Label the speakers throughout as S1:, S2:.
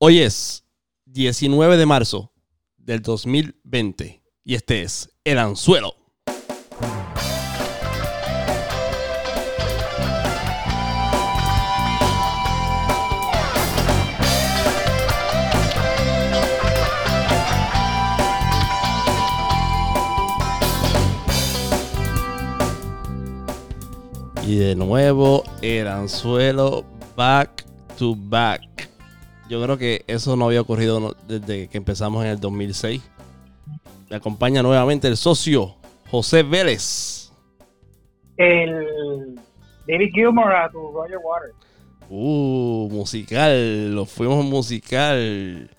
S1: Hoy es 19 de marzo del 2020 y este es El Anzuelo. Y de nuevo el anzuelo back to back. Yo creo que eso no había ocurrido desde que empezamos en el 2006. Me acompaña nuevamente el socio José Vélez.
S2: el David Gilmour a tu Roger Waters.
S1: Uh, musical, lo fuimos musical.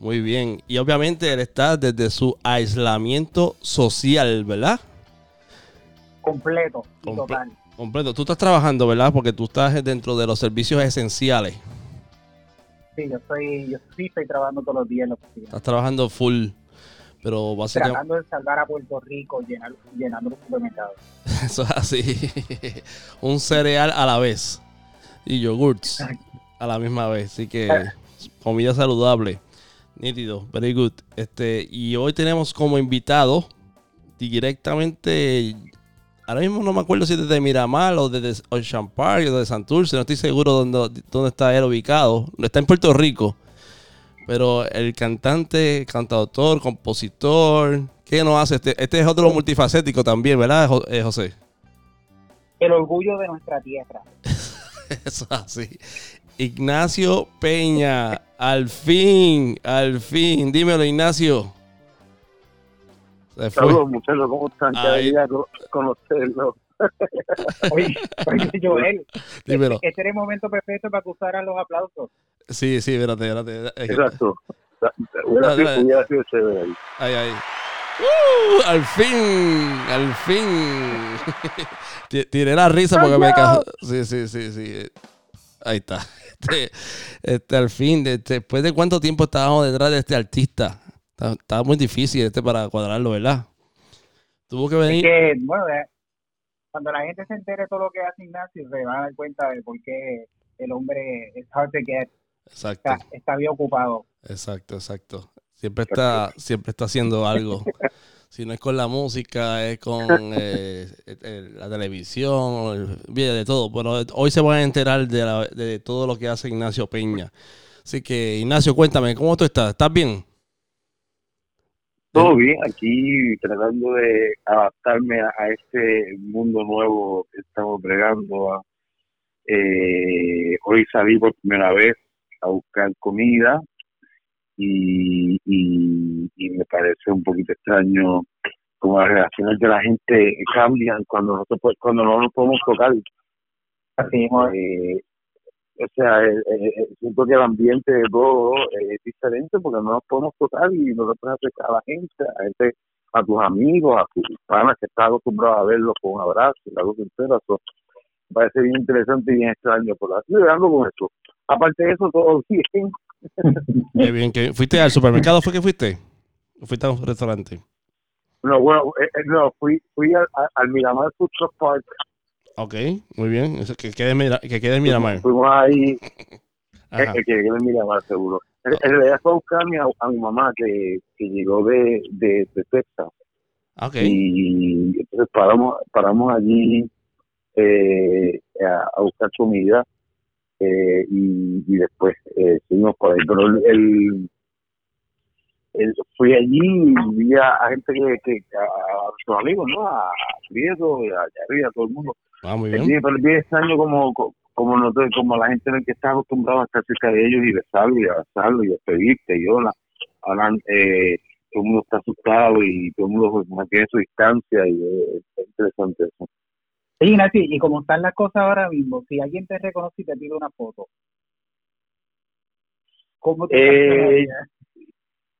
S1: Muy bien. Y obviamente él está desde su aislamiento social, ¿verdad?
S2: Completo
S1: Comple-
S2: total.
S1: Completo. Tú estás trabajando, ¿verdad? Porque tú estás dentro de los servicios esenciales.
S2: Sí, yo estoy, yo sí estoy trabajando todos los días en la oficina.
S1: Estás trabajando full. Pero básicamente
S2: Tratando de salvar a Puerto Rico llenar, llenando los supermercados.
S1: eso es así. Un cereal a la vez. Y yogurts a la misma vez. Así que comida saludable. Nítido. Very good. Este, y hoy tenemos como invitado directamente. Ahora mismo no me acuerdo si desde Miramar o desde Ocean Park o de Santurce. No estoy seguro dónde, dónde está él ubicado. Está en Puerto Rico. Pero el cantante, cantautor, compositor. ¿Qué nos hace? Este, este es otro multifacético también, ¿verdad, eh, José?
S2: El orgullo de nuestra tierra.
S1: Eso es así. Ignacio Peña, al fin, al fin. Dímelo, Ignacio. Fue.
S3: Saludos muchachos, ¿cómo están? Qué alegría co- conocerlos.
S2: Oye, oye, Joel,
S1: Dímelo.
S2: este era el momento perfecto para que usaran los aplausos.
S1: Sí, sí, espérate, espérate.
S3: Exacto. Hubiera
S1: Dale,
S3: sido, sido chévere ahí.
S1: Ay, ay. ¡Uh! al fin, al fin. Ti- Tiré la risa porque me ca- Sí, sí, sí, sí. Ahí está. Este, este, al fin, de- después de cuánto tiempo estábamos detrás de este artista. Está- Estaba muy difícil este para cuadrarlo, ¿verdad? Tuvo que
S2: Es
S1: venir.
S2: que, bueno, eh, cuando la gente se entere de todo lo que hace Ignacio, se van a dar cuenta de por qué el hombre es hard to get,
S1: Exacto.
S2: está, está bien ocupado.
S1: Exacto, exacto. Siempre está, siempre está haciendo algo. Si no es con la música, es con eh, la televisión, de todo. Pero hoy se van a enterar de, la- de todo lo que hace Ignacio Peña. Así que, Ignacio, cuéntame, ¿cómo tú estás? ¿Estás bien?
S3: Todo bien, aquí tratando de adaptarme a, a este mundo nuevo que estamos bregando. a- eh, hoy salí por primera vez a buscar comida y, y, y me parece un poquito extraño como las relaciones de la gente cambian cuando nosotros cuando no nos podemos tocar.
S2: Así.
S3: Eh, o sea, eh, eh, eh, siento que el ambiente de todo eh, es diferente porque no nos podemos tocar y no nos puedes acercar a la gente, a, gente, a tus amigos, a tus panas que estás acostumbrado a verlos con un abrazo, cosa entera. Eso me parece bien interesante y bien extraño. Por así ando con eso. Aparte de eso, todo bien.
S1: Qué bien, que ¿fuiste al supermercado? ¿Fue que fuiste? ¿O fuiste a un restaurante?
S3: No, bueno, eh, no, fui, fui al, al- Miramar Food Park.
S1: Ok, muy bien. Eso, que quede, en Mira- que quede en Miramar.
S3: Fuimos ahí
S1: Ajá.
S3: Que quiere Miramar, seguro. En en realidad fue a buscar a mi, a mi mamá que, que llegó de, de, de Texas.
S1: Ok.
S3: Y entonces paramos, paramos allí eh, a, a buscar comida eh, y, y después eh, seguimos por ahí. Pero el, el- el- fui allí y vi a, a gente que, que a, a sus amigos, ¿no? A Prieto, y a Yarri, a todo el mundo.
S1: Ah, muy bien.
S3: bien, pero es bien extraño como, como, nosotros, como la gente en el que está acostumbrada a estar cerca de ellos y besarlos y abrazarlos y despedirte y hola. Ahora eh, todo el mundo está asustado y todo el mundo pues, mantiene su distancia y eh, es interesante eso.
S2: Sí, y como están las cosas ahora mismo, si alguien te reconoce y te pide una foto, ¿cómo te
S3: Eh?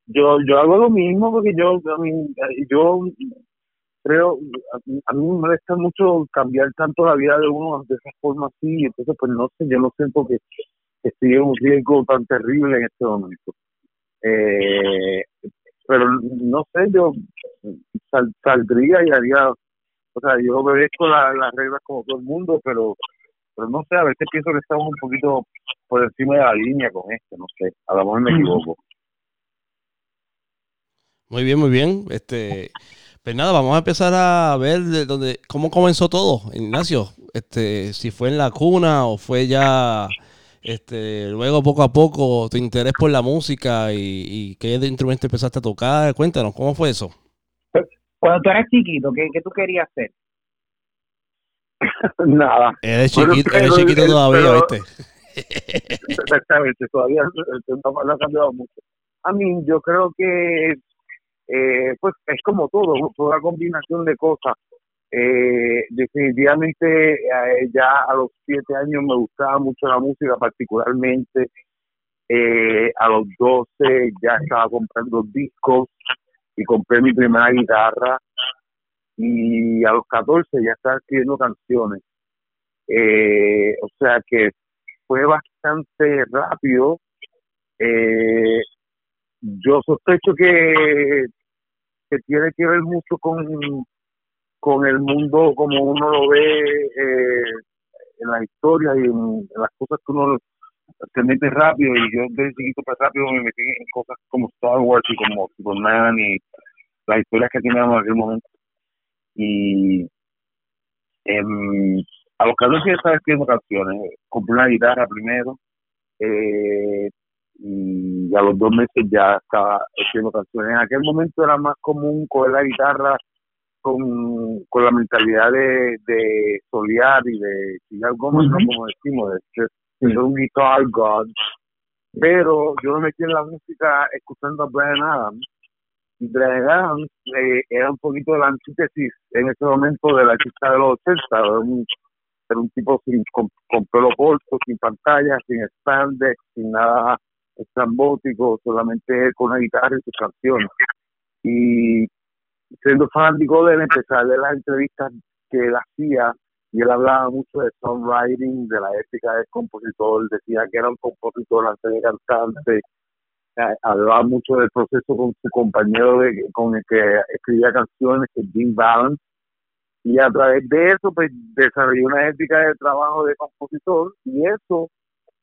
S3: Yo yo hago lo mismo porque yo yo creo, a mí, me molesta mucho cambiar tanto la vida de uno de esa forma así, entonces pues no sé, yo no siento que, que estoy en un riesgo tan terrible en este momento. Eh, pero no sé, yo sal- saldría y haría, o sea, yo obedezco la- las reglas como todo el mundo, pero pero no sé, a veces pienso que estamos un poquito por encima de la línea con este, no sé, a lo mejor me equivoco.
S1: Muy bien, muy bien. Este, pues nada, vamos a empezar a ver de dónde, cómo comenzó todo, Ignacio. Este, si fue en la cuna o fue ya, este, luego poco a poco tu interés por la música y, y qué instrumento empezaste a tocar. Cuéntanos, ¿cómo fue eso?
S2: Cuando tú eras chiquito, ¿qué, qué tú querías hacer?
S3: Nada.
S1: Eres chiquito, eres chiquito
S3: pero-
S1: todavía, ¿viste?
S3: Exactamente, todavía no, no ha cambiado mucho. A mí, yo creo que, eh, pues, es como todo, una combinación de cosas. Eh, definitivamente, eh, ya a los siete años me gustaba mucho la música, particularmente. Eh, a los 12 ya estaba comprando discos y compré mi primera guitarra. Y a los 14 ya estaba escribiendo canciones. Eh, o sea que fue bastante rápido. Eh, yo sospecho que, que tiene que ver mucho con, con el mundo como uno lo ve eh, en la historia y en, las cosas que uno se mete rápido. Y yo desde chiquito pues rápido me metí en cosas como Star Wars y como Superman y las historias que teníamos en aquel momento. Y em, a los 14 ya estaba escribiendo canciones compré una guitarra primero eh, y a los dos meses ya estaba escribiendo canciones en aquel momento era más común coger la guitarra con, con la mentalidad de, de solear y de ¿no?
S2: Ujú.
S3: como decimos, de de ser un guitar god. Pero yo me metí en la música escuchando a Brian Adams. Y Brian Adams eh, era un poquito de la antítesis en ese momento del artista de los 80. Era un, era un tipo sin, con, con pelo corto, sin pantalla, sin spandex, sin nada estrambótico, solamente con una guitarra y sus canciones. Y siendo fanático de él, empecé a las entrevistas que él hacía y él hablaba mucho de songwriting, de la ética del compositor, decía que era un compositor antes de cantante, eh, hablaba mucho del proceso con su compañero de, con el que escribía canciones, que es Jim Balance, y a través de eso pues desarrollé una ética de trabajo de compositor y eso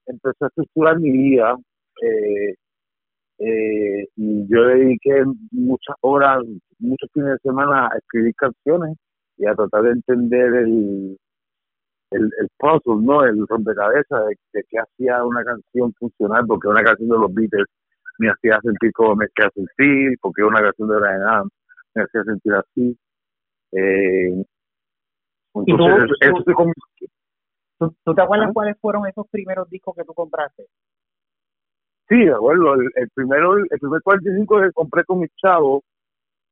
S3: empezó a estructurar mi vida eh, eh, y yo dediqué muchas horas, muchos fines de semana a escribir canciones y a tratar de entender el, el, el puzzle, ¿no? El rompecabezas de, de qué hacía una canción funcionar, porque una canción de los Beatles me hacía sentir como me hacía sentir, porque una canción de Brian Adams me hacía sentir así. Eh,
S2: ¿Y tú-
S3: eso
S2: tú-
S3: se com-
S2: ¿Tú, tú te acuerdas
S3: Ajá.
S2: cuáles fueron esos primeros discos que tú compraste?
S3: Sí, de acuerdo. El, el primero, el primer 45 que compré con mis chavos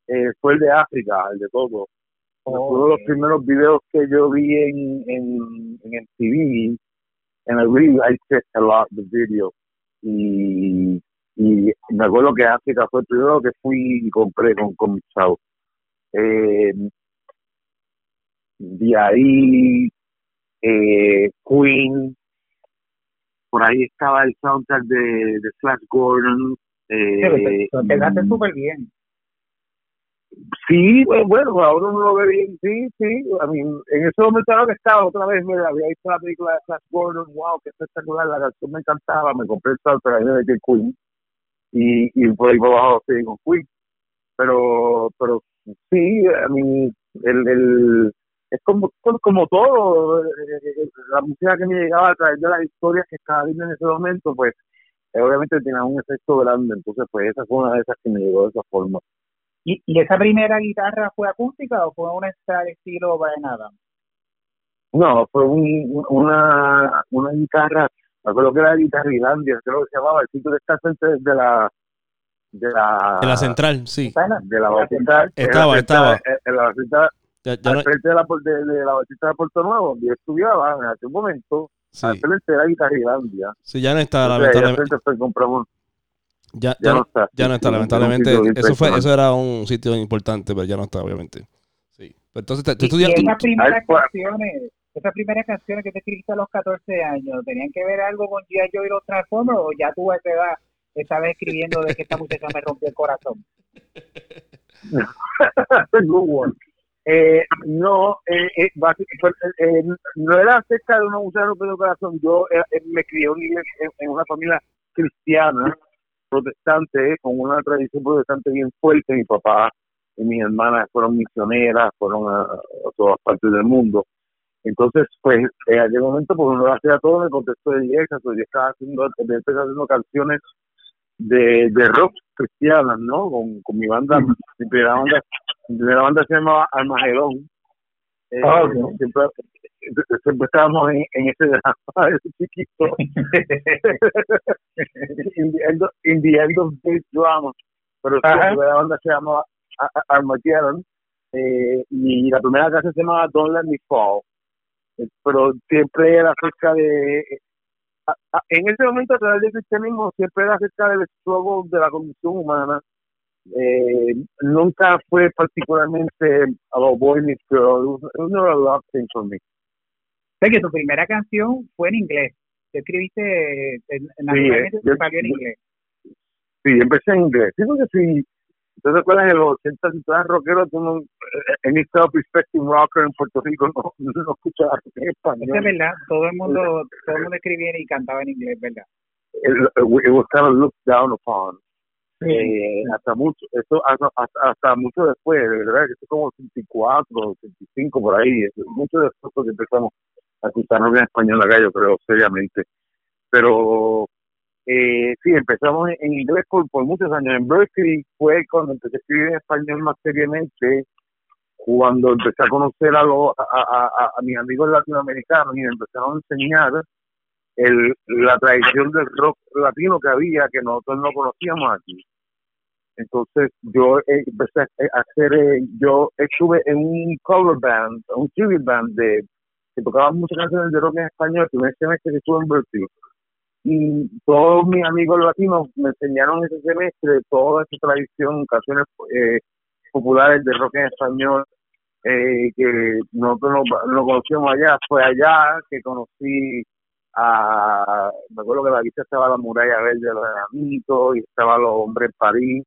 S3: eh, fue el de África, el de todo. Fue uno de los primeros videos que yo vi en, en, en MTV. And I really liked it a lot, the video. Y, y me acuerdo que África fue el primero que fui y compré con, con mis chavos. Eh, de ahí, eh, Queen, por ahí estaba el soundtrack de, de Flash Gordon.
S2: Sí,
S3: Eh,
S2: te- te empezaste
S3: y-
S2: súper bien.
S3: Sí, bueno, bueno, ahora uno lo ve bien, sí, sí. A mí, en ese momento era lo que estaba, otra vez me había visto la película de Flash Gordon, wow, qué espectacular, la canción me encantaba, me compré el soundtrack ahí de Queen y, y por ahí por abajo seguí con Queen. Pero, pero sí, a mí, el, el, es como, como, como todo, eh, la música que me llegaba a través de las historias que estaba viendo en ese momento, pues eh, obviamente tenía un efecto grande, entonces pues esa fue una de esas que me llegó de esa forma.
S2: ¿Y, y esa primera guitarra fue acústica o fue una style estilo Brian Adams?
S3: No, fue un, una, una guitarra, me acuerdo que era guitarra Irlandia, creo que se llamaba, el sitio que está frente de la de la
S1: En la central, sí.
S2: ¿Está en la-
S3: de la
S2: central?
S1: Estaba,
S3: central,
S1: estaba.
S3: en- la Batista,
S1: Ya, ya
S3: al
S1: no-
S3: frente de la, de, de la Batista de Puerto Nuevo, donde yo estudiaba en aquel momento,
S1: sí,
S3: al frente de la guitarra Irlandia.
S1: sí, ya no está, lamentablemente.
S3: frente fue, compramos,
S1: Ya,
S3: ya,
S1: ya
S3: no
S1: no,
S3: está.
S1: ya no está,
S3: sí,
S1: lamentablemente.
S3: era
S1: Eso fue, eso era un sitio importante, pero ya no está, obviamente. Sí. Pero entonces, te- tú
S2: Y, y
S1: estudias- tú-
S2: esas primeras canciones, esas primeras canciones que te escribiste a los 14 años, ¿tenían que ver algo con G.I. Joe y los Transformers o ya tú a esa edad estabas escribiendo de que esta muchacha me rompió el corazón?
S3: Good one. Eh, no, eh, eh, eh, no era acerca de una mujer de corazón. Yo me crié en, en, una familia cristiana, protestante, con una tradición protestante bien fuerte. Mi papá y mis hermanas fueron misioneras, fueron a, todas partes del mundo. Entonces, pues, en aquel momento, pues uno hacía todo en el contexto de iglesia, pues yo estaba haciendo, empecé haciendo canciones de, de rock cristianas, ¿no? Con, con mi banda, mi primera banda la banda se llamaba Almagedón. Eh, siempre, siempre, estábamos en, en ese drama, ese chiquito. in, the end of, in the end of this drama. Pero la banda se llamaba Armageddon. Eh, y la primera canción se llamaba Don't Let Me Fall. Eh, pero siempre era acerca de. en ese momento, a través del cristianismo, siempre era acerca del struggle de la condición humana eh, nunca fue particularmente about boy meets girl. It was, never a love thing for me.
S2: Sé que tu primera canción fue en inglés. Te escribiste en, naturalmente sí, yo, en inglés.
S3: Sí, empecé en inglés. Sí, porque si ¿Te acuerdas de los 80 si tú rockero, tú no, en este perspective rocker en Puerto Rico no, no escuchas
S2: en español. Es verdad, todo el mundo, todo el mundo escribía y cantaba en inglés, ¿verdad?
S3: It, it was kind of looked down upon. Eh, hasta mucho, eso hasta, hasta, mucho después, de verdad que es como 84, 85 por ahí, mucho después que empezamos a escucharnos en español acá, yo creo, seriamente. Pero eh, sí, empezamos en, inglés por, por muchos años. En Berkeley fue cuando empecé a escribir en español más seriamente, cuando empecé a conocer a, los, a, a, a, mis amigos latinoamericanos y me empezaron a enseñar el, la tradición del rock latino que había, que nosotros no conocíamos aquí. Entonces yo empecé a hacer, eh, yo estuve en un cover band, un tribute band de que tocaba muchas canciones de rock en español, el primer semestre que estuve en Berkeley. Y todos mis amigos latinos me enseñaron ese semestre toda esa tradición, canciones eh, populares de rock en español, eh, que nosotros no, conocíamos allá. Fue allá que conocí a, me acuerdo que la vista estaba la muralla verde de los enanitos y estaba los hombres en París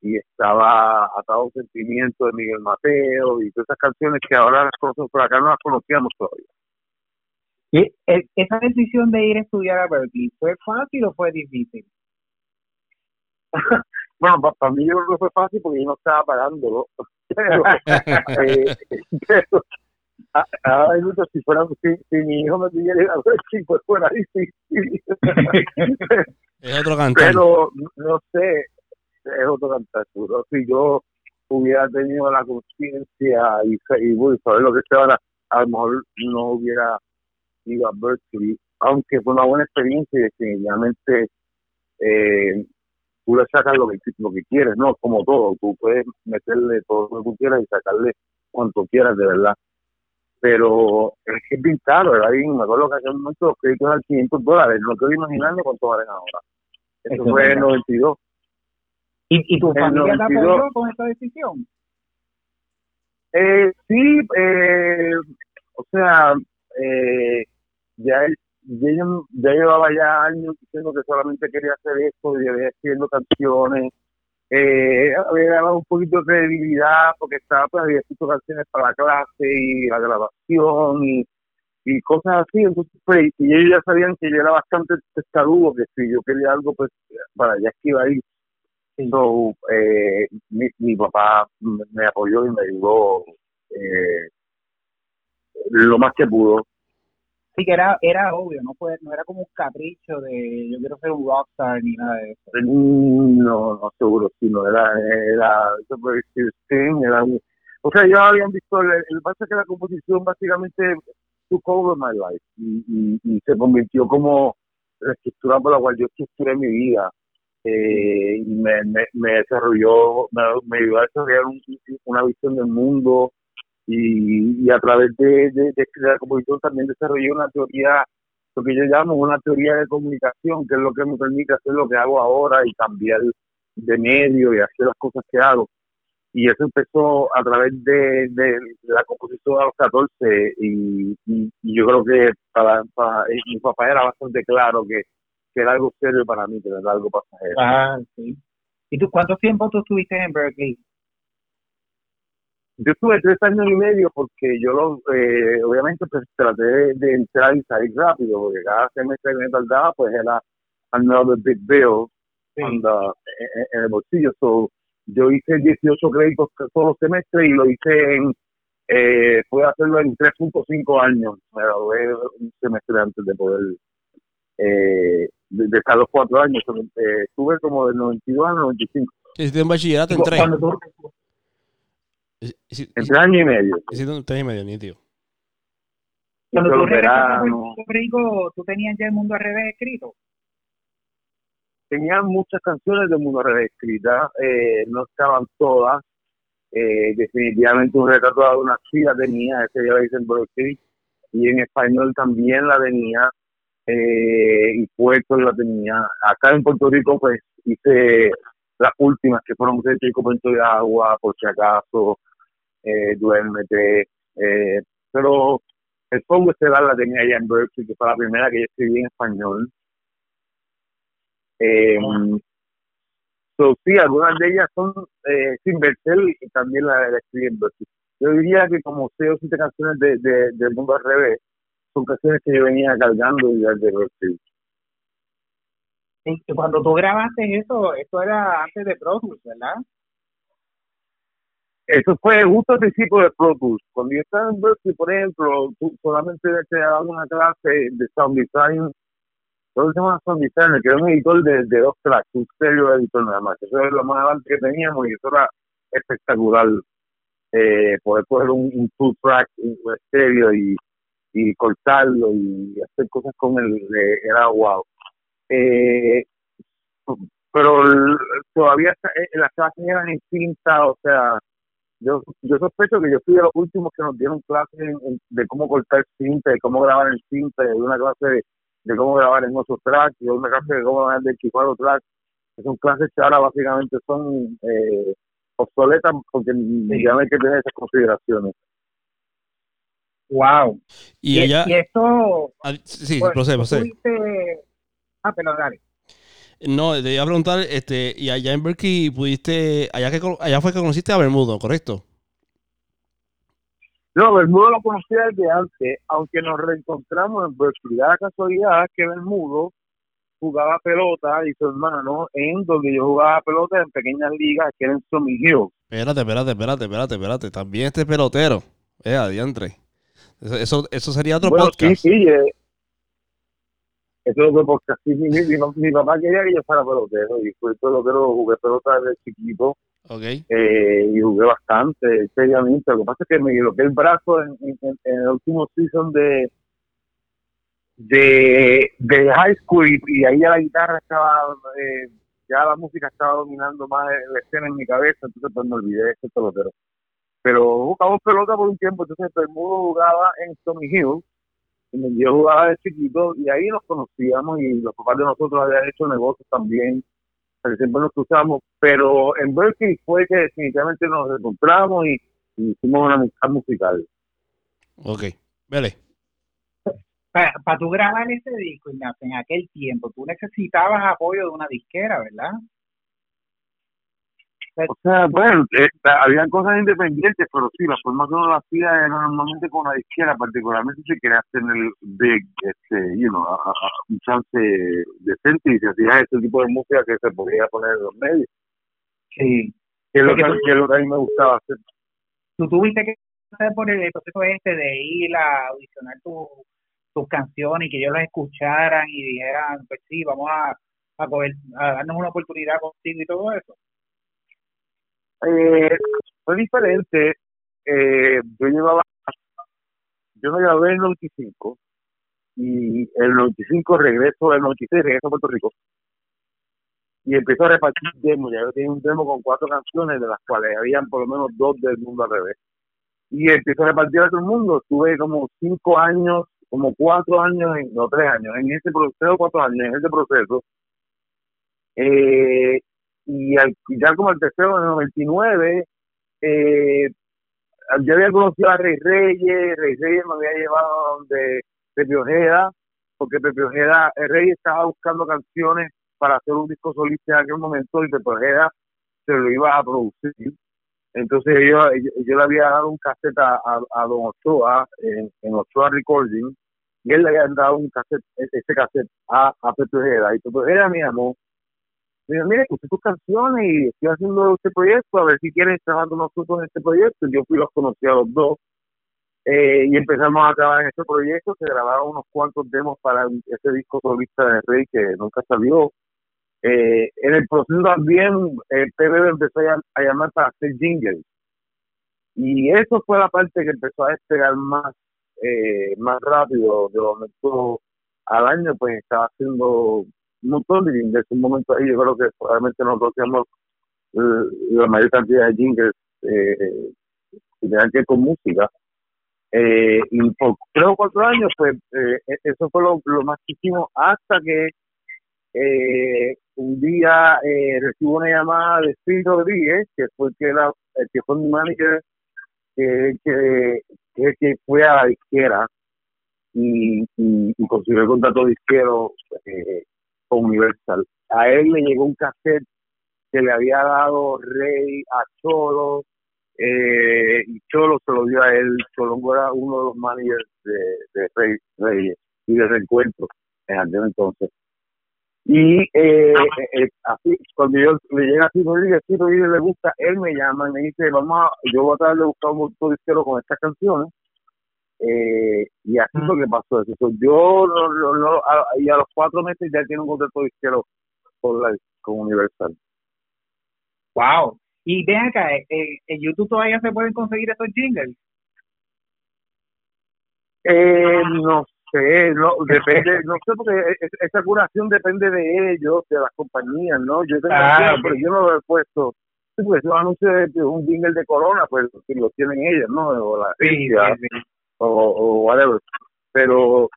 S3: y estaba Atado Sentimiento de Miguel Mateo y todas esas canciones que ahora las conocemos por acá no las conocíamos todavía.
S2: ¿Y e, esa decisión de ir a estudiar a Berkeley fue fácil o fue difícil?
S3: bueno, para, mí yo creo que fue fácil porque yo no estaba pagándolo. pero, eh, pero Ay, si fuera si, si, mi hijo me pidiera ir a Berkeley, pues fuera difícil.
S1: es otro cantante.
S3: Pero no sé, es otro cantar Si yo hubiera tenido la conciencia y, y, saber lo que se van a, a lo mejor no hubiera ido a Berkeley, aunque fue una buena experiencia y definitivamente eh, tú le sacas lo que, lo que quieres, ¿no? Como todo, tú puedes meterle todo lo que tú quieras y sacarle cuanto quieras, de verdad. Pero es que es bien caro. Y me acuerdo que un momento los créditos eran 500 dólares, no estoy imaginando cuánto valen ahora. Eso fue en 92.
S2: ¿Y, tu familia te apoyó con esta decisión?
S3: Eh, sí, eh, o sea, eh, ya, ya, ya, llevaba ya años diciendo que solamente quería hacer esto, y había haciendo canciones, eh, había ganado un poquito de credibilidad porque estaba, pues había escrito canciones para la clase y la grabación y, y cosas así, entonces pues, y ellos ya sabían que yo era bastante testarudo, que si yo quería algo, pues para allá que iba a ir. So, eh, mi, mi, papá me apoyó y me ayudó eh, lo más que pudo.
S2: Sí, que era, era obvio, no fue, no era como un capricho de yo quiero ser un rockstar ni nada de eso.
S3: Mm, no, no seguro, sí, no, era, era, era o sea, yo habían visto, el, el pasa que la composición básicamente took over my life y, y, y se convirtió como la estructura por la cual yo estructuré mi vida eh, y me, me, desarrolló, me, ayudó a desarrollar una visión del mundo y, a través de, la composición también desarrollé una teoría, lo que yo llamo una teoría de comunicación, que es lo que me permite hacer lo que hago ahora y cambiar de medio y hacer las cosas que hago. Y eso empezó a través de, la composición a los 14 y, y, yo creo que para, para mi papá era bastante claro que que era algo serio para mí, que era algo pasajero.
S2: Ah, sí. ¿Y tú cuánto tiempo tú estuviste en Berkeley?
S3: Yo estuve tres años y medio porque yo lo, eh, obviamente pues traté de, entrar y salir rápido porque cada semestre que me tardaba pues era another big bill en, el bolsillo. So, yo hice 18 créditos todos los semestres y lo hice en, eh, pude hacerlo en 3.5 años. Me gradué un semestre antes de poder, eh, de, estar los cuatro años. Eh, estuve como del 92 al 95.
S1: Hiciste un bachillerato en tres.
S3: En tres años y medio.
S1: Hiciste un tres y medio, ni tío.
S2: Cuando tú regresaste a Rico, ¿tú tenías ya el mundo al revés escrito?
S3: Tenía muchas canciones del mundo al revés escritas, eh, no estaban todas. Eh, definitivamente un retrato de una sí la tenía, ese yo hice en Broadway, y en español también la tenía, eh, y Puerto la tenía. Acá en Puerto Rico, pues hice las últimas que fueron Puerto Rico, Puerto de Agua, por si acaso, eh, Duérmete, eh, pero el Pongo Estelar la tenía allá en Berkeley, que fue la primera que yo escribí en español. Eh, so, sí, algunas de ellas son eh, sin Berkel y también la, la escribí en Berkeley. Yo diría que como seis o siete canciones de, de, del mundo al revés son canciones que yo venía cargando desde Berkeley.
S2: Y cuando tú grabaste eso, esto era antes de Pro Tools, ¿verdad?
S3: Eso fue justo al principio de Pro Tools. Cuando yo estaba en Berkeley, por ejemplo, tú solamente te daban una clase de sound design, todo se llama sound design, que era un editor de, dos tracks, un stereo editor nada más. Eso era lo más adelante que teníamos y eso era espectacular. Eh, poder coger un, un track, un stereo y, y cortarlo y hacer cosas con él, eh, era wow. Eh, pero todavía eh, las clases eran cinta, o sea, yo, yo sospecho que yo fui de los últimos que nos dieron clases de cómo cortar cinta, de cómo grabar en cinta, de una clase de, cómo grabar en otros tracks, de una clase de cómo grabar de equipar los tracks. Son clases que ahora básicamente son eh, obsoletas porque ya no hay que tener esas consideraciones.
S2: Wow.
S1: Y, ella.
S2: Y esto.
S1: Ah, sí, pues, procede, procede.
S2: Ah, pero dale.
S1: No, te iba a preguntar, este, y allá en Berkeley pudiste, allá que allá fue que conociste a Bermudo, ¿correcto?
S3: No, Bermudo lo conocía desde antes, aunque nos reencontramos en Berkeley. Da la casualidad que Bermudo jugaba pelota y su hermano en donde yo jugaba pelota en pequeñas ligas que eran Summit Hill.
S1: Espérate, espérate, espérate, espérate, espérate. También este pelotero. Eh, adiantre. Eso, eso, sería otro podcast.
S3: Sí, sí, eh, eso fue porque así mi, mi, papá quería que yo fuera pelotero y fui pelotero, jugué pelota desde chiquito
S1: okay.
S3: eh, y jugué bastante seriamente. Lo que pasa es que me que el brazo en, en, el último season de de, de high school y, ahí ya la guitarra estaba, eh, ya la música estaba dominando más la escena en mi cabeza, entonces pues me olvidé de ese pelotero. Pero jugamos pelota por un tiempo, entonces el mundo jugaba en Tommy Hill yo jugaba de chiquito y ahí nos conocíamos y los papás de nosotros habían hecho negocios también, que siempre nos cruzamos, pero en Berkeley fue que definitivamente nos encontramos y, hicimos una amistad musical.
S1: Ok, vale.
S2: Para, para tú grabar ese disco, Ignacio, en aquel tiempo, tú necesitabas apoyo de una disquera, ¿verdad?
S3: O sea, bueno, eh, habían cosas independientes, pero sí, la forma que uno lo hacía era normalmente con la izquierda, particularmente si querías tener el big, este, you know, un chance decente y si hacías este tipo de música que se podía poner en los medios.
S2: Sí.
S3: Que es lo que, a mí me gustaba hacer.
S2: Tú tuviste que hacer por el proceso este de ir a audicionar tus canciones y que ellos las escucharan y dijeran, pues sí, vamos a, a, a darnos una oportunidad contigo y todo eso.
S3: Eh, fue diferente. Eh, yo llevaba, yo me grabé en el 95 y el 95 regreso, el 96 regreso a Puerto Rico y empezó a repartir demos. Ya yo tenía un demo con cuatro canciones, de las cuales habían por lo menos dos del mundo al revés. Y empezó a repartir a todo el mundo. Estuve como cinco años, como cuatro años, no tres años, en ese proceso, cuatro años, en ese proceso. Eh, y al, ya como el tercero en el 99, eh, yo había conocido a Rey Reyes, Rey Reyes me había llevado donde Pepe Ojeda, porque Pepe Ojeda, el Rey estaba buscando canciones para hacer un disco solista en aquel momento y Pepe Ojeda se lo iba a producir. Entonces yo, yo, le había dado un cassette a, Don Ochoa en, en, Ochoa Recording y él le había dado un cassette, e, ese cassette a, a Pepe Ojeda y Pepe Ojeda me llamó me dijo, mire, escuché tus canciones y estoy haciendo este proyecto, a ver si quieres trabajar con nosotros en este proyecto. Yo fui los conocí a los dos eh, y empezamos a trabajar en este proyecto. Se grabaron unos cuantos demos para ese disco solista de Rey que nunca salió. Eh, en el proceso también, el PBB empezó a, llamar para hacer jingles. Y eso fue la parte que empezó a despegar más, eh, más rápido. De momento al año, pues estaba haciendo montón de jingles. Un momento ahí, yo creo que probablemente nosotros hacíamos eh, la mayor cantidad de jingles eh, que con música. Eh, y por tres o cuatro años, pues eh, e-, eso fue lo, lo más que hicimos hasta que eh, un día eh, recibo una llamada de Steve Rodríguez, que fue que, el que fue mi manager, que, que, que, fue a la disquera y, y, y consiguió el contrato disquero Universal. A él le llegó un cassette que le había dado Rey a Cholo, eh, y Cholo se lo dio a él. Cholo era uno de los managers de, Rey, Reyes y de reencuentro en aquel entonces. Y eh, eh, así, cuando yo le llega así, Rodríguez, si Rodríguez le gusta, él me llama y me dice, vamos a, yo voy a tratar de buscar un disquero con estas canciones. Eh, y así es lo que pasó. Eso. Yo, no, a, y a los cuatro meses ya tiene un contrato disquero con, la, con Universal.
S2: Wow. Y ven acá, ¿en YouTube todavía se pueden conseguir estos jingles?
S3: Eh, no no, depende, no sé, porque e, e, esa curación depende de ellos, de las compañías, ¿no? Yo tengo ah, pero yo no lo he puesto. Sí, pues yo anuncio de un jingle de Corona, pues si lo tienen ellos, ¿no? O la sí, O, o whatever. Pero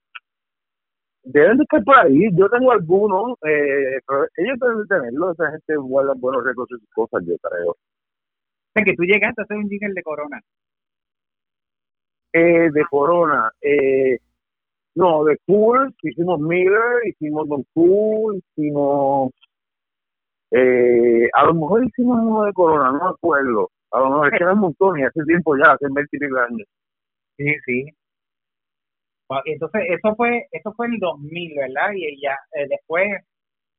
S3: deben de estar por ahí. Yo tengo algunos, eh, pero ellos deben tenerlo. Esa gente guarda buenos récords y sus cosas, yo creo.
S2: O que tú llegaste a hacer un jingle de Corona.
S3: Eh, de Corona. Eh, no, de Cool, hicimos Miller, hicimos Don Cool, hicimos. Eh, a lo mejor hicimos uno de Corona, no me acuerdo. A lo mejor es que era un montón y hace tiempo ya, hace 20 años.
S2: Sí, sí. Entonces, eso fue eso fue el 2000, ¿verdad? Y ya eh, después,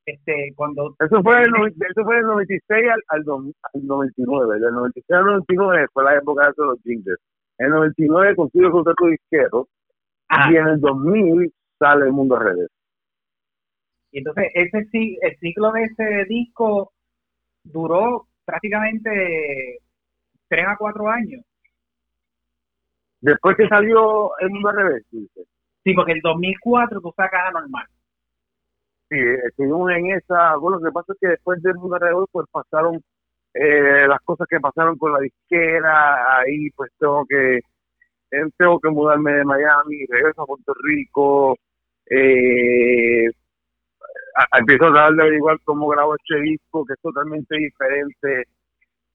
S2: este, cuando.
S3: Eso fue el, eso fue el 96 al, al, 99. Del 96 al 99 fue la época de los jingles. En el 99 consigo el contrato disquero y en el 2000 sale El Mundo Redes.
S2: Y entonces ese el ciclo de ese disco duró prácticamente tres a cuatro años.
S3: Después que salió El Mundo Redes,
S2: Sí, porque el 2004 tú sacas normal.
S3: Sí, estuvimos en esa. Bueno, lo que pasa es que después del Mundo Redes, pues pasaron eh, las cosas que pasaron con la disquera. Ahí, pues tengo que tengo que mudarme de Miami, regreso a Puerto Rico, eh, empiezo a tratar de averiguar cómo grabo este disco, que es totalmente diferente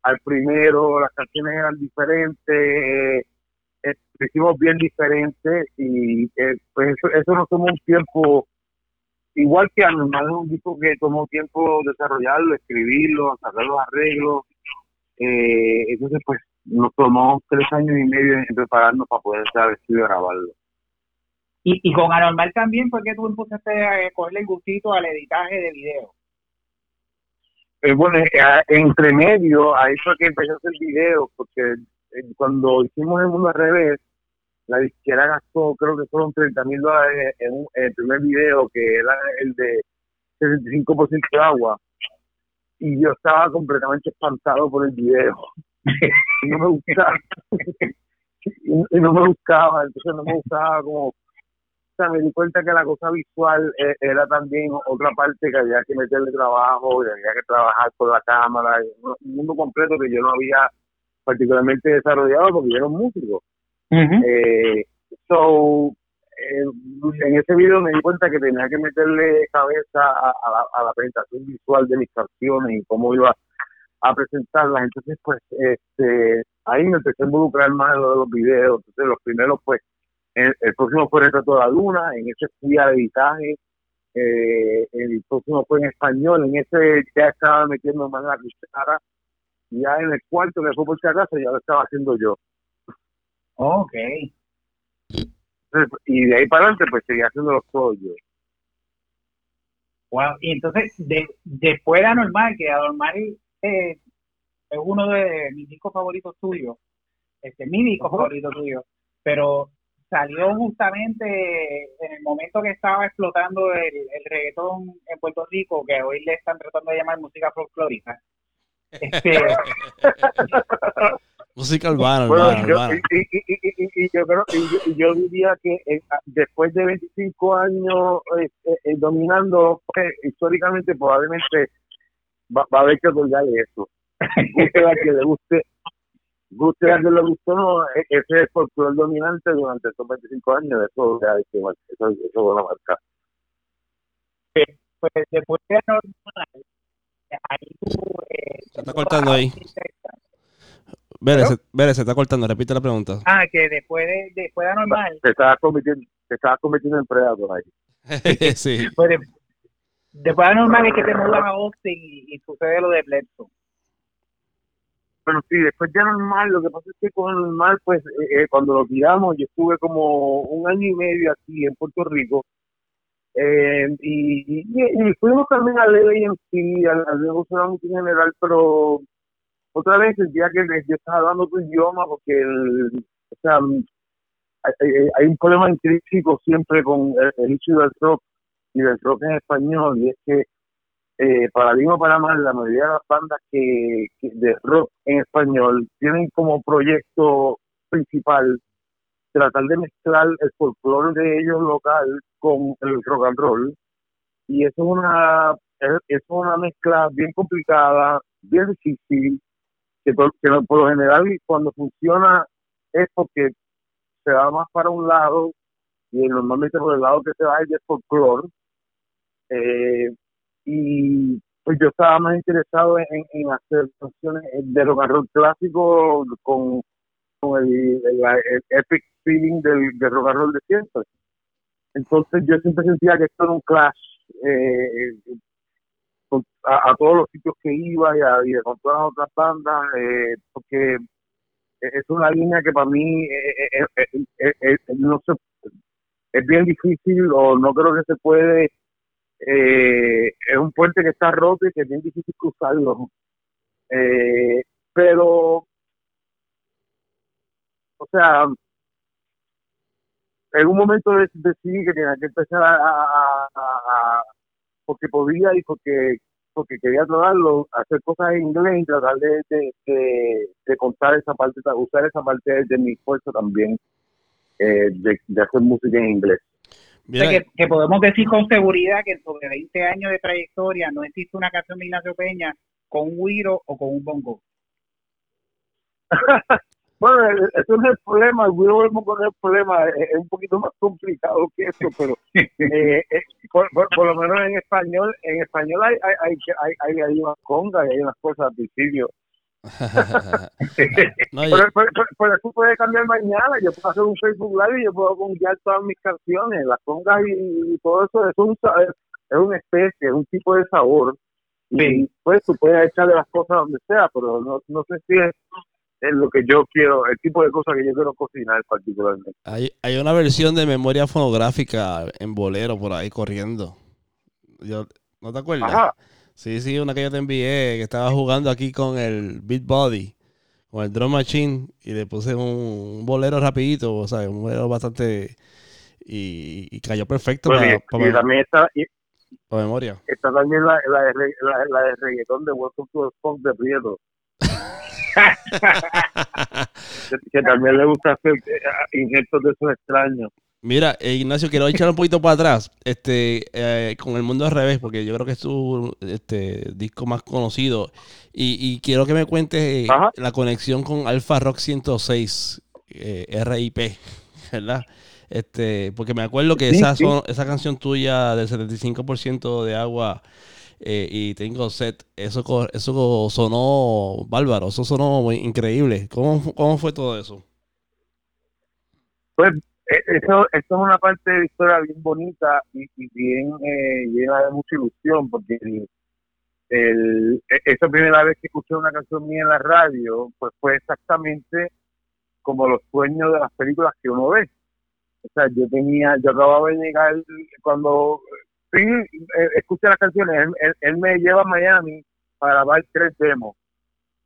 S3: al primero, las canciones eran diferentes, eh, hicimos bien diferentes y eh, pues eso, eso nos tomó un tiempo, igual que a normal, un disco que tomó tiempo desarrollarlo, escribirlo, sacar los arreglos, eh, entonces pues nos tomó tres años y medio en prepararnos para poder estar al estudio a grabarlo.
S2: Y, y con Anormal también fue que tú empezaste a cogerle el gustito al editaje de video.
S3: Eh, bueno, eh, entre medio, ahí fue que empecé a hacer videos, porque eh, cuando hicimos el mundo al revés, la disquera gastó, creo que fueron 30 mil dólares en, el primer video, que era el de 75% de agua, y yo estaba completamente espantado por el video. no me gustaba. y no me buscaba, entonces no me gustaba como... O sea, me di cuenta que la cosa visual eh, era también otra parte que había que meterle trabajo, y había que trabajar con la cámara, un mundo completo que yo no había particularmente desarrollado porque yo era un músico. eh, so, eh, en ese video me di cuenta que tenía que meterle cabeza a, a, la, presentación visual de mis canciones y cómo iba a presentarlas. Entonces, pues, este, ahí me empecé a involucrar más en lo de los videos. Entonces, los primeros, pues, el, próximo fue Retrato de la Luna, en ese fui al editaje, eh, el próximo fue en español, en ese ya estaba metiendo más la cuchara ya en el cuarto que fue por si acaso ya lo estaba haciendo yo.
S2: Ok.
S3: Y de ahí para adelante pues seguía haciéndolo todo yo.
S2: Wow. Y entonces, de, después de Anormal, que Anormal eh, es uno de mis discos favoritos tuyos, este, mi disco favorito tuyo, pero salió justamente en el momento que estaba explotando el, el reggaetón en Puerto Rico, que hoy le están tratando de llamar música folclórica. Este,
S1: Música urbana,
S3: Bueno,
S1: urbana,
S3: yo,
S1: urbana.
S3: y, y- y- y- y- y yo creo, y yo, y yo diría que eh, después de 25 años eh, eh, eh, dominando, pues, históricamente probablemente va, va a haber que otorgar eso. Guste a que le guste, guste a que le guste o no, e- ese es el folclore dominante durante estos 25 años, eso mar- eso, eso es una marca.
S2: pues después de Anormal, ahí tú... eh,
S1: Se está cortando ahí. Vélez, se- Vélez, se está cortando. Repite la pregunta.
S2: Ah, que después de, después de Anormal,
S3: Te estabas convirtiendo, te estabas convirtiendo en predador ahí.
S1: sí.
S2: pues de- después de Anormal es que te mudas a Austin y, y sucede lo de Bledsoe.
S3: Bueno, sí, después ya normal, lo que pasa es que con normal, pues eh, eh, cuando lo tiramos, yo estuve como un año y medio aquí en Puerto Rico, eh, y, y, y fuimos también a ley en sí, al, al negocio en general, pero otra vez sentía que yo estaba hablando tu idioma, porque el, o sea, hay, un problema intrínseco siempre con el, el issue del rock y del rock en español, y es que eh, para bien o para mal, la mayoría de las bandas que, que de rock en español tienen como proyecto principal tratar de mezclar el folclore de ellos local con el rock and roll. Y eso es una, es, una mezcla bien complicada, bien difícil, que, por, lo general cuando funciona es porque se va más para un lado y normalmente por el lado que se va es de folclore. Eh, y pues yo estaba más interesado en, hacer canciones de rock and roll clásico con, con el epic feeling del, del rock and roll de siempre. Entonces yo siempre sentía que esto era un clash eh, con- a, todos los sitios que iba y, a, con todas las otras bandas, eh, porque es una línea que para mí eh, eh, eh, eh, no se, es bien difícil o no creo que se puede es un puente que está roto y que es bien difícil cruzarlo. Pero, o sea, en un momento de- decidí que tenía que empezar a, a- a- a- porque podía y porque porque quería tratarlo, hacer cosas en inglés y tratar de, de, de- de contar esa parte, usar esa parte de mi esfuerzo también eh, de, de hacer música en inglés.
S2: O sea, que, que podemos decir con seguridad que en sobre 20 años de trayectoria no existe una canción de Ignacio Peña con un güiro o con un bongo.
S3: Bueno, eh, eso no es el problema, el volvemos con el problema, es, es un poquito más complicado que eso, pero eh, eh, por, por- por lo menos en español, en español hay hay hay hay, hay, unas congas y hay unas cosas al principio.
S1: no, yo-
S3: Pero, pero, pero- pero eso puede cambiar mañana, yo puedo hacer un Facebook Live y yo puedo conguiar todas mis canciones, las congas y, y todo eso, es, un, es una especie, es un tipo de sabor. Y pues tú puedes echarle las cosas donde sea, pero no, no sé si es, es lo que yo quiero, el tipo de cosas que yo quiero cocinar particularmente.
S1: hay, hay una versión de memoria fonográfica en bolero por ahí corriendo. Yo, ¿No te acuerdas?
S3: Ajá.
S1: Sí, sí, una que yo te envié, que estaba jugando aquí con el Beat Body, con el Drum Machine, y le puse un, un bolero rapidito, o sea, un bolero bastante... Y, y cayó perfecto para,
S3: y,
S1: para-
S3: y también está, y
S1: para memoria.
S3: está también la, la, de, re- la, la de reggaetón de Welcome to the Funk de Prieto, que, también le gusta hacer eh, injertos de esos extraños.
S1: Mira, eh, Ignacio, quiero echar un poquito para atrás, este, eh, con el mundo al revés, porque yo creo que es tu este, disco más conocido. Y, y quiero que me cuentes eh, la conexión con Alfa Rock 106, eh, RIP, ¿verdad? Este, porque me acuerdo que
S3: Sí,
S1: esa,
S3: sí.
S1: son- esa canción tuya del 75% de agua eh, y tengo set, eso, eso sonó bárbaro, eso sonó increíble. ¿Cómo, cómo fue todo eso?
S3: Pues eh, eso, eso es una parte de la historia bien bonita y, y bien eh, llena de mucha ilusión, porque el, e, esa primera vez que escuché una canción mía en la radio, pues fue exactamente como los sueños de las películas que uno ve. O sea, yo tenía, yo acababa de llegar cuando sí, eh, escuché las canciones, él, me lleva a Miami para grabar tres demos.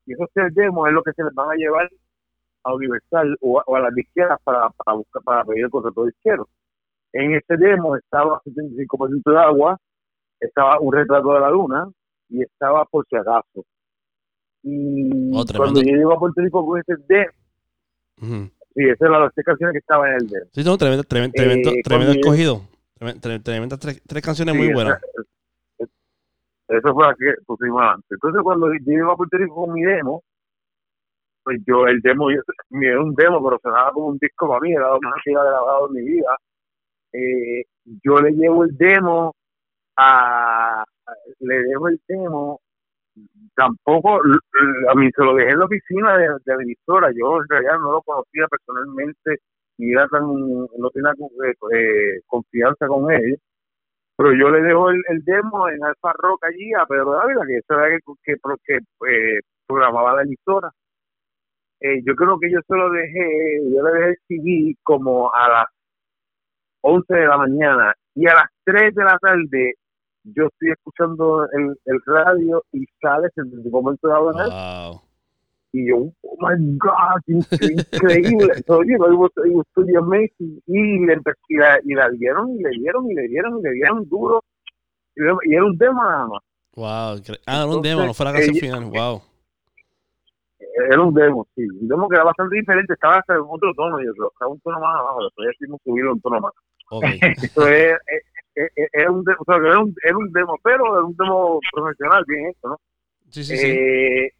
S3: Y esos tres demos es lo que se les van a llevar a Universal o, a las izquierdas para, para buscar, para pedir el contrato de izquierdo. En este demo estaba 75% de agua, estaba un retrato de la luna y estaba por si acaso. Y oh, cuando yo llego a Puerto Rico con ese demo, Sí, esas eran las tres canciones que estaban en el demo.
S1: Sí, no, tremendo, tremendo, tremendo, eh, tremendo escogido. Tremendas tres, tres, canciones muy buenas.
S3: eso fue la que pusimos antes. Entonces, cuando yo iba a Puerto Rico con mi demo, pues yo, el demo, yo, era un demo, pero sonaba como un disco para mí, era lo más que había grabado en mi vida. Eh, yo le llevo el demo a, le dejo el demo tampoco a mí se lo dejé en la oficina de, de emisora yo en realidad no lo conocía personalmente ni era tan no tenía eh, eh, confianza con él pero yo le dejo el, demo en Alfa Rock allí a Pedro Dávila que eso era que, que, eh, programaba la emisora yo creo que yo se lo dejé yo le dejé el CD como a las 11 de la mañana y a las 3 de la tarde yo estoy escuchando el, el radio y sale en el momento de hablar wow. Y yo oh my god increíble oye it was amazing y le y la, y la dieron y le dieron y le dieron y le dieron duro y, era un demo nada más
S1: wow ah era un demo no fue la canción final wow
S3: era un demo, sí, un demo que era bastante diferente, estaba hasta en otro tono, yo creo, estaba un tono más abajo, después decidimos subirlo un tono más. Okay. Es, era eh, eh, un, o sea, era un, era un demo, pero era un demo profesional, bien hecho, ¿no?
S1: Sí, sí, sí. Eh,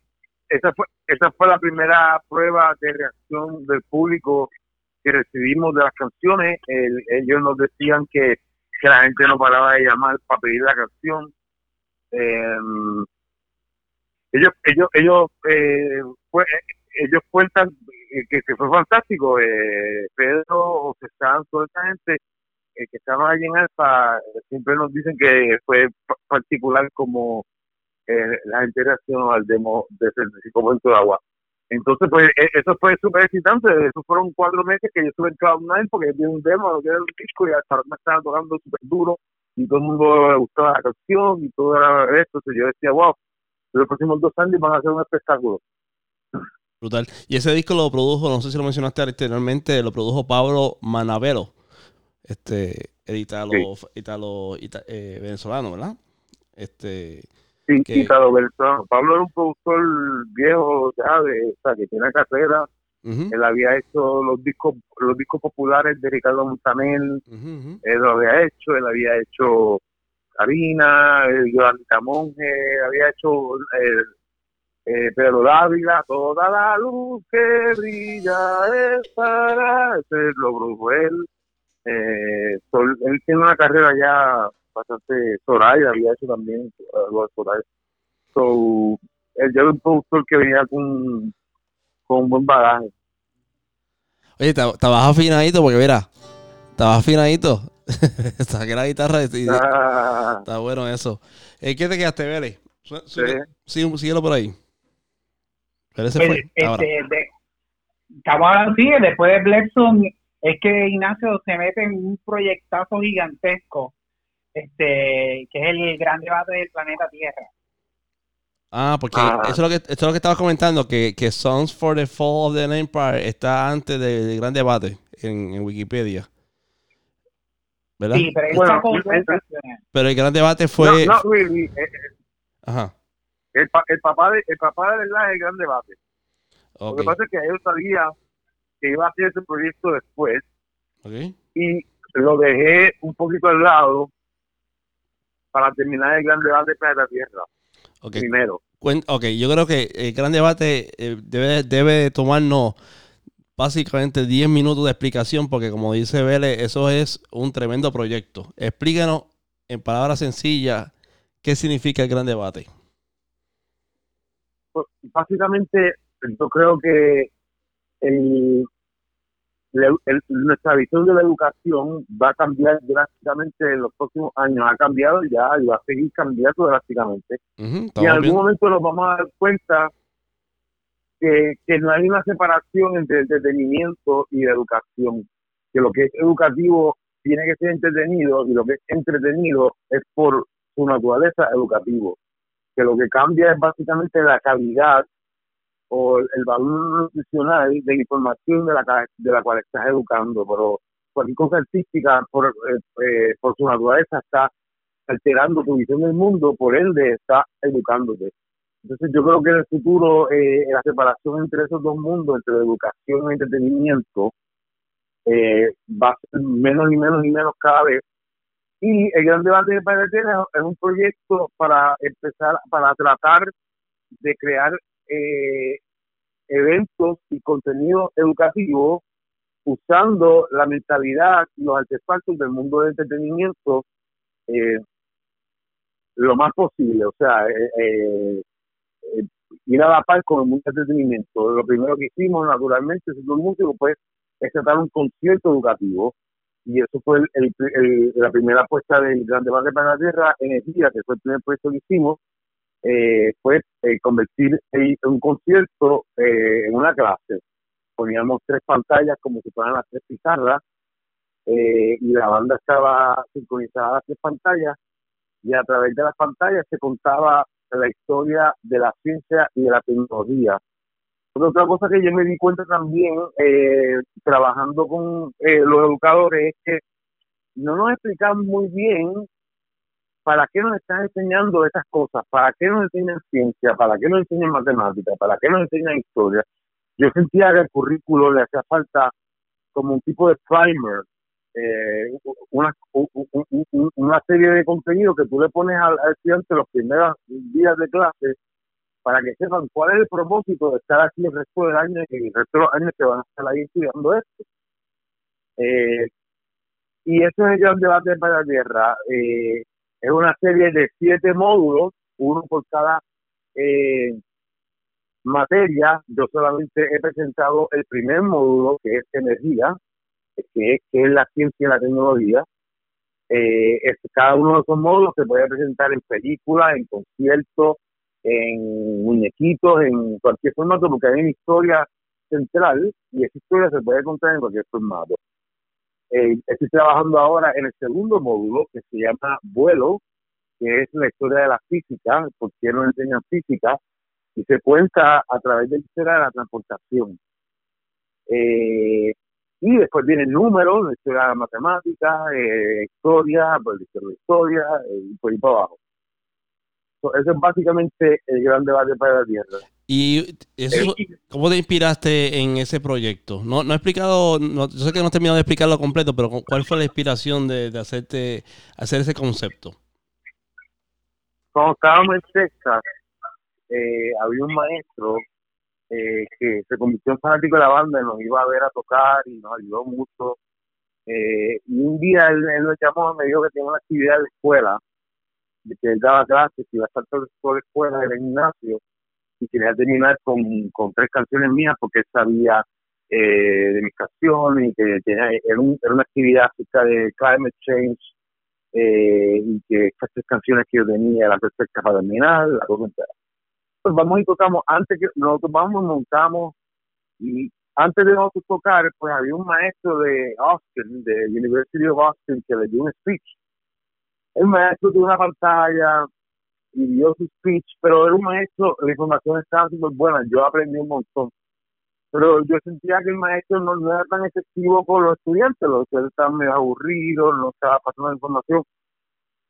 S3: esa, fue, esa fue la primera prueba de reacción del público que recibimos de las canciones. ellos nos decían que, la gente no paraba de llamar para pedir la canción. Em, ellos ellos ellos eh, fue, ellos cuentan que, fue fantástico. Eh, Pedro, José Santos, toda esa gente que estaban allí en Alfa siempre nos dicen que fue particular como eh, la gente reaccionó al demo de 65 momentos de agua. Entonces, pues e, eso fue súper excitante. Esos fueron cuatro meses que yo estuve en Cloud9 porque vi un demo, que era un disco y hasta me estaban tocando súper duro y todo el mundo le gustaba la canción y todo era esto. Entonces yo decía, wow, los próximos dos años van a ser un espectáculo.
S1: Brutal. Y ese disco lo produjo, no sé si lo mencionaste anteriormente, lo produjo Pablo Manavero este italo, italo, eh, venezolano, ¿verdad? Este
S3: sí, italo venezolano. Pablo era un productor viejo ya de, o sea, que tiene carrera. Él había hecho los discos los discos populares de Ricardo Montaner, él lo había hecho, él había hecho Karina, Yolanda Monge, había hecho eh, eh, Pedro Dávila, toda la luz que brilla es para, ese lo produjo él. Eh, él tiene una carrera ya bastante Soraya, había hecho también algo de Soraya. So, él ya era un productor que venía con, con un buen bagaje.
S1: Oye, estabas afinadito porque mira, estabas afinadito. Saqué la guitarra y, ah. está bueno eso. Eh, ¿Qué te quedaste, Vélez? Sí. síguelo por ahí.
S2: Vélez se fue. Este, de, estamos así, después de Blackson es que Ignacio se mete en un proyectazo gigantesco, este, que es el gran debate del planeta Tierra.
S1: Ah, porque ah. Eso, es lo que, eso es lo que estaba comentando, que, que Songs for the Fall of the Empire está antes del gran debate en, Wikipedia. ¿Verdad?
S2: Sí, pero, bueno,
S1: pero el gran debate fue...
S3: No, no really. Eh, eh, Ajá. El, el, papá de, el papá de verdad es el gran debate. Lo que pasa es que él sabía que iba a hacer ese proyecto después. Y lo dejé un poquito al lado para terminar el gran debate de la Tierra. Primero.
S1: Ok, yo creo que el gran debate eh, debe, debe tomarnos básicamente 10 minutos de explicación, porque como dice Vélez, eso es un tremendo proyecto. Explícanos en palabras sencillas qué significa el gran debate.
S3: Pues, básicamente, yo creo que el, nuestra visión de la educación va a cambiar drásticamente en los próximos años. Ha cambiado ya y va a seguir cambiando drásticamente. y en algún momento nos vamos a dar cuenta que, que no hay una separación entre entretenimiento y educación. Que lo que es educativo tiene que ser entretenido y lo que es entretenido es por su naturaleza educativo. Que lo que cambia es básicamente la calidad o el valor nutricional de información de la, de la cual estás educando, pero cualquier cosa artística por, eh, eh, por su naturaleza está alterando tu visión del mundo, por ende está educándote. Entonces yo creo que en el futuro eh, la separación entre esos dos mundos, entre educación y entretenimiento, va a ser menos y menos y menos cada vez. Y el gran debate de Padre es un proyecto para empezar, para tratar de crear eh, eventos y contenido educativo usando la mentalidad y los artefactos del mundo del entretenimiento eh, lo más posible. O sea, eh, eh, ir a la par con el mundo del entretenimiento. Lo primero que hicimos, naturalmente, siendo un músico, pues, es tratar un concierto educativo. Y eso fue el, la primera apuesta del Gran Debate para la Tierra, Energía, que fue el primer proyecto que hicimos, eh, fue eh, convertir un concierto eh, en una clase. Poníamos tres pantallas como si fueran las tres pizarras eh, y la banda estaba sincronizada a las tres pantallas y a través de las pantallas se contaba la historia de la ciencia y de la tecnología. otra cosa que yo me di cuenta también trabajando con los educadores es que no nos explican muy bien ¿para qué nos están enseñando esas cosas? ¿Para qué nos enseñan ciencia? ¿Para qué nos enseñan matemática? ¿Para qué nos enseñan historia? Yo sentía que el currículo le hacía falta como un tipo de primer, eh, una, serie de contenido que tú le pones al, estudiante los primeros días de clase para que sepan cuál es el propósito de estar aquí el resto del año y el resto de los años que van a estar ahí estudiando esto. Eh, y eso es el gran debate para la tierra. Eh, es una serie de siete módulos, uno por cada eh, materia. Yo solamente he presentado el primer módulo, que es energía, que es, la ciencia y la tecnología. Eh, cada uno de esos módulos se puede presentar en películas, en conciertos, en muñequitos, en cualquier formato, porque hay una historia central y esa historia se puede contar en cualquier formato. Eh, estoy trabajando ahora en el segundo módulo que se llama Vuelo, que es la historia de la física, porque nos enseñan física, y se cuenta a través de la historia de la transportación. Eh, y después vienen números, la historia de la matemática, eh, historia, pues, la historia, y por ahí para abajo. eso es básicamente el gran debate para la Tierra.
S1: ¿Y eso, cómo te inspiraste en ese proyecto? No, no he explicado, yo sé que no he terminado de explicarlo completo, pero ¿cuál fue la inspiración de, hacerte hacer ese concepto?
S3: Cuando estábamos en Texas, eh, había un maestro eh, que se convirtió en fanático de la banda y nos iba a ver a tocar y nos ayudó mucho. Eh, y un día él, él, nos llamó y me dijo que tenía una actividad de escuela, de que él daba clases, y iba a estar toda la escuela en el gimnasio y quería terminar con, con tres canciones mías porque sabía eh, de mis canciones y que, era, era, una actividad acerca de climate change eh, y que estas tres canciones que yo tenía eran perfectas para terminar, la cosa entera. Pues vamos y tocamos, antes que nosotros vamos, montamos y antes de nosotros tocar, pues había un maestro de Austin, de University of Austin, que le dio un speech. El maestro tuvo una pantalla, y dio su speech, pero era un maestro, la información estaba súper buena, yo aprendí un montón. Pero yo sentía que el maestro no, era tan efectivo con los estudiantes, los estudiantes estaban medio aburridos, no estaba pasando la información.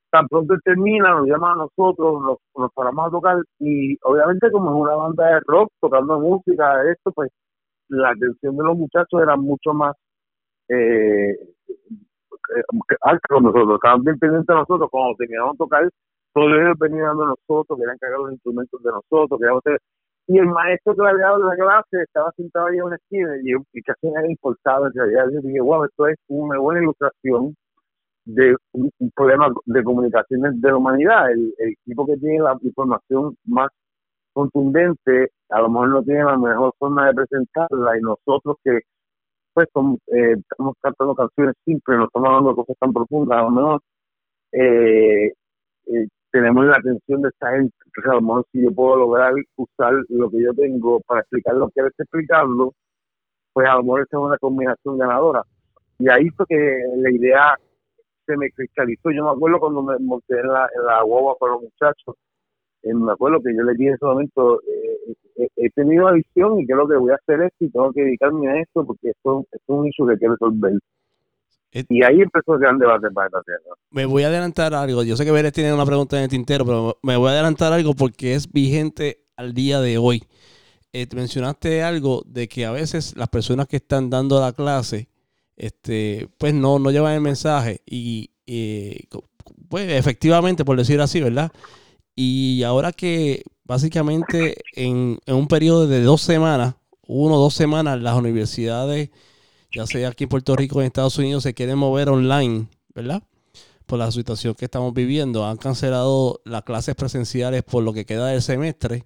S3: Tan pronto él termina, nos llama a nosotros, nos, nos paramos a tocar y obviamente como es una banda de rock, tocando música, esto, pues la atención de los muchachos era mucho más eh, eh alta con nosotros, estaban bien pendientes de nosotros, cuando terminamos de tocar todos ellos venían dando nosotros, querían cargar los instrumentos de nosotros, queríamos hacer... Y el maestro que había dado la clase estaba sentado ahí en una esquina y, y casi era importado en realidad. Yo dije, wow, esto es una buena ilustración de un, problema de comunicaciones de la humanidad. El, equipo que tiene la información más contundente a lo mejor no tiene la mejor forma de presentarla y nosotros que pues eh, estamos cantando canciones simples, no estamos hablando de cosas tan profundas, a lo mejor eh, eh, tenemos la atención de esta gente, a lo si yo puedo lograr usar lo que yo tengo para explicar lo que él está explicando, pues a lo mejor esa es una combinación ganadora. Y ahí fue que la idea se me cristalizó. Yo me acuerdo cuando me monté en la, en la guagua con los muchachos, eh, me acuerdo que yo le dije en ese momento, eh, eh, he tenido una visión y creo que voy a hacer esto y tengo que dedicarme a esto porque esto, es un issue que quiero resolver. Y ahí empezó el gran debate para esta tierra.
S1: Me voy a adelantar algo. Yo sé que Vélez tiene una pregunta en el tintero, pero me voy a adelantar algo porque es vigente al día de hoy. mencionaste algo de que a veces las personas que están dando la clase, este, pues no, no llevan el mensaje y pues efectivamente, por decir así, ¿verdad? Y ahora que básicamente en, un periodo de dos semanas, uno o dos semanas, las universidades, ya sea aquí en Puerto Rico o en Estados Unidos, se quieren mover online, ¿verdad? Por la situación que estamos viviendo. Han cancelado las clases presenciales por lo que queda del semestre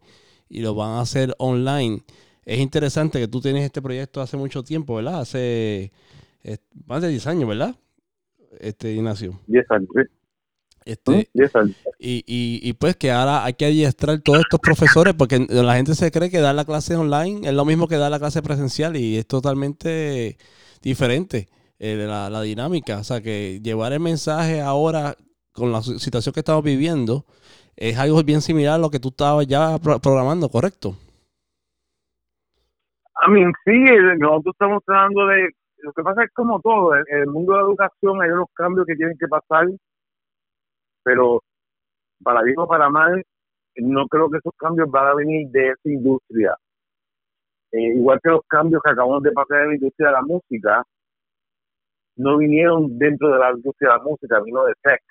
S1: y lo van a hacer online. Es interesante que tú tienes este proyecto hace mucho tiempo, ¿verdad? Hace eh, más de 10 años, ¿verdad? Este, Ignacio.
S3: 10 años,
S1: este, y, y, pues que ahora hay que adiestrar todos estos profesores porque la gente se cree que dar la clase online es lo mismo que dar la clase presencial y es totalmente diferente eh, la, dinámica. O sea que llevar el mensaje ahora con la situación que estamos viviendo es algo bien similar a lo que tú estabas ya programando, ¿correcto?
S3: A mí sí, nosotros estamos hablando de... Lo que pasa es como todo, en el mundo de la educación hay unos cambios que tienen que pasar pero para bien o para mal, no creo que esos cambios van a venir de esa industria. Eh, igual que los cambios que acabamos de pasar en la industria de la música, no vinieron dentro de la industria de la música, vino de tech.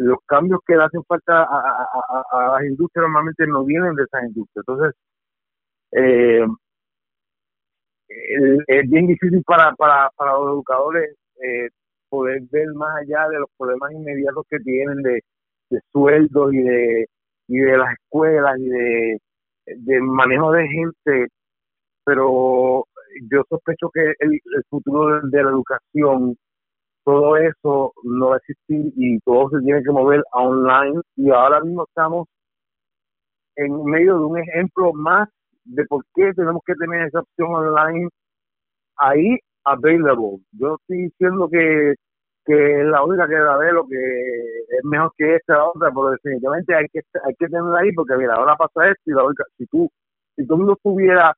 S3: los cambios que le hacen falta a, las industrias normalmente no vienen de esas industrias. Entonces, eh, es bien difícil para, para, para los educadores eh, poder ver más allá de los problemas inmediatos que tienen de, sueldos y de, y de las escuelas y de, manejo de gente, pero yo sospecho que el, futuro de, la educación, todo eso no va a existir y todo se tiene que mover a online. Y ahora mismo estamos en medio de un ejemplo más de por qué tenemos que tener esa opción online. Ahí available. Yo estoy diciendo que, que es la única que va a lo que es mejor que esta otra, pero definitivamente hay que hay que tenerla ahí porque mira, ahora pasa esto y la única, si tú si todo el mundo tuviera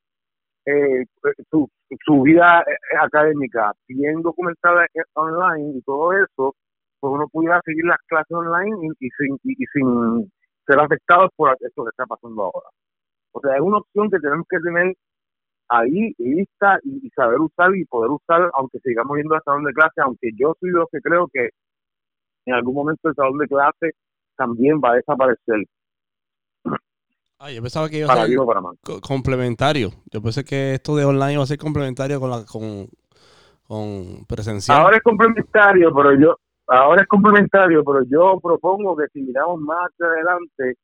S3: eh, su, su vida eh, académica bien documentada online y todo eso, pues uno pudiera seguir las clases online y, sin y, sin ser afectados por esto que está pasando ahora. O sea, es una opción que tenemos que tener ahí lista y, saber usar y poder usar, aunque sigamos yendo al salón de clase, aunque yo soy de los que creo que en algún momento el salón de clase también va a desaparecer.
S1: Ah, yo pensaba que iba a ser complementario. Yo pensé que esto de online iba a ser complementario con la con, con presencial.
S3: Ahora es complementario, pero yo ahora es complementario, pero yo propongo que si miramos más adelante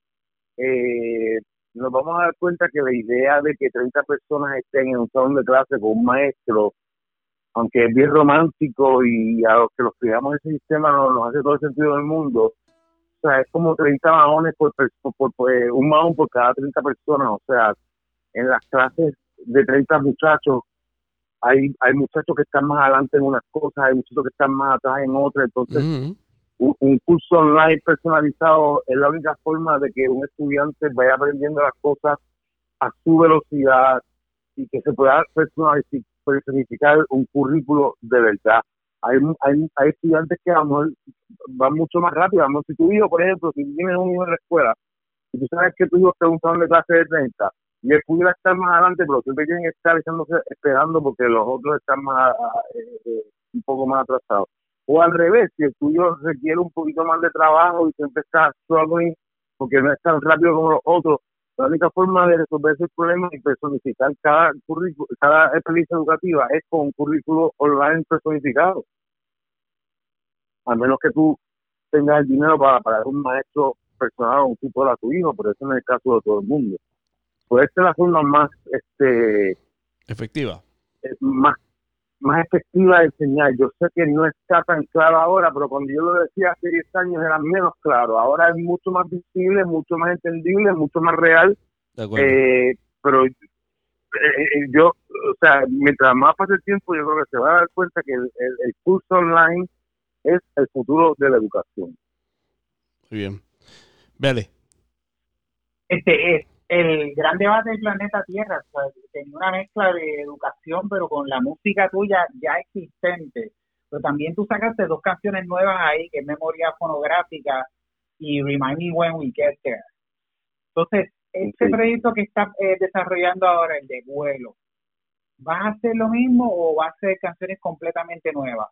S3: eh, nos vamos a dar cuenta que la idea de que 30 personas estén en un salón de clase con un maestro, aunque es bien romántico y a los que los creamos ese sistema nos, hace todo el sentido del mundo, o sea, es como 30 maones por, por, pues, un maón por cada 30 personas, o sea, en las clases de 30 muchachos hay, hay muchachos que están más adelante en unas cosas, hay muchachos que están más atrás en otras, entonces un, curso online personalizado es la única forma de que un estudiante vaya aprendiendo las cosas a su velocidad y que se pueda personificar un currículo de verdad. Hay, hay, hay estudiantes que a lo mejor van mucho más rápido. A si tu hijo, por ejemplo, si tienes un hijo en la escuela y tú sabes que tu hijo está salón de clase de 30 y él pudiera estar más adelante, pero siempre que estar esperando porque los otros están más eh, eh, un poco más atrasados. O al revés, si el tuyo requiere un poquito más de trabajo y siempre está struggling porque no es tan rápido como los otros, la única forma de resolver ese problema y personificar cada currículo, cada experiencia educativa es con un currículo online personificado. Al menos que tú tengas el dinero para pagar un maestro personal o un tutor a tu hijo, pero eso no es el caso de todo el mundo. Puede ser la forma más este
S1: efectiva
S3: más más efectiva de enseñar. Yo sé que no está tan claro ahora, pero cuando yo lo decía hace 10 años era menos claro. Ahora es mucho más visible, mucho más entendible, mucho más real. Eh, pero eh, eh, yo, o sea, mientras más pase el tiempo, yo creo que se va a dar cuenta que el, curso online es el futuro de la educación.
S1: Muy bien. Vale.
S2: Este es el gran debate del planeta Tierra. tenía una mezcla de educación, pero con la música tuya ya existente. Pero también tú sacaste dos canciones nuevas ahí, que es Memoria Fonográfica y Remind Me When We Get There. Entonces, este proyecto que está eh, desarrollando ahora, el de vuelo, ¿vas a hacer lo mismo o va a ser canciones completamente nuevas?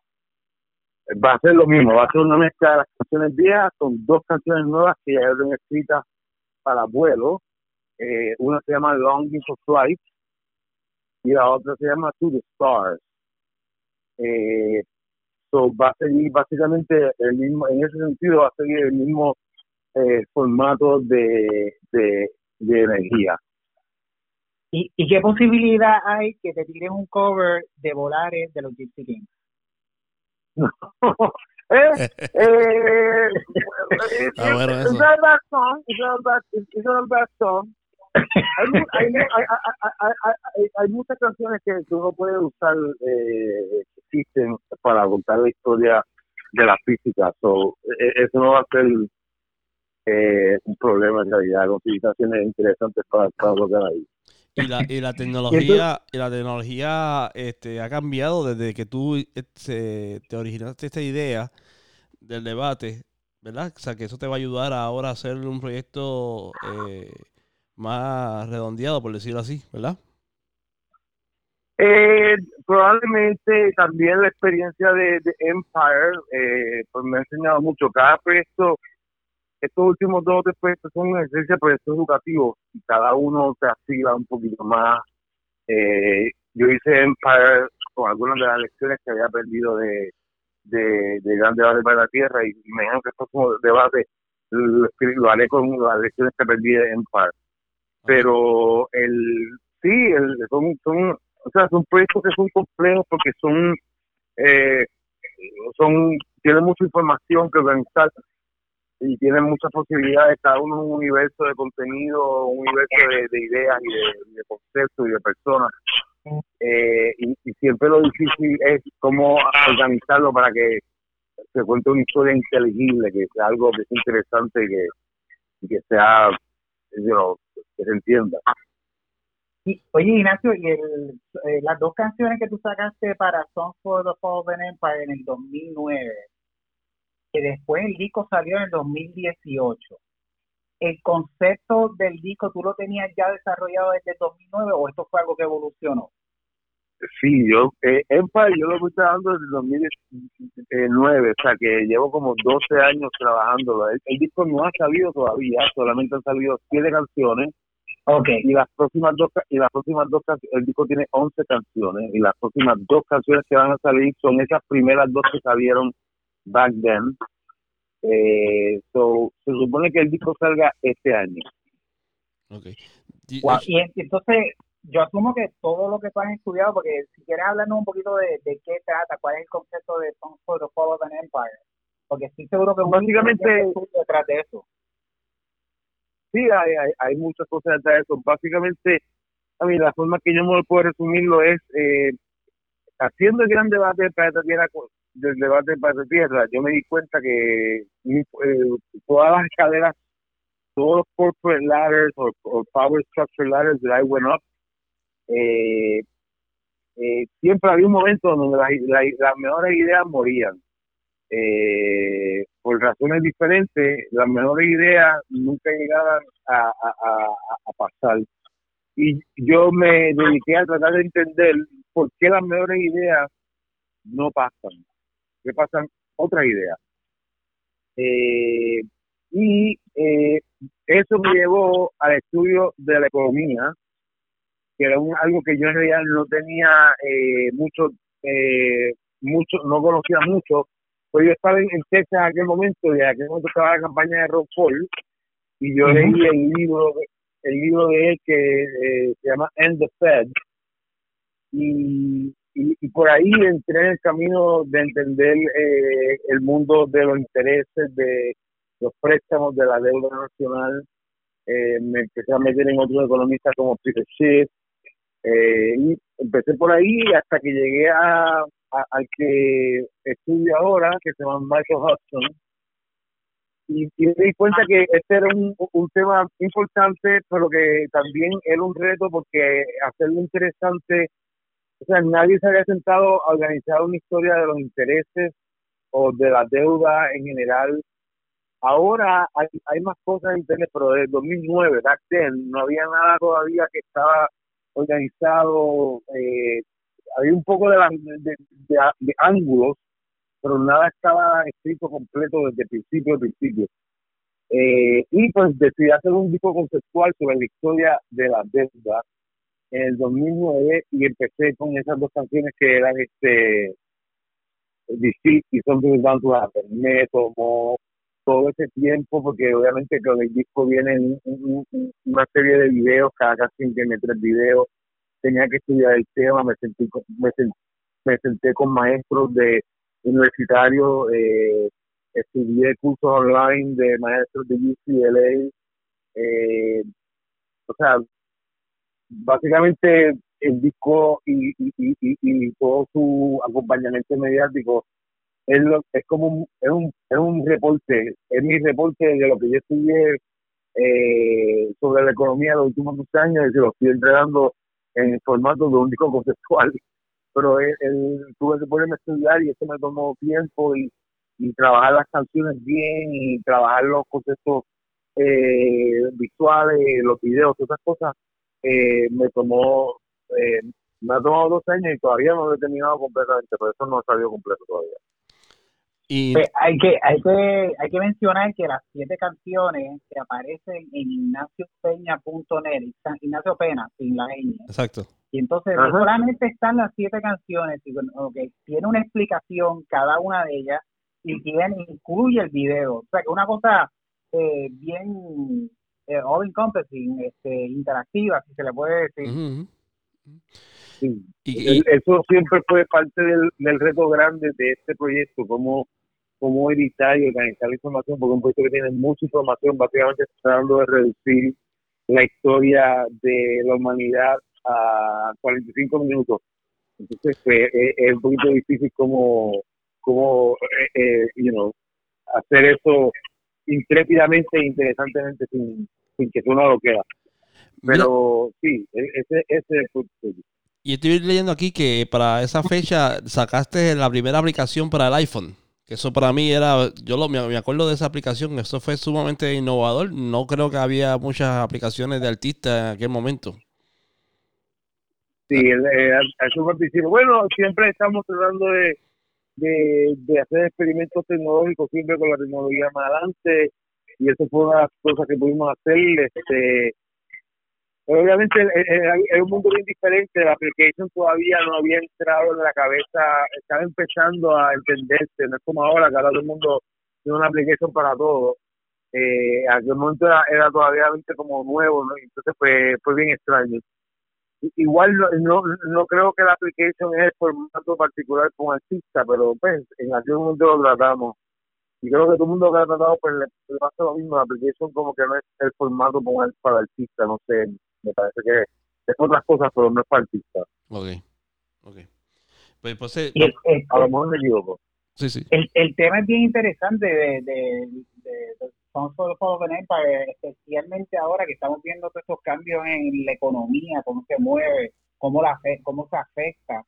S3: Va a ser lo mismo, va a ser una mezcla de las canciones viejas con dos canciones nuevas que ya eran escritas para vuelo eh, una se llama Longing for Flight y la otra se llama To the Stars. Eh, so va a seguir básicamente el mismo, en ese sentido va a seguir el mismo eh, formato de, de, energía.
S2: ¿Y, ¿Y qué posibilidad hay que te tiren un cover de Volares de los Gypsy Kings?
S3: Eh, eh, ah. It's not a bad song. It's not a bad, it's not a bad song hay, hay, muchas canciones que uno puede usar eh, existen para contar la historia de la física. So, e, eso no va a ser eh, un problema en realidad. Con civilizaciones interesantes para, para ahí.
S1: Y la, y la tecnología y la tecnología este, ha cambiado desde que tú este, te originaste esta idea del debate, ¿verdad? O sea, que eso te va a ayudar ahora a hacer un proyecto eh, más redondeado, por decirlo así, ¿verdad?
S3: Eh, probablemente también la experiencia de, Empire eh, pues me ha enseñado mucho. Cada proyecto, estos últimos dos proyectos son una esencia de proyectos educativos y cada uno se afila un poquito más. Eh, yo hice Empire con algunas de las lecciones que había aprendido de, de, de Gran para la Tierra y me dijeron que el próximo debate lo, lo haré con las lecciones que aprendí de Empire pero el sí el, son son o sea son proyectos que son complejos porque son eh, son tienen mucha información que organizar y tienen muchas posibilidades cada uno un universo de contenido un universo de, ideas y de, conceptos y de personas. Eh, y, siempre lo difícil es cómo organizarlo para que se cuente una historia inteligible que sea algo que sea interesante y que, y que sea you que se entienda.
S2: oye, Ignacio, y el, eh, las dos canciones que tú sacaste para Songs for the Fallen Empire en el 2009, que después el disco salió en el 2018. ¿El concepto del disco tú lo tenías ya desarrollado desde 2009 o esto fue algo que evolucionó?
S3: Sí, yo, eh, Empire yo lo estoy trabajando desde 2009, o sea que llevo como 12 años trabajando. El, el disco no ha salido todavía, solamente han salido 7 canciones
S2: Okay.
S3: Y las próximas dos y las próximas dos el disco tiene 11 canciones y las próximas dos canciones que van a salir son esas primeras dos que salieron back then. Eh, so, se supone que el disco salga este año.
S1: Okay.
S2: Y, entonces, yo asumo que todo lo que tú has estudiado, porque si quieres hablarnos un poquito de, de qué trata, cuál es el concepto de Songs for the Fall of an Empire, porque estoy seguro que
S3: básicamente
S2: detrás de eso
S3: sí, hay, hay, muchas cosas detrás de eso. Básicamente, a mí la forma que yo me puedo resumirlo es eh, haciendo el gran debate del planeta Tierra, del debate del planeta Tierra, yo me di cuenta que eh, todas las escaleras, todos los corporate ladders o, power structure ladders that I went up, eh, siempre había un momento donde las mejores ideas morían eh, por razones diferentes, las mejores ideas nunca llegaban a, a, pasar. Y yo me dediqué a tratar de entender por qué las mejores ideas no pasan, que pasan otras ideas. Eh, y eh, eso me llevó al estudio de la economía, que era algo que yo en realidad no tenía eh, mucho, eh, mucho, no conocía mucho, pues yo estaba en, Texas en aquel momento y en aquel momento estaba la campaña de Ron Paul y yo leí el libro el libro de él que eh, se llama End the Fed y, y, por ahí entré en el camino de entender eh, el mundo de los intereses, de los préstamos, de la deuda nacional. Eh, me empecé a meter en otros economistas como Peter Schiff, eh, y empecé por ahí hasta que llegué a, al que estudio ahora, que se llama Michael Hudson, y, me di cuenta que este era un, un tema importante, pero que también era un reto porque hacerlo interesante o sea, nadie se había sentado a organizar una historia de los intereses o de la deuda en general. Ahora hay, hay más cosas en Internet, pero desde 2009, back then, no había nada todavía que estaba organizado. Eh, había un poco de, ángulos, pero nada estaba escrito completo desde principio a principio. Eh, y pues decidí hacer un disco conceptual sobre la historia de la deuda en el 2009 y empecé con esas dos canciones que eran este Deceit y Something Bound to Happen. Me tomó todo ese tiempo porque obviamente con el disco vienen una serie de videos, cada canción tiene tres videos, tenía que estudiar el tema, me sentí me, me senté con maestros de universitarios, eh, estudié cursos online de maestros de UCLA, eh, o sea, básicamente el disco y, y, todo su acompañamiento mediático es, es como un, es, un, es un reporte, es mi reporte de lo que yo estudié eh, sobre la economía de los últimos dos años y se lo estoy entregando en formato de un disco conceptual. Pero él, tuve que ponerme a estudiar y eso me tomó tiempo y, y trabajar las canciones bien y trabajar los conceptos eh, visuales, los videos, todas esas cosas eh, me tomó, eh, me ha tomado dos años y todavía no lo he terminado completamente, por eso no ha salido completo todavía.
S2: Y pues, hay que hay que hay que mencionar que las siete canciones que aparecen en ignaciopeña.net, Ignacio Pena, sin la ñ.
S1: Exacto.
S2: Y entonces solamente están las siete canciones, y, okay, tiene una explicación cada una de ellas y tiene incluye el video. O sea que una cosa eh, bien eh, all encompassing, este, interactiva, si se le puede decir.
S3: y, eso siempre fue parte del, reto grande de este proyecto, como cómo editar y organizar la información, porque un proyecto que tiene mucha información, básicamente está tratando de reducir la historia de la humanidad a 45 minutos. Entonces, pues, es, un poquito difícil como, como eh, eh, you know, hacer eso intrépidamente e interesantemente sin, sin que uno lo queda. Pero sí, e, ese, ese es
S1: Y estoy leyendo aquí que para esa fecha sacaste la primera aplicación para el iPhone. Que eso para mí era, yo lo, me acuerdo de esa aplicación, eso fue sumamente innovador. No creo que había muchas aplicaciones de artistas en aquel momento.
S3: Sí, el, bueno, siempre estamos tratando de, de, hacer experimentos tecnológicos, siempre con la tecnología más adelante y eso fue una de cosas que pudimos hacer. Este, obviamente es un mundo bien diferente, la application todavía no había entrado en la cabeza, estaba empezando a entenderse, no es como ahora que ahora todo el mundo tiene una application para todo. Eh, aquel momento era, todavía como nuevo, entonces fue, fue bien extraño. Igual no, no, creo que la application es el formato particular como artista, pero pues en aquel momento lo tratamos y creo que todo el mundo que ha tratado pues le, pasa lo mismo la aplicación como que no es el formato para, para artista no sé me parece que es otras cosas pero no es para artista.
S1: Ok ok. Pues, pues
S3: eh, a lo mejor me equivoco.
S1: Sí sí.
S2: el, el tema es bien interesante de, de, de, de especialmente ahora que estamos viendo todos estos cambios en la economía, cómo se mueve, cómo la cómo se afecta.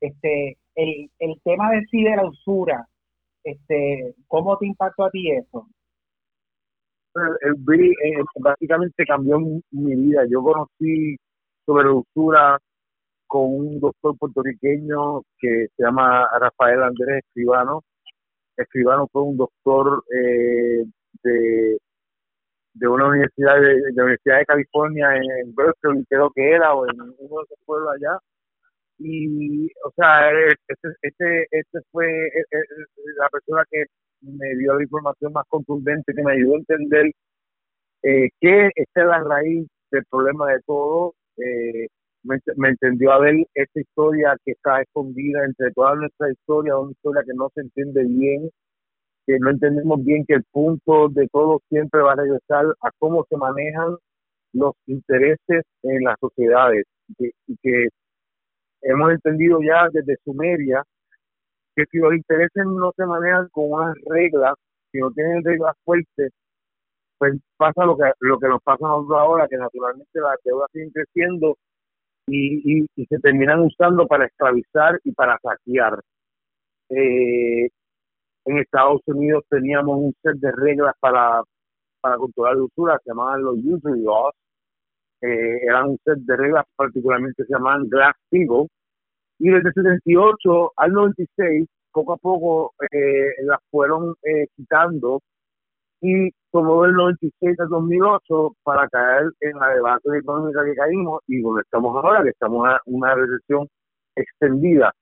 S2: Este, el, el tema de sí de la usura, este, ¿Cómo te impactó a ti eso?
S3: El, eh, básicamente cambió mi, vida. Yo conocí sobre usura con un doctor puertorriqueño que se llama Rafael Andrés Escribano. Escribano fue un doctor eh, de, de una universidad de, la Universidad de California en Berkeley, creo que era, o en uno de esos pueblos allá, y o sea este este este fue e, e, la persona que me dio la información más contundente que me ayudó a entender eh, que es la raíz del problema de todo eh, me, entendió a ver esta historia que está escondida entre toda nuestra historia, una historia que no se entiende bien, que no entendemos bien que el punto de todo siempre va a regresar a cómo se manejan los intereses en las sociedades y que hemos entendido ya desde Sumeria que si los intereses no se manejan con unas reglas, si no tienen reglas fuertes, pues pasa lo que lo que nos pasa a nosotros ahora, que naturalmente las deudas siguen creciendo y, y, se terminan usando para esclavizar y para saquear. Eh, en Estados Unidos teníamos un set de reglas para, para controlar la usura, se llamaban los usury laws, eh, eran un set de reglas particularmente se llamaban Glass-Steagall, y desde el 78 al 96, poco a poco eh, las fueron eh, quitando y tomó del 96 al 2008 para caer en la debate económica que caímos y donde estamos ahora, que estamos en una recesión extendida.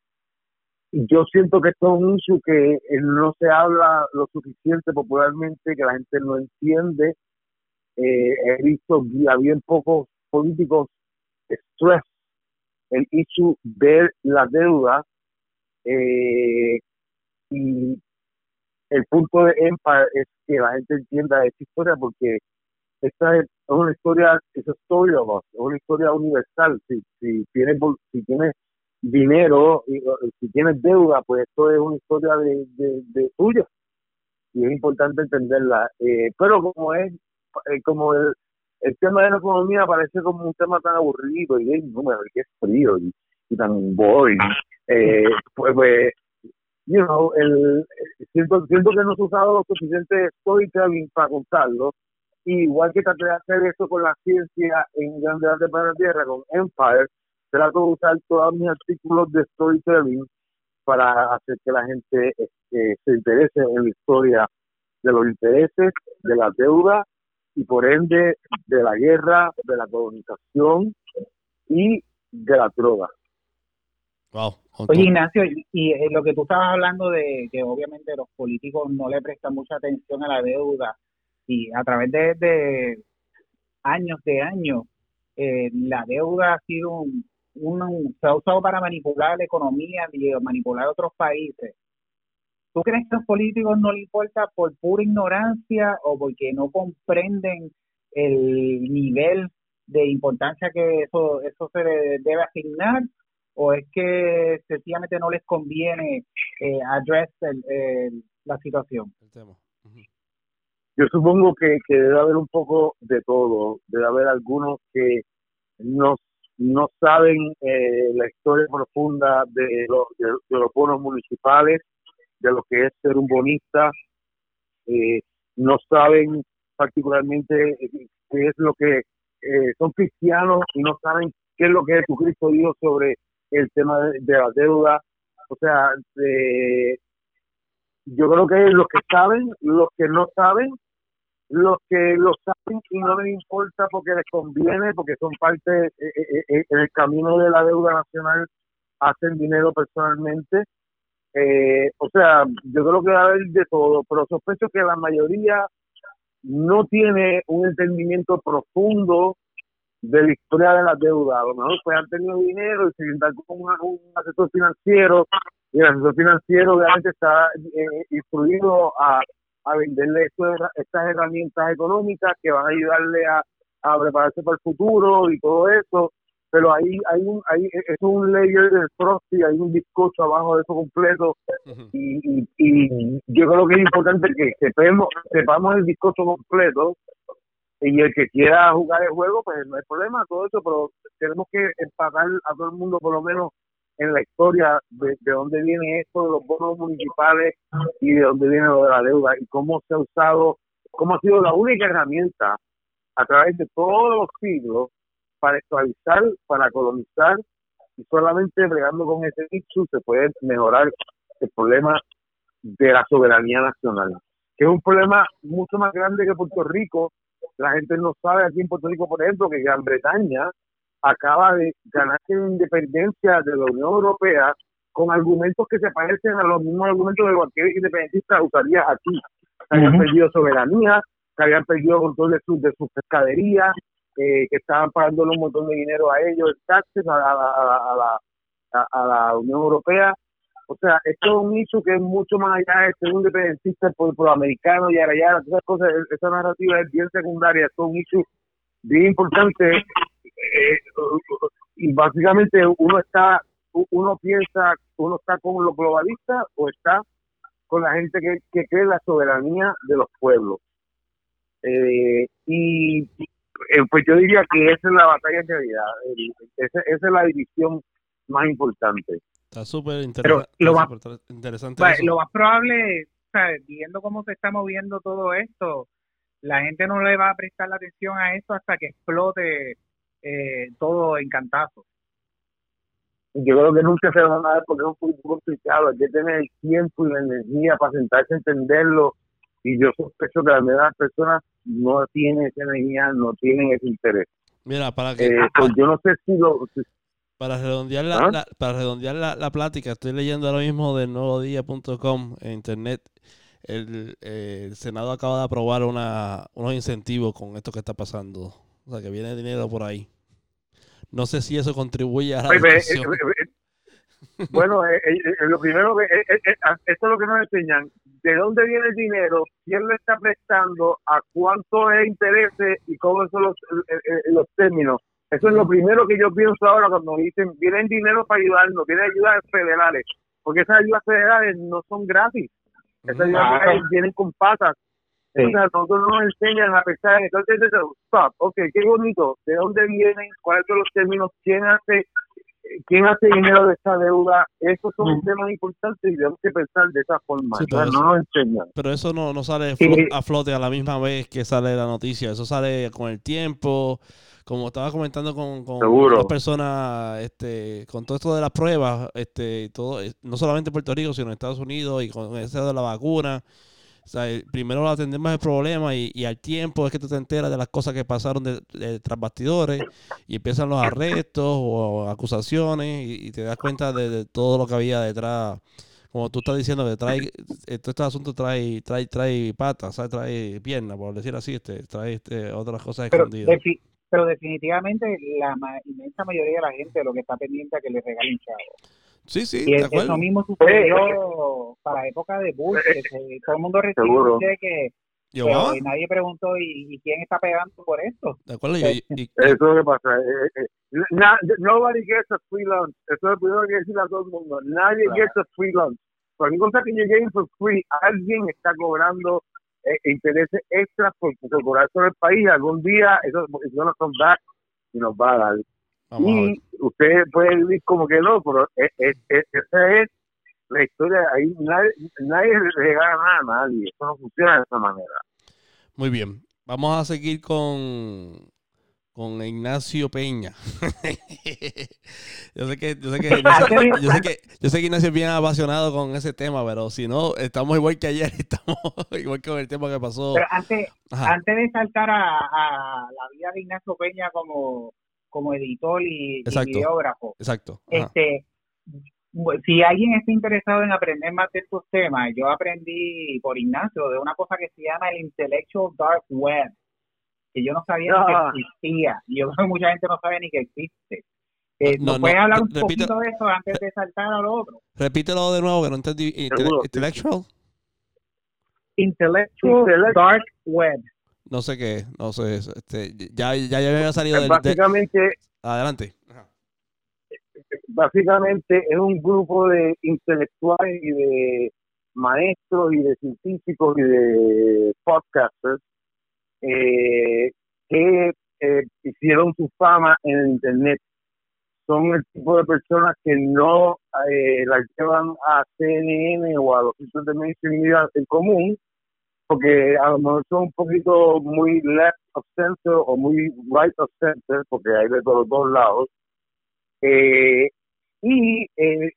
S3: Yo siento que esto es un issue que eh, no se habla lo suficiente popularmente, que la gente no entiende. he visto a bien pocos políticos stress el issue de la deuda eh, y el punto de Empire es que la gente entienda esta historia porque esta es una historia, es historia es una historia universal. Si, si tienes si tienes dinero, y, si tienes deuda, pues esto es una historia de, de, tuya y es importante entenderla. Eh, pero como es, eh, como el, el tema de la economía parece como un tema tan aburrido y es número que es frío y, tan boring. Eh, pues, pues, you know, el, siento, siento que no se usado lo suficiente storytelling para contarlo. igual que traté de hacer eso con la ciencia en Grande Arte para la Tierra, con Empire, trato de usar todos mis artículos de storytelling para hacer que la gente este, se interese en la historia de los intereses, de la deuda y por ende de la guerra, de la colonización y de la droga.
S2: Oye, Ignacio, y, eh, lo que tú estabas hablando de que obviamente los políticos no le prestan mucha atención a la deuda y a través de, años de años, eh, la deuda ha sido un, se ha usado para manipular la economía y manipular otros países. ¿Tú crees que a los políticos no les importa por pura ignorancia o porque no comprenden el nivel de importancia que eso, eso se debe asignar? ¿O es que sencillamente no les conviene eh, la situación?
S3: Yo supongo que, debe haber un poco de todo. Debe haber algunos que no, no saben eh, la historia profunda de los, de los bonos municipales de lo que es ser un bonista, eh, no saben particularmente eh, qué es lo que eh, son cristianos y no saben qué es lo que Jesucristo dijo sobre el tema de, la deuda. O sea, yo creo que los que saben, los que no saben, los que lo saben y no les importa porque les conviene, porque son parte en el camino de la deuda nacional, hacen dinero personalmente eh, o sea, yo creo que va a haber de todo, pero sospecho que la mayoría no tiene un entendimiento profundo de la historia de la deuda. A lo mejor pues han tenido dinero y se sientan con un asesor financiero y el asesor financiero obviamente está eh, instruido a, a venderle estas herramientas económicas que van a ayudarle a, a prepararse para el futuro y todo eso pero ahí hay un ahí es un layer de frosty hay un bizcocho abajo de eso completo. Y, y, yo creo que es importante que sepamos, sepamos el bizcocho completo. Y el que quiera jugar el juego pues no hay problema todo eso pero tenemos que empatar a todo el mundo por lo menos en la historia de, de dónde viene esto de los bonos municipales y de dónde viene lo de la deuda y cómo se ha usado cómo ha sido la única herramienta a través de todos los siglos para actualizar, para colonizar, y solamente bregando con ese issue se puede mejorar el problema de la soberanía nacional, que es un problema mucho más grande que Puerto Rico. La gente no sabe aquí en Puerto Rico, por ejemplo, que Gran Bretaña acaba de ganarse la independencia de la Unión Europea con argumentos que se parecen a los mismos argumentos que cualquier independentista usaría aquí. habían perdido soberanía, que habían perdido control de sus de sus pescaderías, eh, que estaban pagándole un montón de dinero a ellos, taxes, a, a, a, la, a, la Unión Europea. O sea, esto es un issue que es mucho más allá de ser un independentista por, por americano y ahora ya, esas cosas, esa narrativa es bien secundaria, esto es un bien importante eh, y básicamente uno está, uno piensa, uno está con los globalistas o está con la gente que, que cree la soberanía de los pueblos. Eh, y eh, pues yo diría que esa es la batalla en realidad, esa, esa es la división más importante.
S1: Está súper
S2: Pero lo más,
S1: interesante.
S2: pues,
S1: eso.
S2: lo más probable, o sea, viendo cómo se está moviendo todo esto, la gente no le va a prestar la atención a esto hasta que explote eh, todo en cantazo.
S3: Yo creo que nunca se van a dar porque es un poco complicado. Hay que tener el tiempo y la energía para sentarse a entenderlo. Y yo sospecho que la mayoría de las personas no tienen esa energía, no tienen ese interés.
S1: Mira, para que
S3: Eh, pues yo no sé si lo. si-
S1: para redondear la,
S3: ¿Ah?
S1: la- para redondear la, la plática, estoy leyendo ahora mismo del nuevodía.com en internet. El, eh, el Senado acaba de aprobar una, unos incentivos con esto que está pasando. O sea, que viene dinero por ahí. No sé si eso contribuye a la discusión.
S3: Bueno, eh, eh, eh, lo primero que. eh, eh, esto es lo que nos enseñan. ¿De dónde viene el dinero? ¿Quién lo está prestando? ¿A cuánto es interés? ¿Y cómo son los, los términos? Eso es lo primero que yo pienso ahora cuando dicen, vienen dinero para ayudarnos, vienen ayudas federales, porque esas ayudas federales no son gratis, esas ayudas
S2: Ah.
S3: federales vienen con patas.
S2: Sí.
S3: O sea, nosotros nos enseñan a pensar, entonces, stop, ok, qué bonito, ¿de dónde vienen? ¿Cuáles son los términos? ¿Quién hace, quién hace dinero de esta deuda? Esos son temas importantes y tenemos que pensar de esa forma.
S1: Sí, pero
S3: no nos enseñan.
S1: Pero eso no, no sale a flote a la misma vez que sale la noticia. Eso sale con el tiempo. Como estaba comentando con, con otras personas, este, con todo esto de las pruebas, este, todo, eh, no solamente en Puerto Rico, sino en Estados Unidos y con eso de la vacuna. O sea, primero atendemos el problema y, y al tiempo es que tú te enteras de las cosas que pasaron de, de- tras bastidores y empiezan los arrestos o acusaciones y, y te das cuenta de, de todo lo que había detrás como tú estás diciendo que trae todo este asunto trae trae trae patas ¿sabes? trae piernas por decir así este trae este, otras cosas
S2: Pero,
S1: escondidas
S2: defi- pero definitivamente la ma- inmensa mayoría de la gente lo que está pendiente a que le regalen chavo.
S1: Sí sí
S2: Y
S1: de
S2: es-
S1: acuerdo
S2: eso mismo sucedió para la época de Bush, que se- todo el mundo recibió
S3: Seguro.
S2: un cheque,
S1: y
S2: nadie preguntó ¿y, y quién está pegando por esto.
S1: de acuerdo y, y- y-
S3: Eso es lo que pasa. Eh, eh, na- nobody gets a free lunch. Eso es lo primero que hay que decirle a todo el mundo. Nadie
S2: Claro.
S3: gets a free lunch. Cualquier cosa que llegue for free, alguien está cobrando eh, intereses extras por, por cobrar sobre el país. Algún día eso es gonna come back y nos va a dar.
S1: Vamos
S3: Y usted puede vivir como que no, pero es- es- es- esa es la historia. Ahí nadie, nadie le regala nada a nadie. Eso no funciona de esa manera.
S1: muy bien vamos a seguir con con Ignacio Peña yo sé que yo sé que Ignacio, yo sé que yo sé que Ignacio es bien apasionado con ese tema pero si no estamos igual que ayer estamos igual con el tema que pasó
S2: Pero antes,
S1: Ajá.
S2: antes de saltar a, a la vida de Ignacio Peña como, como editor y, y
S1: Exacto.
S2: videógrafo,
S1: exacto Ajá.
S2: este si alguien está interesado en aprender más de estos temas, yo aprendí por Ignacio de una cosa que se llama el Intellectual Dark Web, que yo no sabía ni
S3: Ah.
S2: que existía, y yo creo que mucha gente no sabe ni que existe. Eh,
S1: No,
S2: ¿Nos
S1: no,
S2: puedes hablar un
S1: repita-
S2: poquito de eso antes de saltar a lo otro?
S1: repítelo de nuevo que no entendí intellectual
S2: Intellectual
S3: Intellect-
S2: Dark Web.
S1: No sé qué no sé este ya ya ya había salido del, de-
S3: Básicamente,
S1: adelante Ajá.
S3: básicamente es un grupo de intelectuales y de maestros y de científicos y de podcasters eh, que eh, hicieron su fama en el internet. Son el tipo de personas que no eh, las llevan a CNN o a los sitios de mainstream media en común, porque a lo mejor son un poquito muy left of center o muy right of center, porque hay de todos, dos lados. Eh, y, eh,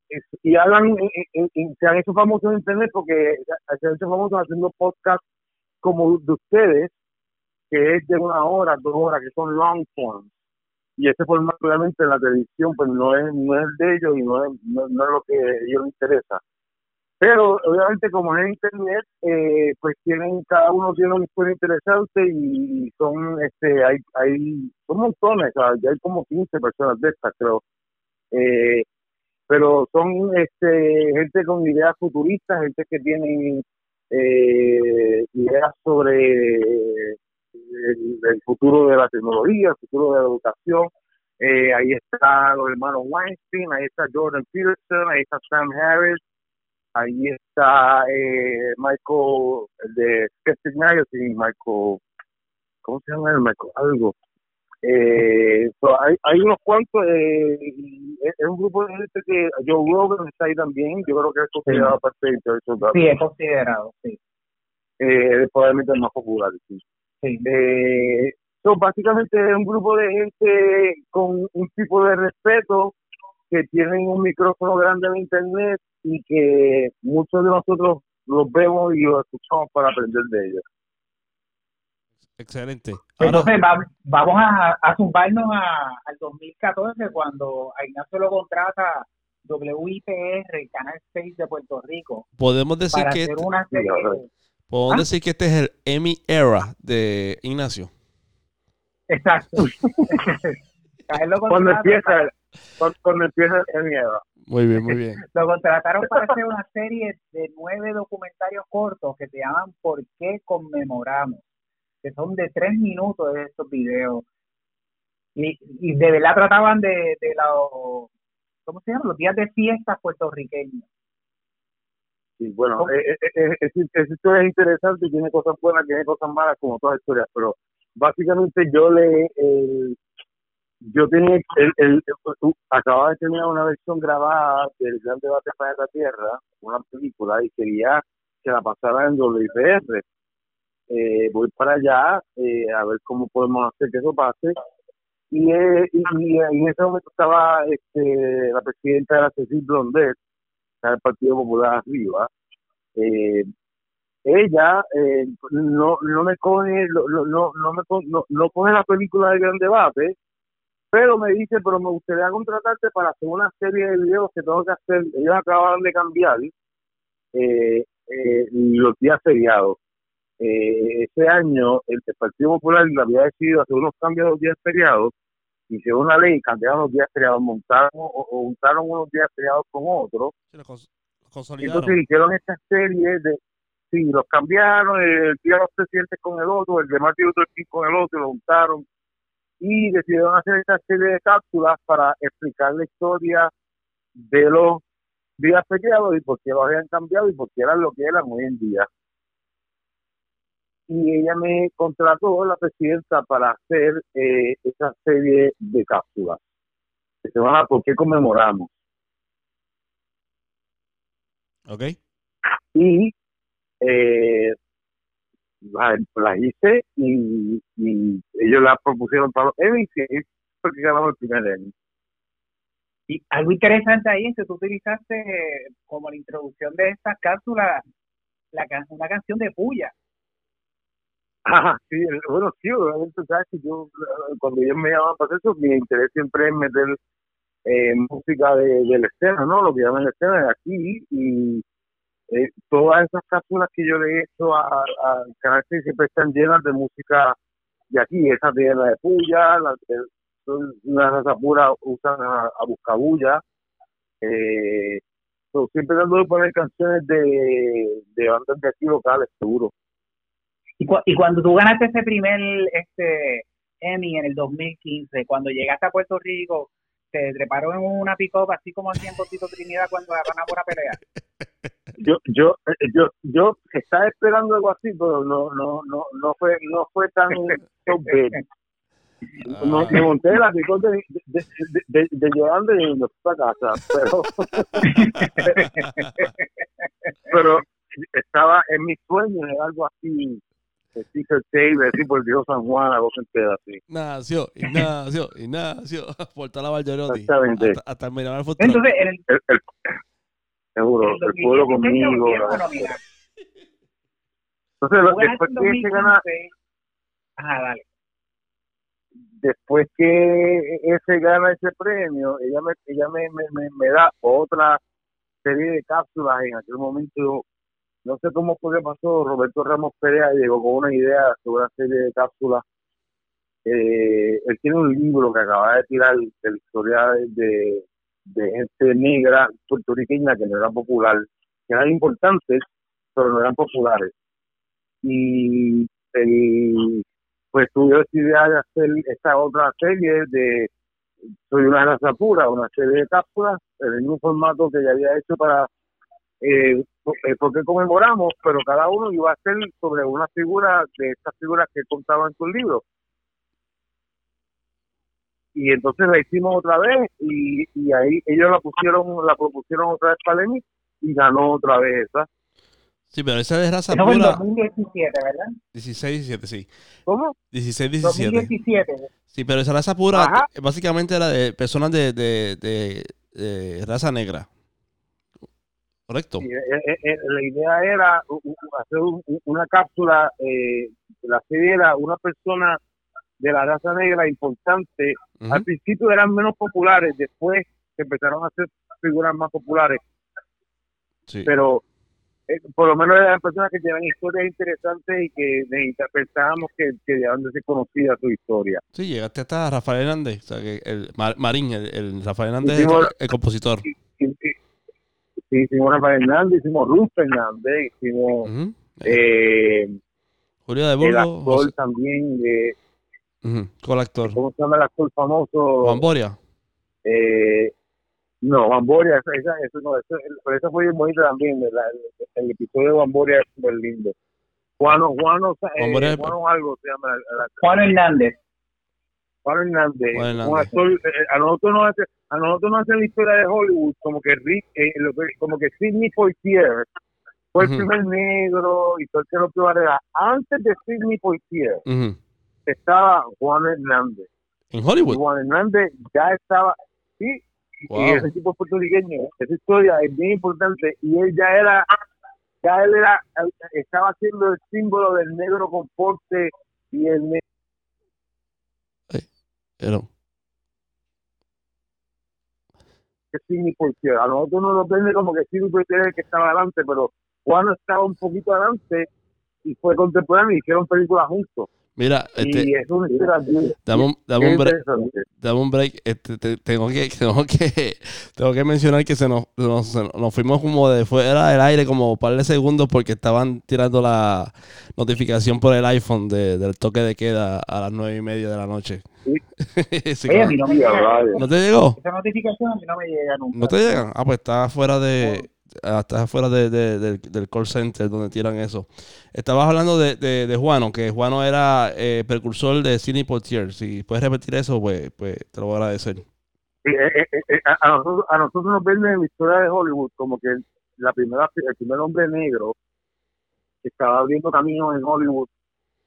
S3: y hablan, eh, eh, se han hecho famosos en internet porque se han hecho famosos haciendo podcasts como de ustedes, que es de una hora, dos horas, que son long form. Y ese formato obviamente en la televisión pues no es, no es de ellos y no es, no, no es lo que a ellos les interesa. Pero obviamente como es internet, eh, pues tienen cada uno tiene una historia interesante y son este hay hay son montones, ya hay como 15 personas de estas creo. Eh, pero son este gente con ideas futuristas, gente que tienen eh, ideas sobre el, futuro de la tecnología, el futuro de la educación. Eh, ahí está los hermanos Weinstein, ahí está Jordan Peterson, ahí está Sam Harris, ahí está eh, Michael de Skeptic Magazine, Michael, ¿cómo se llama el Michael? Algo. Eh, hay, hay unos cuantos, eh, es un grupo de gente que Joe Rogan está ahí también, yo creo que es considerado parte de
S2: Sí, es considerado, sí.
S3: Eh, probablemente el más popular, sí. sí. Eh, básicamente es un grupo de gente con un tipo de respeto que tienen un micrófono grande en internet y que muchos de nosotros los vemos y los escuchamos para aprender de ellos.
S1: Excelente.
S2: Entonces vamos a, a zumbarnos al 2014 cuando a Ignacio lo contrata WIPR, Canal 6 de Puerto Rico.
S1: Podemos decir que este, podemos ¿Ah? decir que este es el Emmy era de Ignacio.
S2: Exacto.
S3: cuando empieza cuando, empieza el era.
S1: Muy bien, muy bien.
S2: Lo contrataron para hacer una serie de nueve documentarios cortos que se llaman ¿Por qué conmemoramos? que son de tres minutos de estos videos. Y, y de verdad trataban de, de los, ¿cómo se llama? Los días de fiestas puertorriqueños.
S3: Sí, bueno, eh, eh, eh, es, es, historia es interesante, tiene cosas buenas, tiene cosas malas, como todas las historias, pero básicamente yo le, yo tenía, el, el, acababa de terminar una versión grabada del Gran Debate para la Tierra, una película, y quería que la pasara en WPR eh, voy para allá eh, a ver cómo podemos hacer que eso pase. Y, eh, y, en ese momento estaba este, la presidenta de la Cecil Blondet, del Partido Popular arriba. Eh, ella no no me coge no no no me no, no coge la película de gran debate pero me dice pero me gustaría contratarte para hacer una serie de videos que tengo que hacer. Ellos acaban de cambiar eh, los días feriados. Eh, ese año el, Partido Popular había decidido hacer unos cambios de los días feriados, hicieron una ley, cambiaron los días feriados, montaron o, juntaron unos días feriados con otros. Entonces hicieron esta serie de, sí, los cambiaron, el día de los presidentes con el otro, el de Martin Luther King con el otro, lo juntaron y decidieron hacer esta serie de cápsulas para explicar la historia de los días feriados y por qué los habían cambiado y por qué eran lo que eran hoy en día y ella me contrató la presidenta para hacer eh, esa serie de cápsulas que se llama ¿Por qué conmemoramos?
S1: Ok.
S3: Y eh, las la hice y, ellos la propusieron para los Emmys y porque ganamos el primer Emmy.
S2: Y algo interesante ahí es que tú utilizaste como la introducción de estas cápsulas la, una canción de Puya.
S3: Ah, sí, bueno, sí, obviamente, sabes que yo, cuando ellos me llaman para eso, mi interés siempre es meter eh, música de, la escena, ¿no? Lo que llaman la escena de aquí y eh, todas esas cápsulas que yo le he hecho al canal siempre están llenas de música de aquí, esas de la de Puya, las de una raza pura usan a, a Buscabulla, eh, siempre dando de poner canciones de, de bandas de aquí locales, seguro.
S2: Y, y cuando tú ganaste ese primer este Emmy en el 2015, cuando llegaste a Puerto Rico, te treparon en una pick así como hacían Tito Trinidad cuando ganaba una pelea.
S3: Yo, yo, yo, yo estaba esperando algo así, pero no, no, no, no fue, no fue tan No, me monté la de, de, de, de, Yolanda y no fue a casa, pero, pero estaba en mi sueño, algo así Tape, así por Dios San Juan, a vos entera así.
S1: Nació, Ignacio, Ignacio, Portal la Vallerotti.
S3: Exactamente.
S1: Hasta, hasta el
S2: Entonces, el, el, el,
S3: seguro, el, pueblo conmigo. Entonces, lo, después que se gana.
S2: Ajá, dale.
S3: Después que ese gana ese premio, ella me, ella me, me, me, me da otra serie de cápsulas en aquel momento. No sé cómo fue que pasó. Roberto Ramos Perea llegó con una idea sobre una serie de cápsulas. Eh, él tiene un libro que acaba de tirar de la historia de, de gente negra puertorriqueña que no era popular, que eran importantes, pero no eran populares. Y el, pues tuve esa idea de hacer esta otra serie de Soy una raza pura, una serie de cápsulas, en el mismo formato que ya había hecho para eh, eh, porque conmemoramos, pero cada uno iba a ser sobre una figura de estas figuras que contaban tu libro. Y entonces la hicimos otra vez y, y ahí ellos la pusieron, la propusieron otra vez para Lenin y ganó otra vez esa.
S1: Sí, pero esa de raza
S2: en
S1: pura.
S2: 2017, ¿verdad?
S1: 16, 17, sí.
S3: ¿Cómo?
S1: 16, 17.
S2: 2017.
S1: Sí, pero esa raza pura
S3: Ajá.
S1: eh, básicamente era de personas de, de, de, de raza negra. Correcto.
S3: Sí, eh, eh, la idea era hacer un- un- una cápsula, eh, la serie era una persona de la raza negra importante. Al principio eran menos populares, después se empezaron a hacer figuras más populares,
S1: Sí.
S3: pero eh, por lo menos eran personas que llevan historias interesantes y que pensábamos que, que debían de ser conocidas su historia.
S1: Sí, llegaste hasta Rafael Hernández, o sea, que el Mar- Marín, el, el Rafael Hernández,
S3: Hicimos-
S1: el, el compositor.
S3: Sí, hicimos Rafael Hernández, hicimos Ruth Fernández, hicimos
S1: Ujú.
S3: eh,
S1: Julio de
S3: el
S1: Burgos,
S3: actor
S1: José-
S3: también de
S1: ujú, ¿cuál actor?
S3: ¿cómo se llama el actor famoso?
S1: Juan Boria.
S3: Eh, no, Juan Boria, esa, esa, eso no, eso, pero esa fue bien bonita también, el, el, el episodio de Juan Boria es súper lindo. Juano, Juano, eh,
S1: Juan Boria-
S3: Juano algo se llama, el, el-
S2: Juan Hernández.
S3: Juan Hernández,
S1: Juan Hernández.
S3: un actor, eh, a nosotros nos hace, a nosotros nos hacen la historia de Hollywood como que Rick, eh, lo que- como que Sidney Poitier fue el
S1: Ujú.
S3: primer negro y todo el que lo. Antes de Sidney Poitier
S1: Ujú.
S3: Estaba Juan Hernández.
S1: En
S3: Y
S1: Hollywood.
S3: Juan Hernández ya estaba, sí,
S1: Wow.
S3: y ese tipo es puertorriqueño. Esa historia es bien importante y él ya era, ya él era, estaba haciendo el símbolo del negro con porte y el negro.
S1: Pero,
S3: que Sidney Poitier. A nosotros nos lo vende como que Sidney Poitier es el que estaba adelante, pero Juan estaba un poquito adelante y fue contemporáneo y hicieron películas juntos.
S1: mira, este,
S3: y es una
S1: dame un, dame un break. Dame un break. Este, te- tengo, que, tengo, que, tengo que mencionar que se nos, nos, nos fuimos como de fuera del aire como un par de segundos porque estaban tirando la notificación por el iPhone de- del toque de queda a las nueve y media de la noche.
S3: Sí.
S1: Sí,
S2: Oye, a
S1: claro.
S2: mí no me
S3: Sí,
S2: llega.
S3: rayos.
S1: ¿No te llegó?
S2: Esa notificación a mí no me llega nunca.
S1: ¿No te llegan? Ah, pues está fuera de... ah, Está fuera de, de- del, call center donde tiran eso. Estabas hablando de, de, de Juano, que Juano era eh, precursor de Sidney Poitier. Si puedes repetir eso, pues, pues te lo voy a agradecer.
S3: Sí, eh, eh, eh, a, a nosotros, a nosotros nos venden la historia de Hollywood como que la primera, el primer hombre negro que estaba abriendo caminos en Hollywood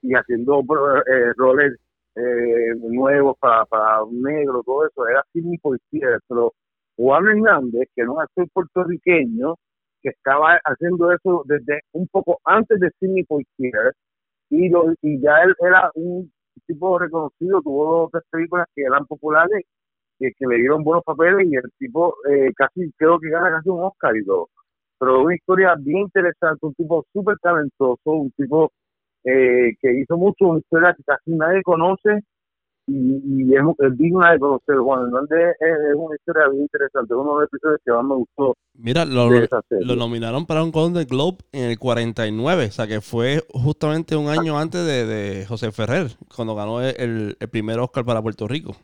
S3: y haciendo eh, roles eh, nuevos para, para un negro, todo eso, era Sidney Poitier, pero Juan Hernández, que era un actor puertorriqueño, que estaba haciendo eso desde un poco antes de Sidney Poitier, y, lo, y ya él era un tipo reconocido, tuvo dos tres películas que eran populares, que, que le dieron buenos papeles, y el tipo eh, casi, creo que gana casi un Oscar y todo. Pero una historia bien interesante, un tipo súper talentoso, un tipo eh, que hizo mucho, una historia que casi nadie conoce y, y es, es digna de conocer. Juan Hernández es, es una historia bien interesante, uno de los episodios que más me gustó
S1: Mira, lo, lo nominaron para un Golden Globe en el 49, o sea que fue justamente un año antes de, de José Ferrer, cuando ganó el, el primer Oscar para Puerto Rico.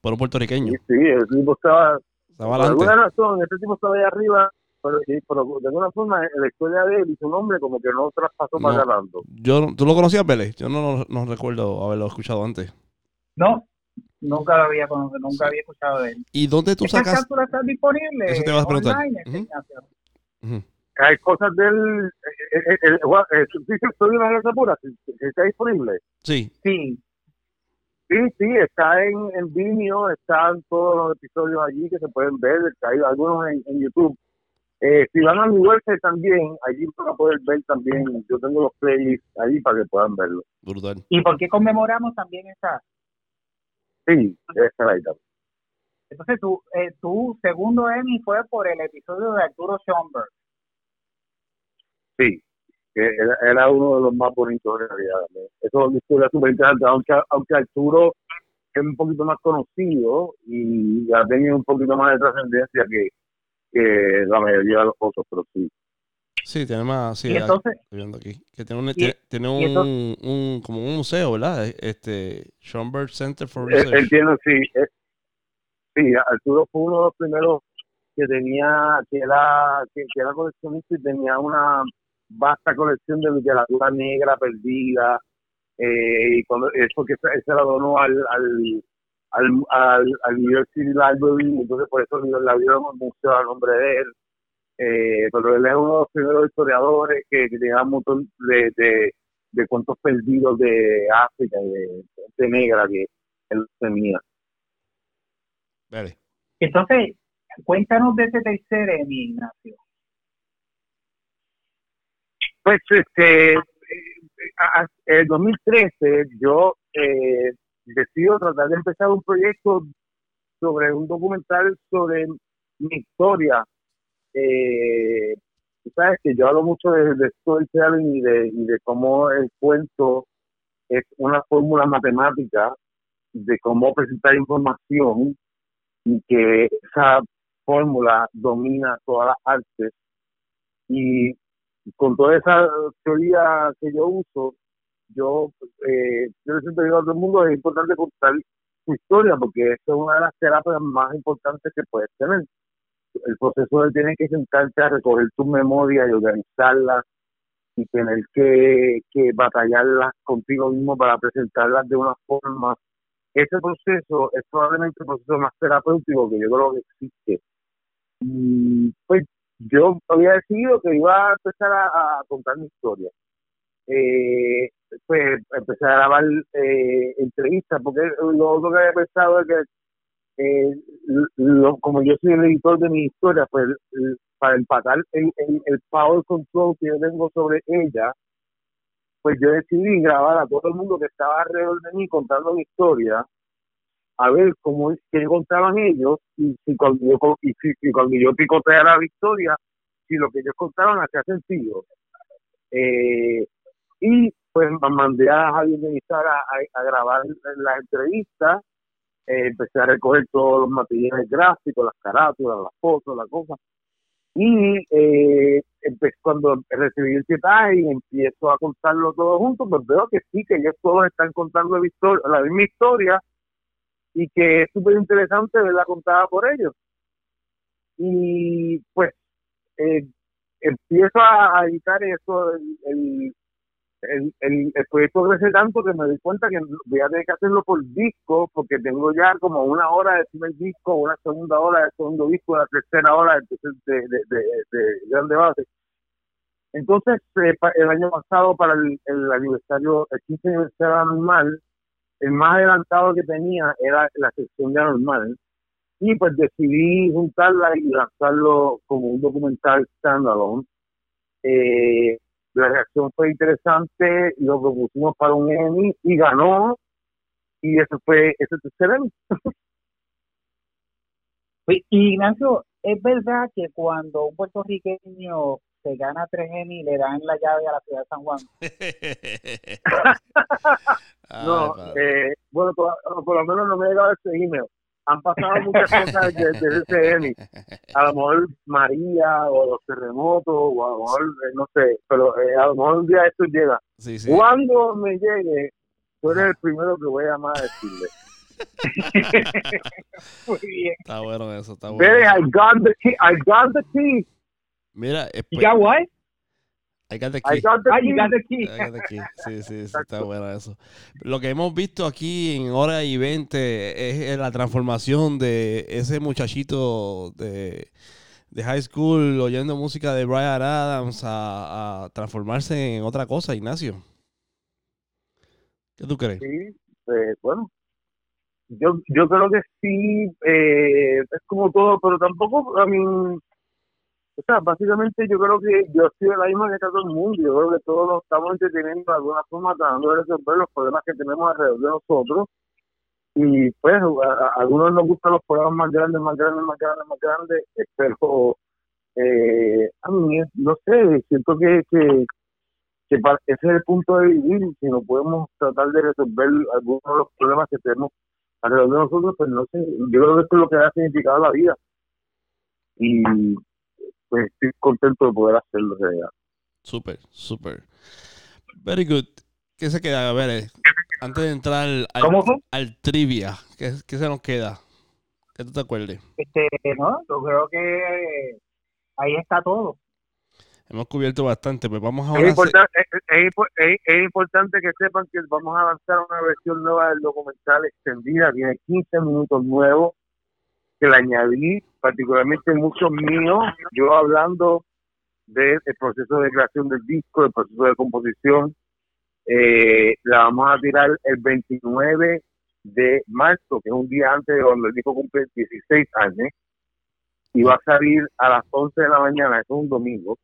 S1: Por un puertorriqueño.
S3: Sí, sí, el tipo estaba,
S1: Estaba
S3: por alguna razón, este tipo estaba ahí arriba, pero, sí, pero de alguna forma la historia de él y su nombre como que no traspasó
S1: No.
S3: más adelante.
S1: Yo, ¿Tú lo conocías, Pérez? Yo no, no, no recuerdo haberlo escuchado antes.
S2: No, nunca lo había conocido, nunca había escuchado de él.
S1: ¿Y dónde tú
S2: ¿Estas
S1: sacas?
S2: cápsulas están disponibles
S1: Eso te iba a preguntar.
S2: online. Ignacio?
S1: Ujú.
S3: Hay cosas del... Eh, eh, eh, Juan, eh, sí, sí, estoy una raza pura, está disponible.
S1: Sí,
S2: Sí,
S3: Sí, sí, está en, en Vimeo, están todos los episodios allí que se pueden ver, hay algunos en, en YouTube. Eh, si van a mi website también, allí van a poder ver también, yo tengo los playlists allí para que puedan verlo.
S1: brutal.
S2: ¿y por qué conmemoramos también esa?
S3: Sí, esa es la idea.
S2: Entonces, tu, eh, tu segundo Emmy fue por el episodio de Arturo Schoenberg.
S3: Sí, que era, era uno de los más bonitos en realidad. Eso es una historia súper interesante, aunque, aunque Arturo es un poquito más conocido y ha tenido un poquito más de trascendencia que, que la mayoría de los otros, pero sí.
S1: Sí, tiene más, sí,
S2: Y entonces,
S1: estoy viendo aquí, que tiene un,
S2: Y-
S1: tiene, un,
S2: entonces-
S1: un, como un museo, ¿verdad? Este, Schoenberg Center for
S3: Él,
S1: Research.
S3: él tiene, sí, eh, sí, Arturo fue uno de los primeros que tenía, que era, que, que era coleccionista y tenía una vasta colección de literatura negra perdida, eh, y cuando eso que se, se la donó al, al, al, al, al New York City Library, entonces por eso la en el museo a nombre de él. Eh, pero él es uno de los primeros historiadores que, que tenía un montón de, de, de cuentos perdidos de África y de gente negra que él tenía.
S1: Vale.
S2: entonces, cuéntanos de ese tercer Emmy, Ignacio.
S3: Pues este, eh, en 2013 yo eh, decido tratar de empezar un proyecto sobre un documental sobre mi historia. Eh, sabes que yo hablo mucho de, de storytelling y de, y de cómo el cuento es una fórmula matemática de cómo presentar información y que esa fórmula domina todas las artes y con toda esa teoría que yo uso, yo, eh, yo siempre digo a todo el mundo es importante contar tu historia porque es una de las terapias más importantes que puedes tener. El proceso de tener que sentarte a recoger tus memorias y organizarlas y tener que, que batallarlas contigo mismo para presentarlas de una forma. Ese proceso es probablemente el proceso más terapéutico que yo creo que existe. Y pues yo había decidido que iba a empezar a, a contar mi historia. Eh, pues empecé a grabar eh, entrevistas, porque lo otro que había pensado es que, eh, lo- como yo soy el editor de mi historia, pues para empatar el, el, el power control que yo tengo sobre ella, pues yo decidí grabar a todo el mundo que estaba alrededor de mí contando mi historia, a ver cómo qué contaban ellos y si cuando yo y si, y cuando yo picoteara la historia, si lo que ellos contaban hacía sentido. Eh, y pues mandé a Javier a, a- a grabar las entrevistas, eh, empecé a recoger todos los materiales gráficos, las carátulas, las fotos, las cosas. Y eh, empe- cuando recibí el pietaje y empiezo a contarlo todo junto, pues veo que sí, que ellos todos están contando la, misma historia y que es súper interesante verla contada por ellos. Y pues eh, empiezo a, editar eso, el, el, el, el proyecto crece tanto que me doy cuenta que voy a tener que hacerlo por disco, porque tengo ya como una hora de primer disco, una segunda hora del segundo disco, la tercera hora de, de, de, de, de grande base. Entonces, eh, el año pasado, para el, el aniversario, el 15 aniversario anormal, el más adelantado que tenía era la sección de anormal. Y pues decidí juntarla y lanzarlo como un documental standalone. Eh, la reacción fue interesante, lo propusimos para un Emmy y ganó. Y eso fue ese tercer Emmy.
S2: Y Ignacio, ¿es verdad que cuando un puertorriqueño se gana tres Emmy le dan la llave a la ciudad de San Juan?
S3: No, eh, bueno, por, por lo menos no me ha llegado ese email. Han pasado muchas cosas desde ese Emmy. A lo mejor María o los terremotos, o a lo mejor, eh, no sé, pero eh, a lo mejor un día esto llega.
S1: Sí, sí.
S3: Cuando me llegue, tú eres el primero que voy a llamar a decirle.
S2: Muy bien.
S1: Está bueno eso, está bueno.
S3: Baby, I got the key. I got the key.
S1: Mira,
S2: You got what?
S1: I got the
S3: I
S1: key.
S3: got the key.
S2: you got the key.
S1: I got the key. Sí, sí, sí, está bueno eso. Lo que hemos visto aquí en hora y 20 es la transformación de ese muchachito de, de high school oyendo música de Brian Adams a, a transformarse en otra cosa, Ignacio. ¿Qué tú crees?
S3: Sí, eh, bueno, yo, yo creo que sí, eh, es como todo, pero tampoco, a mí, o sea, básicamente yo creo que yo estoy de la misma que está todo el mundo, yo creo que todos nos estamos entreteniendo de alguna forma tratando de resolver los problemas que tenemos alrededor de nosotros. Y pues a, algunos nos gustan los programas más grandes, más grandes, más grandes, más grandes, pero eh, a mí no sé, siento que, que, que ese es el punto de vivir, si no podemos tratar de resolver algunos de los problemas que tenemos alrededor de nosotros, pues no sé, yo creo que esto es lo que ha significado la vida. Y pues estoy contento de poder hacerlo.
S1: Súper, súper. Very good. ¿Qué se queda? A ver, eh, antes de entrar al, al, trivia, ¿qué, ¿qué, se nos queda? ¿Qué tú te acuerdes?
S2: Este, no, yo creo que ahí está todo.
S1: Hemos cubierto bastante, pues vamos a
S3: es, importante, es, es, importante que sepan que vamos a avanzar a una versión nueva del documental extendida, tiene 15 minutos nuevos que le añadí, particularmente muchos míos, yo hablando del proceso de creación del disco, el proceso de composición, eh, la vamos a tirar el 29 de marzo, que es un día antes de cuando el disco cumple 16 años, y va a salir a las 11 de la mañana, es un domingo.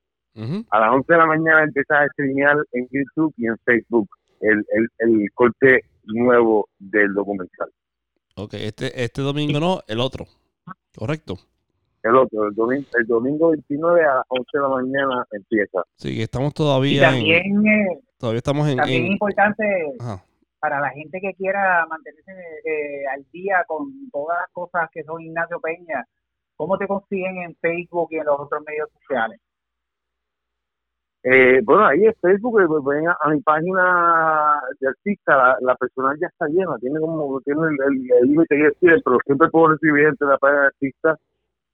S3: A las 11 de la mañana empieza a streamear en YouTube y en Facebook el, el, el corte nuevo del documental.
S1: Ok, este, este domingo no, el otro. Correcto.
S3: El otro, el domingo, el domingo 29 a las 11 de la mañana empieza.
S1: Sí, que estamos todavía
S2: también,
S1: en... Todavía estamos en...
S2: También es importante para la gente que quiera mantenerse eh, al día con todas las cosas que son Ignacio Peña, ¿cómo te consiguen en Facebook y en los otros medios sociales?
S3: Eh, bueno, ahí en Facebook, pues, ven a, mi página de artista, la, la personal ya está llena, tiene como, tiene el límite que decir, pero siempre puedo recibir gente de la página de artista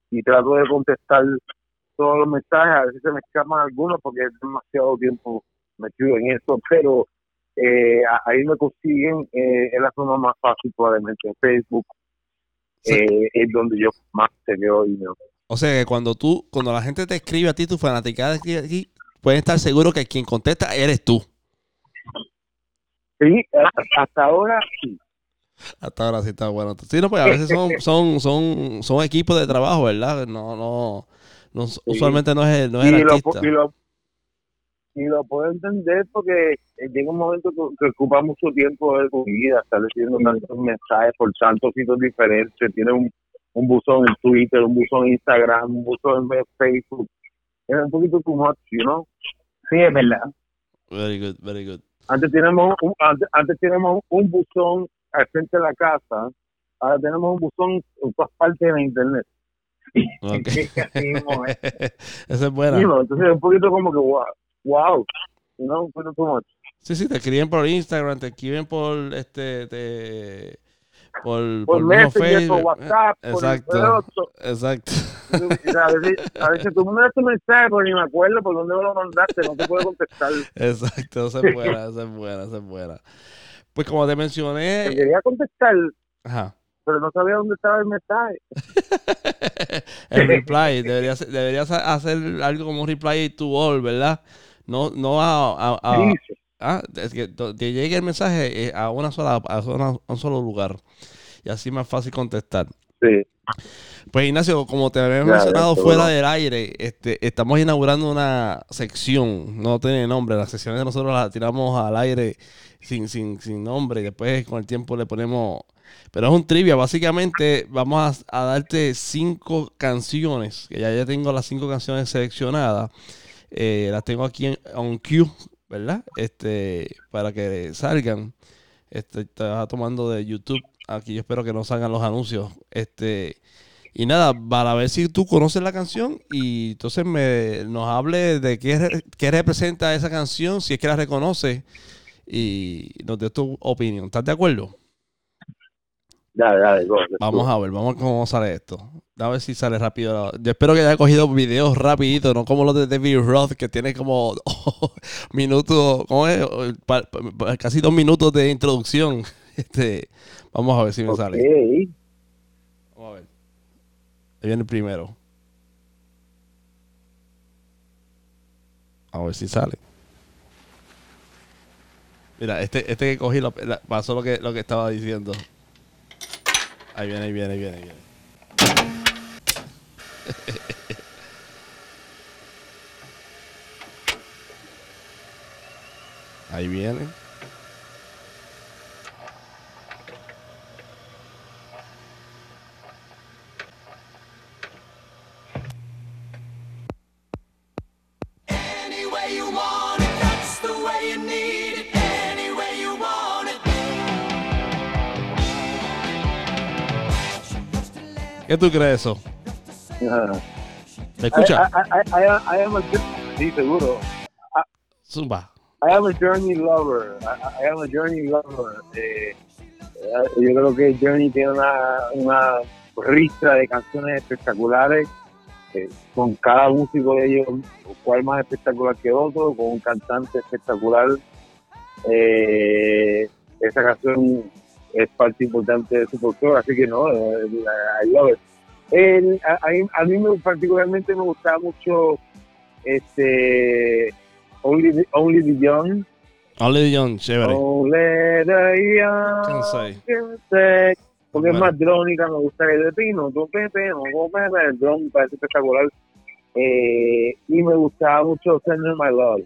S3: y trato de contestar todos los mensajes, a veces se me escapan algunos porque es demasiado tiempo metido en eso, pero eh, ahí me consiguen, eh, es la forma más fácil probablemente, en Facebook, eh, es donde yo más te veo y
S1: O sea que cuando tú, cuando la gente te escribe a ti, tu fanaticada aquí, pueden estar seguros que quien contesta eres tú.
S3: Sí, hasta ahora sí.
S1: Hasta ahora sí está bueno. Sí, no, pues a veces son, son, son, son equipos de trabajo, ¿verdad? No, no, no usualmente no es, no es y el artista.
S3: Lo, y, lo, puedo entender porque llega un momento que, ocupa mucho tiempo de tu vida, estar leyendo tantos mensajes por tantos sitios diferentes, tiene un, un buzón en Twitter, un buzón en Instagram, un buzón en Facebook. Es un poquito too much, you know?
S2: Sí, es verdad.
S1: Very good, very good.
S3: Antes tenemos un, antes, antes tenemos un buzón al frente de la casa, ahora tenemos un buzón en todas partes de internet.
S1: Okay. Esa es buena.
S3: entonces un poquito como que wow, wow, no, un poquito too much.
S1: Sí, sí, te escriben por Instagram, te escriben por este, te, por,
S3: por, por Facebook, por WhatsApp,
S1: exacto,
S3: por
S1: el Exacto.
S3: A veces, a veces tú mandas tu mensaje, pero ni me acuerdo por dónde lo mandaste, no te puedo contestar.
S1: Exacto, esa es buena, esa es buena, esa es buena. Pues como te mencioné.
S3: Te quería contestar. Ajá. Pero no sabía dónde estaba el mensaje.
S1: el reply. Deberías, deberías hacer algo como un reply to all, ¿verdad? No, no a. a, a ah, es que te llegue el mensaje eh, a una sola, a, un solo lugar. Y así es más fácil contestar.
S3: Sí.
S1: Pues Ignacio, como te había mencionado fuera del aire, este, estamos inaugurando una sección, no tiene nombre, las secciones de nosotros las tiramos al aire sin, sin, sin nombre y después con el tiempo le ponemos... Pero es un trivia, básicamente vamos a, darte cinco canciones, que ya, ya tengo las cinco canciones seleccionadas, eh, las tengo aquí en on cue, ¿verdad? Este, para que salgan. Este, estaba tomando de YouTube, aquí yo espero que no salgan los anuncios. Este, y nada, para ver si tú conoces la canción y entonces me, nos hable de qué, qué representa esa canción, si es que la reconoce y nos dé tu opinión. ¿Estás de acuerdo?
S3: Dale, dale,
S1: Vamos a ver, vamos a ver cómo sale esto. A ver si sale rápido. Yo espero que haya cogido videos rapidito, no como los de David Roth, que tiene como minutos, ¿cómo es? casi dos minutos de introducción. Este, vamos a ver si me sale. Vamos a ver. Ahí viene el primero. A ver si sale. Mira, este, este que cogí pasó lo que, lo que estaba diciendo. Ahí viene, ahí viene, ahí viene, ahí viene. Ahí viene. ¿Qué tú crees eso? ¿Te escucha?
S3: I, I, I, I am a sí, seguro.
S1: Zumba.
S3: I am a journey lover. I, I am a journey lover. Eh, eh, yo creo que Journey tiene una, una ristra de canciones espectaculares, eh, con cada músico de ellos, cual más espectacular que otro, con un cantante espectacular. Eh, esa canción es parte importante de su folclore, así que no, I love it. El- a, a mí- a mí me, particularmente me gustaba mucho este Only the, Only the Young.
S1: Only John, chévere.
S3: Only the young. Porque es más drónica, me gusta el de pino, tu pepe, el dron me parece espectacular. Eh, y me gustaba mucho Send My Love.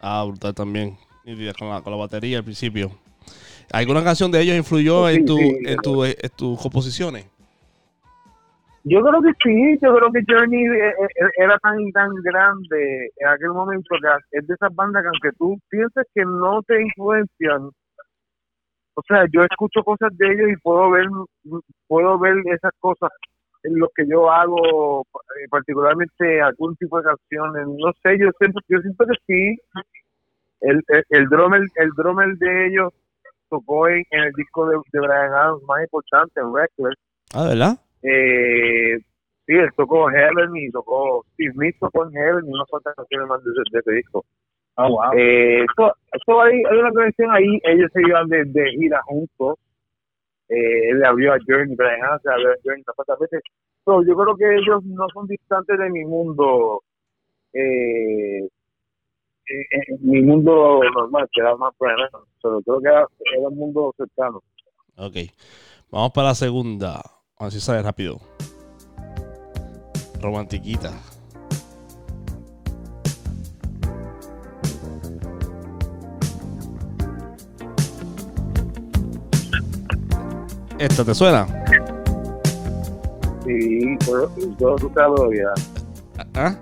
S1: Ah, brutal también. Y Con la, con la batería al principio. ¿Alguna canción de ellos influyó
S3: Sí,
S1: en, tu,
S3: sí.
S1: en, tu, en tus composiciones?
S3: Yo creo que sí, yo creo que Journey eh, eh, era tan tan grande en aquel momento que es de esas bandas que aunque tú pienses que no te influencian, o sea, yo escucho cosas de ellos y puedo ver puedo ver esas cosas en lo que yo hago, eh, particularmente algún tipo de canciones, no sé, yo siento, yo siento que sí, el, el, el drummer, el drummer de ellos tocó en, el disco de, de Brian Adams más importante, Reckless,
S1: Ah, ¿verdad?
S3: Eh, sí, él tocó Heaven y tocó Steve Smith tocó en Heaven y unas cuantas canciones más de, ese- de ese disco.
S2: Oh, wow.
S3: Eh, so- so hay, hay una conexión ahí, ellos se iban de, de gira juntos. Eh, él le abrió a Journey, Adams le abrió a Journey unas cuantas veces. So, yo creo que ellos no son distantes de mi mundo, eh, eh, eh, mi mundo normal, que era más. Pero creo que era, era un mundo cercano.
S1: Ok. Vamos para la segunda. A ver si sale rápido. Romantiquita. ¿Esta te suena?
S3: Sí, yo tú sabes todavía.
S1: ¿Ah?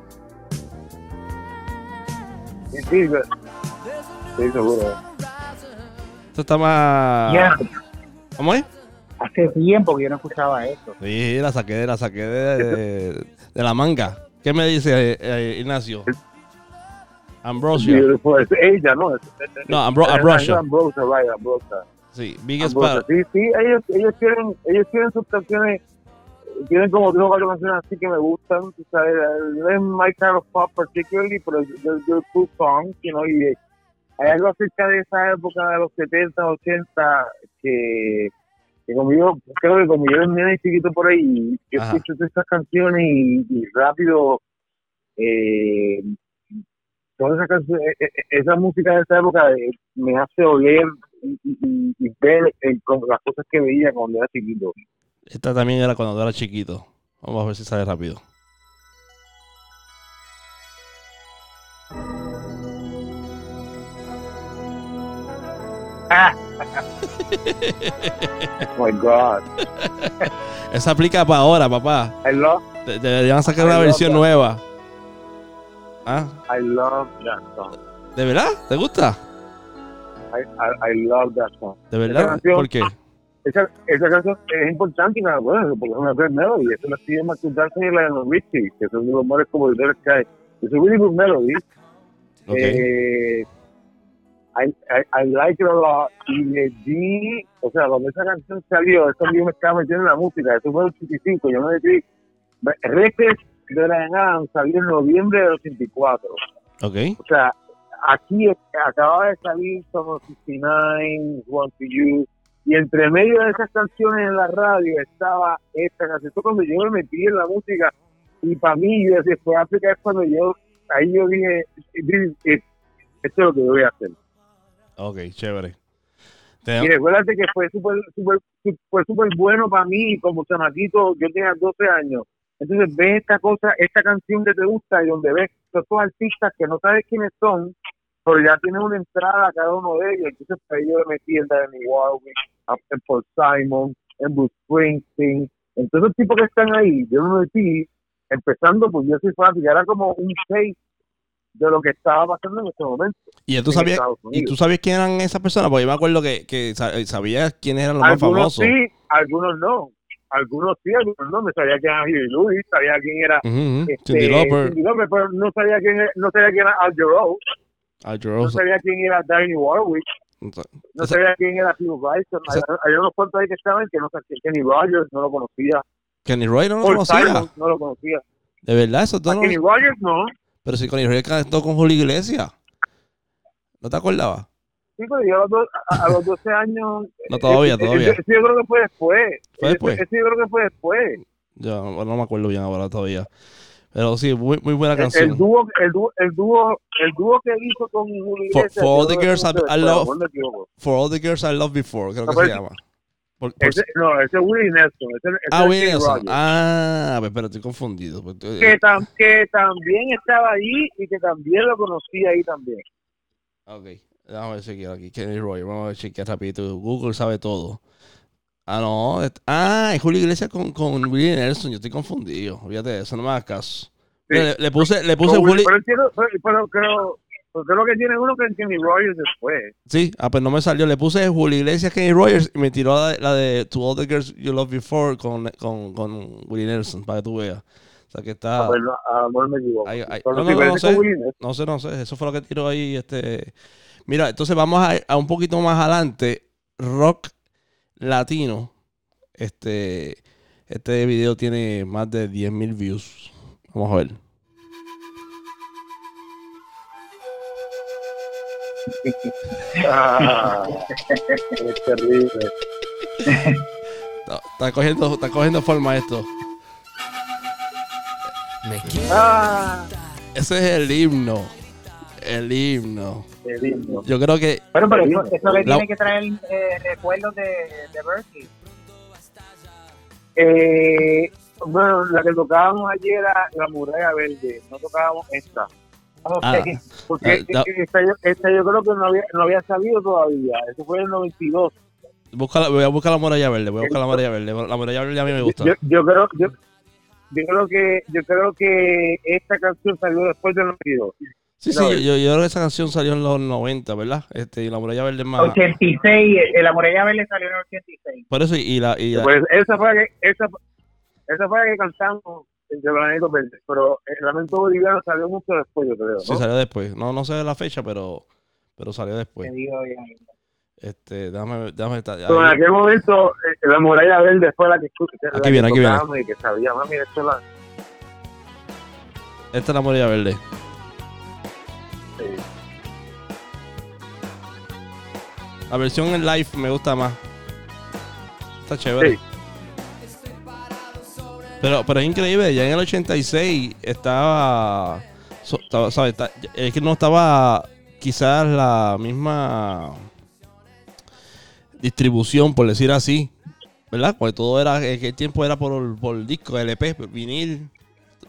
S3: Sí, sí, sí, seguro.
S1: Esto está más.
S2: Ya,
S1: ¿Cómo es?
S2: Hace tiempo que yo no escuchaba eso.
S1: Sí, la saqué, la saqué de, de- de la manga. ¿Qué me dice eh, eh, Ignacio? Ambrosia.
S3: Beautiful. Es ella, ¿no?
S1: Ambro- Ambrosia.
S3: Ambrosia, right, Ambrosia.
S1: Sí,
S3: Ambrosia.
S1: Part.
S3: Sí, sí, ellos, ellos tienen, ellos tienen sus canciones, tienen como tres o cuatro canciones así que me gustan, sabes, no es my kind of pop particularly, pero they're, they're cool songs, you know, y hay algo acerca de esa época de los 70, 80 que, que como yo, creo que como yo era chiquito por ahí, yo
S1: Ajá.
S3: escucho todas estas canciones y, y rápido, eh, toda esa, canción- eh, eh, esa música de esa época eh, me hace oler y, y- y- y ver eh, las cosas que veía cuando era chiquito.
S1: Esta también era cuando era chiquito. Vamos a ver si sale rápido.
S2: Ah,
S3: Oh my God.
S1: Esa aplica para ahora, papá.
S3: I love,
S1: De- Deberían sacar
S3: I
S1: una versión
S3: that.
S1: nueva. ¿Ah?
S3: I love that song.
S1: ¿De verdad? ¿Te gusta?
S3: I, I, I love that song.
S1: ¿De verdad?
S3: canción-
S1: ¿Por qué?
S3: Esa, esa canción es importante y me acuerdo porque es una great melody. Eso la sigue Michael Jackson y Lionel Richie, que son de los mejores compositores que hay. Es un really good melody.
S1: Ok.
S3: Eh, I, I, I like it a lot. Y le di, o sea, cuando esa canción salió, eso yo me estaba metiendo en la música, eso fue el 85, yo me metí. Records de Brian Adams salió en noviembre del 84.
S1: Ok.
S3: O sea, aquí acababa de salir Summer 69, One to You, y entre medio de esas canciones en la radio estaba esta canción. Esto cuando yo me metí en la música, y para mí, yo fue África es cuando yo, ahí yo dije, "This is it. esto es lo que voy a hacer.
S1: Ok, chévere.
S3: Y
S1: Te-
S3: recuérdate que fue súper súper fue súper bueno para mí como chamaquito, yo tenía 12 años. Entonces ves esta cosa, esta canción que te gusta y donde ves estos artistas que no sabes quiénes son, pero ya tienen una entrada a cada uno de ellos. Entonces pues, yo me metí en Danny Warwick, en Paul Simon, en Bruce Springsteen. Entonces los tipos que están ahí, yo me metí, empezando pues yo soy fácil, era como un taste de lo que estaba pasando en ese momento.
S1: ¿Y tú sabías, ¿y tú sabías quién eran esas personas? Porque yo me acuerdo que, que sa- sabías quiénes eran los más
S3: algunos
S1: famosos.
S3: sí, algunos no. algunos sí, algunos no. Me sabía quién era Huey Lewis, sabía quién era
S1: Ujú, ujú.
S3: este,
S1: Lauper,
S3: Lauper, pero no sabía quién, era- no sabía quién era Al Jarreau,
S1: Al
S3: no
S1: Jarreau.
S3: sabía quién era Danny Warwick, no sabía quién era Phil Bryson. Hay, unos cuantos ahí que estaban que no sabía Kenny Rogers, no lo conocía.
S1: Kenny Roy no lo conocía.
S3: Simon, no lo conocía.
S1: De verdad, eso no
S3: Kenny Rogers no.
S1: Pero si Kenny Roy cantó con Julio Iglesias. ¿No te acordabas?
S3: Sí, pero yo a los, do- a, a los 12 años.
S1: No, todavía,
S3: eh, eh,
S1: todavía.
S3: Ese yo creo que fue después.
S1: ¿Fue después?
S3: Ese yo creo que fue después.
S1: Yo no, no me acuerdo bien ahora todavía. Pero sí, muy, muy buena
S3: El, el
S1: canción.
S3: dúo, el dúo, el dúo, el dúo que hizo con Julio Iglesias,
S1: for all the girls I- I love-. For All the Girls I Loved Before, creo que se llama. Por- por-
S3: Ese, no, ese es Willie Nelson. Ese, ese
S1: ah, Willie Nelson.
S3: Rogers.
S1: Ah, pues, pero estoy confundido. Pues,
S3: que, tam- que también estaba ahí y que también lo conocí ahí también.
S1: Ok, déjame ver chequear aquí. Kenny Roy, vamos a ver chequear rapidito. Google sabe todo. Ah, no. Ah, es Julio Iglesias con, con Willie Nelson. Yo estoy confundido. De eso, no me hagas caso.
S3: Sí.
S1: Le, le puse, le puse.
S3: Willie- pero, pero, pero pero creo que tiene uno que es Kenny Rogers después.
S1: Sí, ah, pues no me salió. Le puse Julio Iglesias, Kenny Rogers y me tiró la de, la de To All the Girls You Loved Before con, con, con Willie Nelson, para que tú veas. O sea que está.
S3: Ah, pues no, a lo me equivoco.
S1: Ahí- ahí-
S3: Pero
S1: no, sé. No sé, no sé. Eso fue lo que tiró ahí. Este. Mira, entonces vamos a, a un poquito más adelante. Rock latino. Este. Este video tiene más de 10.000 views. Vamos a ver.
S3: Ah, es terrible.
S1: Está, está cogiendo, está cogiendo forma esto.
S3: Ah,
S1: Ese es el himno. El himno.
S3: qué lindo.
S1: Yo creo que.
S2: Bueno, pero eso, eso le
S1: La-
S2: tiene que traer eh, recuerdos de, de Berkeley.
S3: Eh, bueno, la que tocábamos ayer era la muralla verde, no tocábamos esta.
S2: Ok.
S1: Ah.
S3: Porque
S1: Ah, no.
S3: esta, yo, esta yo creo que no había, no había salido todavía. Eso fue en el 92.
S1: Busca la- voy a buscar la muralla verde. Voy a buscar la muralla verde. La muralla verde a mí me gusta.
S3: Yo, yo creo, yo, yo creo que, yo creo que esta canción salió después del 92.
S1: Sí, sí,
S3: no,
S1: yo, yo, yo creo que esa canción salió en los 90, ¿verdad? Este, y la muralla verde es más.
S2: 86, eh, la muralla verde salió en el 86.
S1: Por eso, y, y la, y la-
S3: Pues esa fue la que, esa, esa fue la que cantamos entre Verde. Pero el Lamento Boliviano salió mucho después, yo creo.
S1: sí salió después. No, no sé la fecha, pero, pero salió después.
S2: Te digo ya.
S1: Este, déjame, déjame estar.
S3: Pero en aquel momento, eh, la muralla verde fue la que, escu- la
S1: Aquí viene, aquí viene.
S3: tocábamos y que sabía, mami, esto es la.
S1: Esta es la muralla verde.
S3: sí.
S1: La versión en live me gusta más. Está chévere.
S3: Sí.
S1: Pero, pero es increíble, ya en el 86 estaba, so- estaba, ¿sabes? Es que no estaba quizás la misma distribución, por decir así, ¿verdad? Porque todo era, en aquel tiempo era por, por disco, LP, vinil,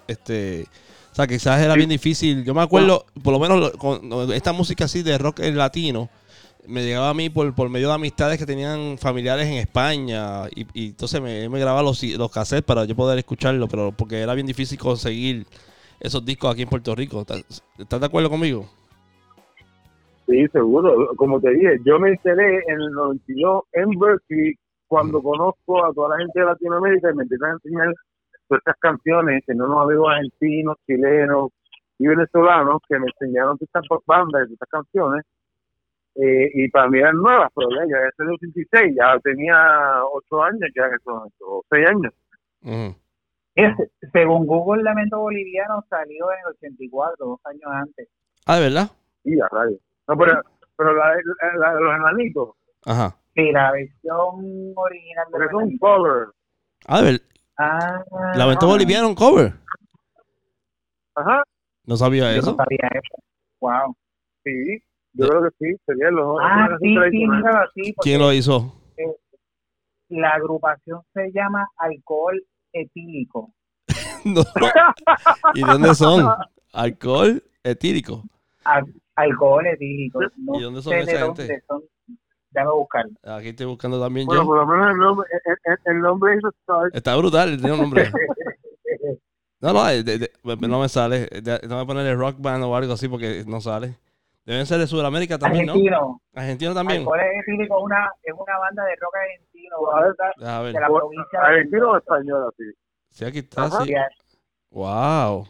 S1: este, o sea, quizás era bien difícil. Yo me acuerdo, por lo menos lo- con esta música así de rock latino, me llegaba a mí por, por medio de amistades que tenían familiares en España y, y entonces me, me grababa los, los cassettes para yo poder escucharlo, pero porque era bien difícil conseguir esos discos aquí en Puerto Rico. ¿Estás, estás de acuerdo conmigo?
S3: Sí, seguro. Como te dije, yo me enteré en el 92 en Berkeley cuando conozco a toda la gente de Latinoamérica y me empiezan a enseñar todas estas canciones, tenía unos amigos argentinos, chilenos y venezolanos que me enseñaron todas estas bandas y estas canciones. Eh, y para mí eran nuevas, pero ya, ya es el 86, ya tenía 8 años ya en ese momento, o 6 años.
S1: Ujú.
S2: Es- según Google, Lamento Boliviano salió en el 84, dos años antes.
S1: Ah, ¿de verdad?
S3: Y a radio. No, pero, pero la, la- la de los enanitos,
S1: Ajá.
S2: Sí, la versión original
S3: porque es un cover.
S1: Ah, de verdad.
S2: Ah,
S1: Lamento Boliviano un cover.
S3: Ajá,
S1: No sabía
S2: Yo no
S1: eso.
S2: sabía eso. Wow.
S3: sí, yo creo que sí, sería los
S2: Ah, sí, sí, míralo así.
S1: ¿Quién lo hizo?
S2: La agrupación se llama Alcohol Etílico.
S1: No. ¿Y de dónde son? Alcohol etílico.
S2: Al- alcohol Etílico. No
S1: ¿Y dónde son esa gente?
S2: dónde son. Déjame buscar.
S1: Aquí estoy buscando también
S3: Bueno,
S1: yo.
S3: por lo menos el nombre, el, el- el nombre.
S1: Está brutal, tiene un nombre. No, no, de- de- de- no me sale. Tengo que ponerle rock band o algo así porque no sale. Deben ser de Sudamérica también, ¿no?
S2: Argentino.
S1: Argentino también.
S2: Alcohol Etílico es una, es una banda de rock argentino o
S3: A ver,
S2: de la provincia de
S3: Argentino o español, así.
S1: Sí, aquí está,
S3: Ajá.
S1: sí. Wow.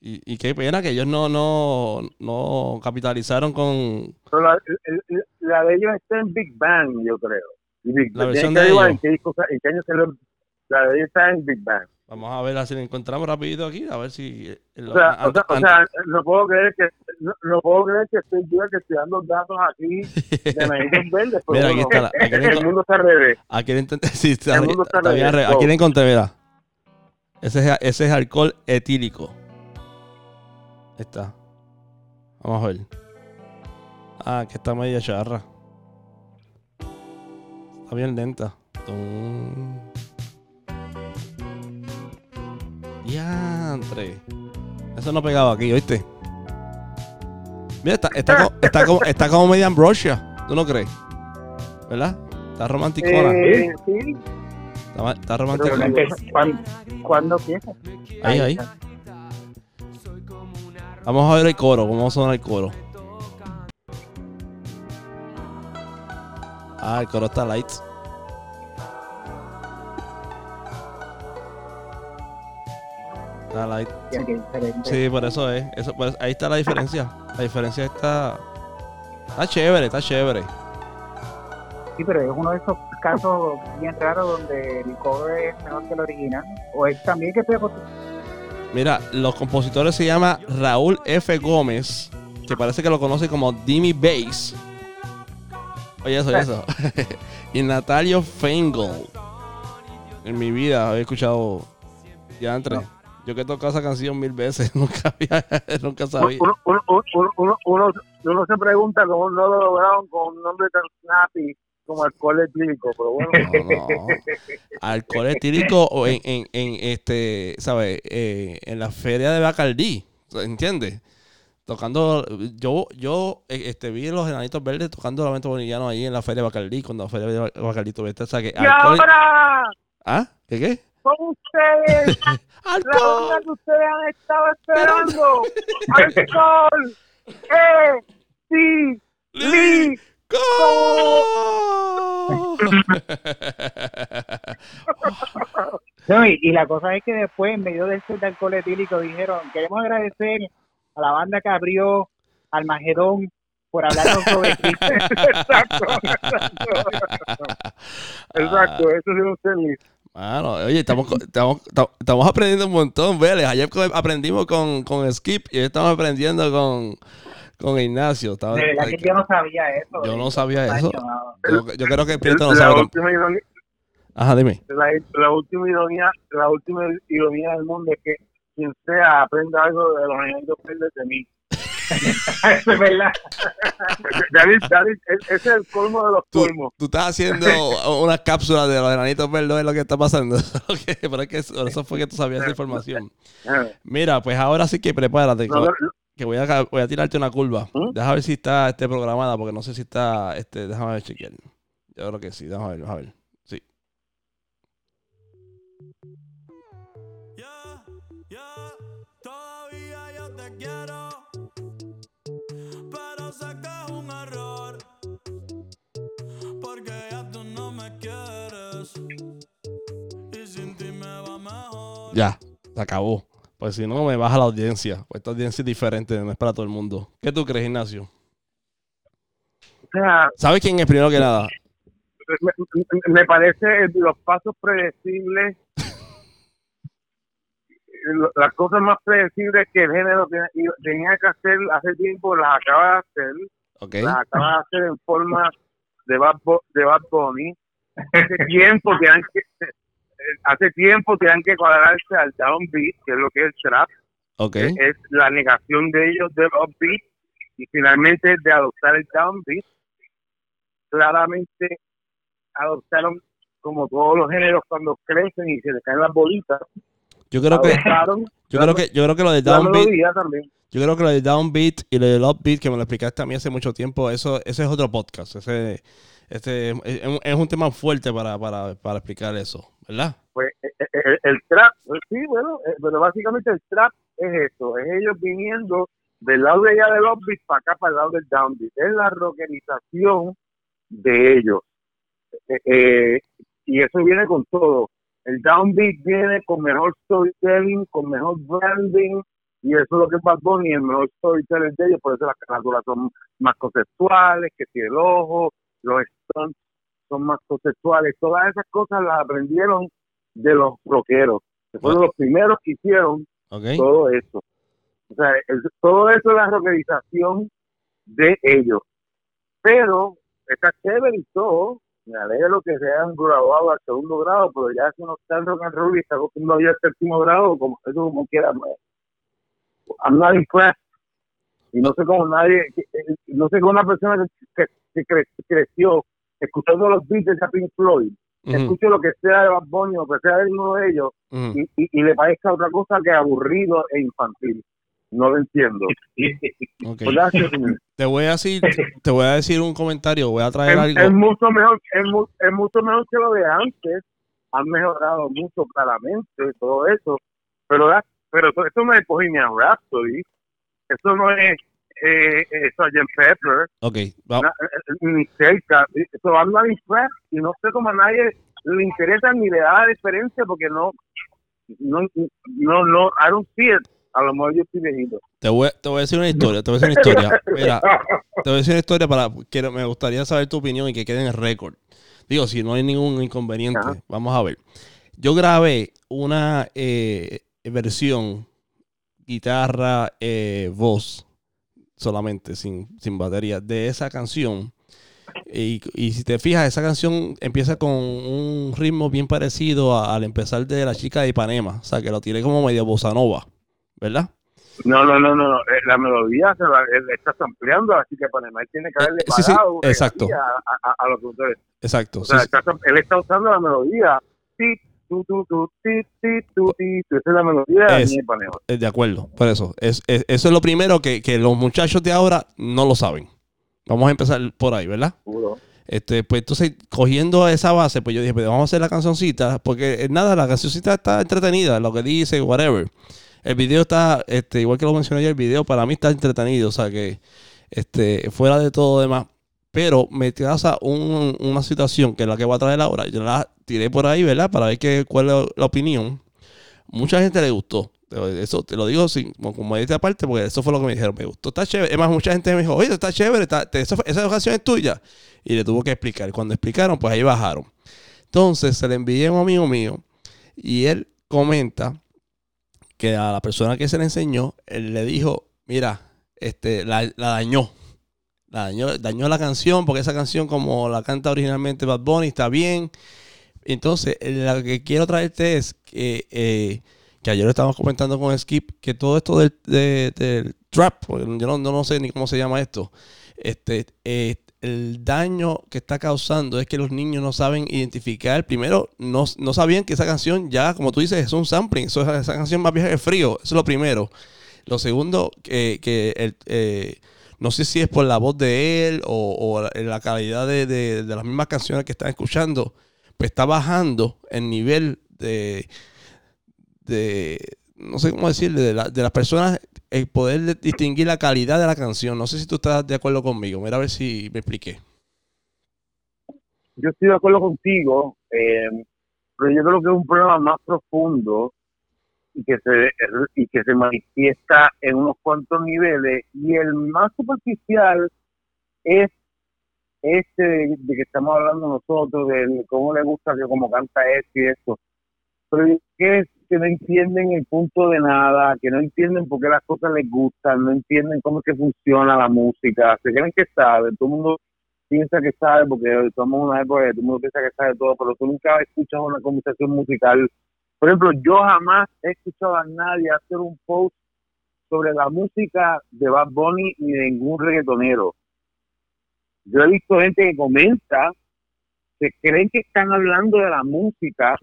S1: Y, y qué pena que ellos no, no, no capitalizaron con...
S3: Pero la, el- la de ellos está en Big Bang, yo creo. Y Big
S1: La
S3: Bang,
S1: versión de ellos.
S3: en qué en año salió. La de ellos está en Big Bang.
S1: Vamos a ver si lo encontramos rapidito aquí, a ver si... eh,
S3: O sea, o
S1: an-
S3: sea, o sea, no puedo creer que no, no puedo creer que estoy yo que estoy dando datos aquí de medios verdes, pero
S1: Mira, aquí está la- aquí
S3: el mundo está al revés.
S1: Aquí. Sí, está,
S3: El mundo está
S1: está bien
S3: al revés.
S1: re- Aquí le encontré, mira. Ese es, ese es alcohol etílico. Ahí está. Vamos a ver. Ah, que está media charra. Está bien lenta. Tum. Diantre. Eso no pegaba aquí, ¿oíste? Mira, está, está, como, está, como, está como media Ambrosia. ¿Tú no crees? ¿Verdad? Está romanticona.
S3: Eh, sí,
S1: Está, está romanticona.
S3: ¿cuándo, ¿cuándo empieza?
S1: Ahí, ahí. Vamos a ver el coro, cómo suena el coro. Ah, el coro está light. Está. Sí, por eso es. Eso, por eso- ahí está la diferencia. La diferencia está. Está chévere, está chévere.
S2: Sí, pero es uno de esos casos bien raros donde el cover es mejor que el original. O es también que estoy.
S1: Mira, los compositores se llama Raúl F. Gómez, que parece que lo conoce como Dimi Bass. Oye, eso, oye, eso. y Natalio Feingold. En mi vida había escuchado ya entre. Yo que he tocado esa canción mil veces, nunca había, nunca sabía.
S3: Uno, uno, uno, uno, se pregunta cómo no lo lograron con un nombre tan snappy como alcohol etílico, pero bueno.
S1: No, no. Alcohol etílico o en, en, en este, ¿sabes? Eh, en la feria de Bacardí, ¿entiendes? Tocando, yo, yo eh, este, vi los enanitos verdes tocando lamento boliviano ahí en la feria de Bacardí, cuando la feria de Bacardí tuviste, o sea que
S3: ¡Y
S1: alcohol,
S3: ahora!
S1: ¿ah? ¿Qué qué?
S3: Con ustedes, la banda
S1: ¡Alcohol!
S3: que ustedes han estado esperando. ¡Alcohol! ¡Eh! ¡Sí! ¡Li!
S2: No, y, y la cosa es que después, en medio del set de alcohol etílico, dijeron: Queremos agradecer a la banda que abrió Almagedón por hablarnos sobre.
S3: Exacto, exacto. Exacto, eso sí lo sé.
S1: Mano, oye, estamos, estamos, estamos- aprendiendo un montón, Vélez. Ayer aprendimos con, con Skip y hoy estamos aprendiendo con, con Ignacio. Estaba-
S2: De verdad que yo no sabía eso.
S1: Yo no sabía eso. Yo, yo creo que el Prieto no
S3: La
S1: sabe.
S3: última ironía,
S1: Ajá, dime.
S3: la, la última ironía, la última ironía del mundo es que quien sea aprenda algo de los verdes de mí.
S2: Eso es verdad.
S3: David, David, e- ese es el colmo de los
S1: Tú,
S3: colmos.
S1: tú estás haciendo una cápsula de los enanitos verdes, es lo que está pasando. Pero es que por eso fue que tú sabías esa información. Mira, pues ahora sí que prepárate.
S3: no,
S1: que-
S3: no,
S1: que voy a, voy a tirarte una curva.
S3: ¿Mm?
S1: Déjame ver si está este programada, porque no sé si está. Este, déjame ver, chequear. Yo creo que sí, déjame ver, déjame ver.
S4: Ya,
S1: se acabó. Pues si no, me baja la audiencia. Pues esta audiencia es diferente, no es para todo el mundo. ¿Qué tú crees, Ignacio?
S3: o sea,
S1: ¿Sabes quién es primero que nada?
S3: me, me- me parece los pasos predecibles, las cosas más predecibles que el género tenía, que hacer hace tiempo, las acaba de hacer, las acaba de hacer en forma de Bad, Bo- de Bad Bunny. Hace tiempo que, hace tiempo tenían que cuadrarse al downbeat, que es lo que es el trap,
S1: ¿Ok?
S3: es la negación de ellos del upbeat y finalmente de adoptar el downbeat. Claramente adoptaron como todos los géneros cuando crecen y se les caen las bolitas.
S1: Yo creo que, yo creo que, yo creo que lo del downbeat, yo creo que lo del downbeat y lo del upbeat, que me lo explicaste a mí hace mucho tiempo, eso, ese es otro podcast. Ese, este, es, es un tema fuerte para, para, para explicar eso, ¿verdad?
S3: Pues eh, eh, el, el trap, sí, bueno, eh, pero básicamente el trap es eso, es ellos viniendo del lado de allá del upbeat para acá, para el lado del downbeat. Es la rockerización de ellos. Eh, eh, y eso viene con todo. El downbeat viene con mejor storytelling, con mejor branding, y eso es lo que es Bad Bunny, el mejor storytelling de ellos, por eso las carátulas son más conceptuales, que si el ojo, los stunts son más conceptuales, todas esas cosas las aprendieron de los rockeros, que fueron los primeros que hicieron todo eso. O sea, el- todo eso es la rockerización de ellos. Pero está chévere y todo. Me alegro que se hayan graduado al segundo grado, pero ya si uno está en rock and roll y está acostumbrado ya al séptimo grado, como eso como quiera, pues, I'm not impressed. Y no sé cómo nadie, eh, no sé cómo una persona que, que cre- creció escuchando los Beatles a Pink Floyd, escuche lo que sea de Bad Bunny o que sea de uno de ellos, y, y, y le parezca otra cosa que aburrido e infantil. No lo entiendo.
S1: Ok.
S3: Gracias, señor.
S1: Te voy a decir, te voy a decir un comentario, voy a traer
S3: es, es
S1: algo.
S3: mucho mejor es, mu- es mucho mejor que lo de antes han mejorado mucho claramente todo eso pero pero eso, eso no es Bohemian Rhapsody eso no es eh, eh, Sgt. Pepper
S1: Ok,
S3: na- eh, ni cerca eso anda en Fresh y no sé cómo a nadie le interesa ni le da diferencia porque no no no no I don't see it a lo mejor yo estoy viejito
S1: te voy, te voy a decir una historia, te voy a decir una historia. Mira, te voy a decir una historia para que me gustaría saber tu opinión y que quede en el récord. Digo, si no hay ningún inconveniente,
S3: Ajá.
S1: vamos a ver. Yo grabé una eh, versión guitarra, eh, voz, solamente, sin, sin batería, de esa canción. Y, y si te fijas, esa canción empieza con un ritmo bien parecido a- al empezar de la chica de Ipanema. O sea, que lo tiré como medio bossa nova, ¿verdad?
S3: No, no, no, no, eh, La melodía se la él está ampliando, así que Panamá tiene que haberle
S1: Eh, sí, sí, exacto.
S3: a, a, a los productores.
S1: Exacto.
S3: O
S1: sí,
S3: sea,
S1: sí.
S3: está- él está usando la melodía. Ti, Esa es la melodía de
S1: Es-. Eh, De acuerdo, por eso. Es, es- eso es lo primero que, que los muchachos de ahora no lo saben. Vamos a empezar por ahí, ¿verdad?
S3: Seguro.
S1: Este, pues entonces, cogiendo esa base, pues yo dije, pues vamos a hacer la cancioncita, porque eh, nada, la cancioncita está entretenida, lo que dice, whatever. El video está, este, igual que lo mencioné yo, el video para mí está entretenido, o sea que, este, fuera de todo demás. Pero me un- una situación que es la que voy a traer ahora. Yo la tiré por ahí, ¿verdad? Para ver qué, cuál es la opinión. Mucha gente le gustó. Eso te lo digo como, como esta parte, porque eso fue lo que me dijeron. Me gustó, está chévere. Es más, mucha gente me dijo, oye, está chévere, esa, canción es tuya. Y le tuvo que explicar. Cuando explicaron, pues ahí bajaron. Entonces se le envié a un amigo mío y él comenta que a la persona que se le enseñó, él le dijo, mira, este, la dañó. Dañó, dañó la canción porque esa canción como la canta originalmente Bad Bunny está bien. Entonces, eh, lo que quiero traerte es que, eh, que ayer lo estábamos comentando con Skip, que todo esto del, de- del trap, yo no, no- sé ni cómo se llama esto, este, eh, el daño que está causando es que los niños no saben identificar. Primero, no, no sabían que esa canción ya, como tú dices, es un sampling. Eso es, esa canción más vieja que frío. Eso es lo primero. Lo segundo, que, que el, eh, no sé si es por la voz de él o, la, calidad de, de- las mismas canciones que están escuchando, pues está bajando el nivel de, de no sé cómo decirle, de, la- las personas, el poder de- distinguir la calidad de la canción. No sé si tú estás de acuerdo conmigo. Mira a ver si me expliqué.
S3: Yo estoy de acuerdo contigo, eh, pero yo creo que es un problema más profundo y que se y que se manifiesta en unos cuantos niveles y el más superficial es este de, que estamos hablando nosotros de cómo le gusta que como canta este y eso pero que no entienden el punto de nada que no entienden por qué las cosas les gustan no entienden cómo es que funciona la música se creen que saben todo el mundo piensa que sabe porque estamos una época que todo mundo piensa que sabe todo pero tú nunca escuchas una conversación musical por ejemplo, yo jamás he escuchado a nadie hacer un post sobre la música de Bad Bunny ni de ningún reggaetonero. Yo he visto gente que comenta que creen que están hablando de la música,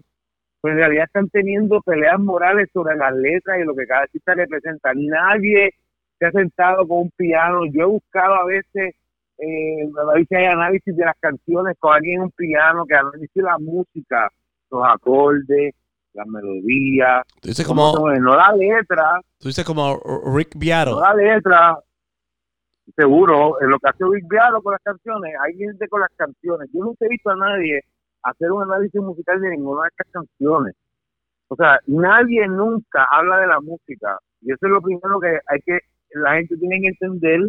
S3: pero en realidad están teniendo peleas morales sobre las letras y lo que cada artista representa. Nadie se ha sentado con un piano. Yo he buscado a veces, eh, a si hay análisis de las canciones con alguien en un piano que analice la música, los acordes, la melodía,
S1: Tú dices como,
S3: no la letra,
S1: tú dices como Rick Beato.
S3: no la letra. Seguro, en lo que hace Big Beato con las canciones, hay gente con las canciones. Yo nunca he visto a nadie hacer un análisis musical de ninguna de estas canciones. O sea, nadie nunca habla de la música. Y eso es lo primero que hay que, la gente tiene que entender.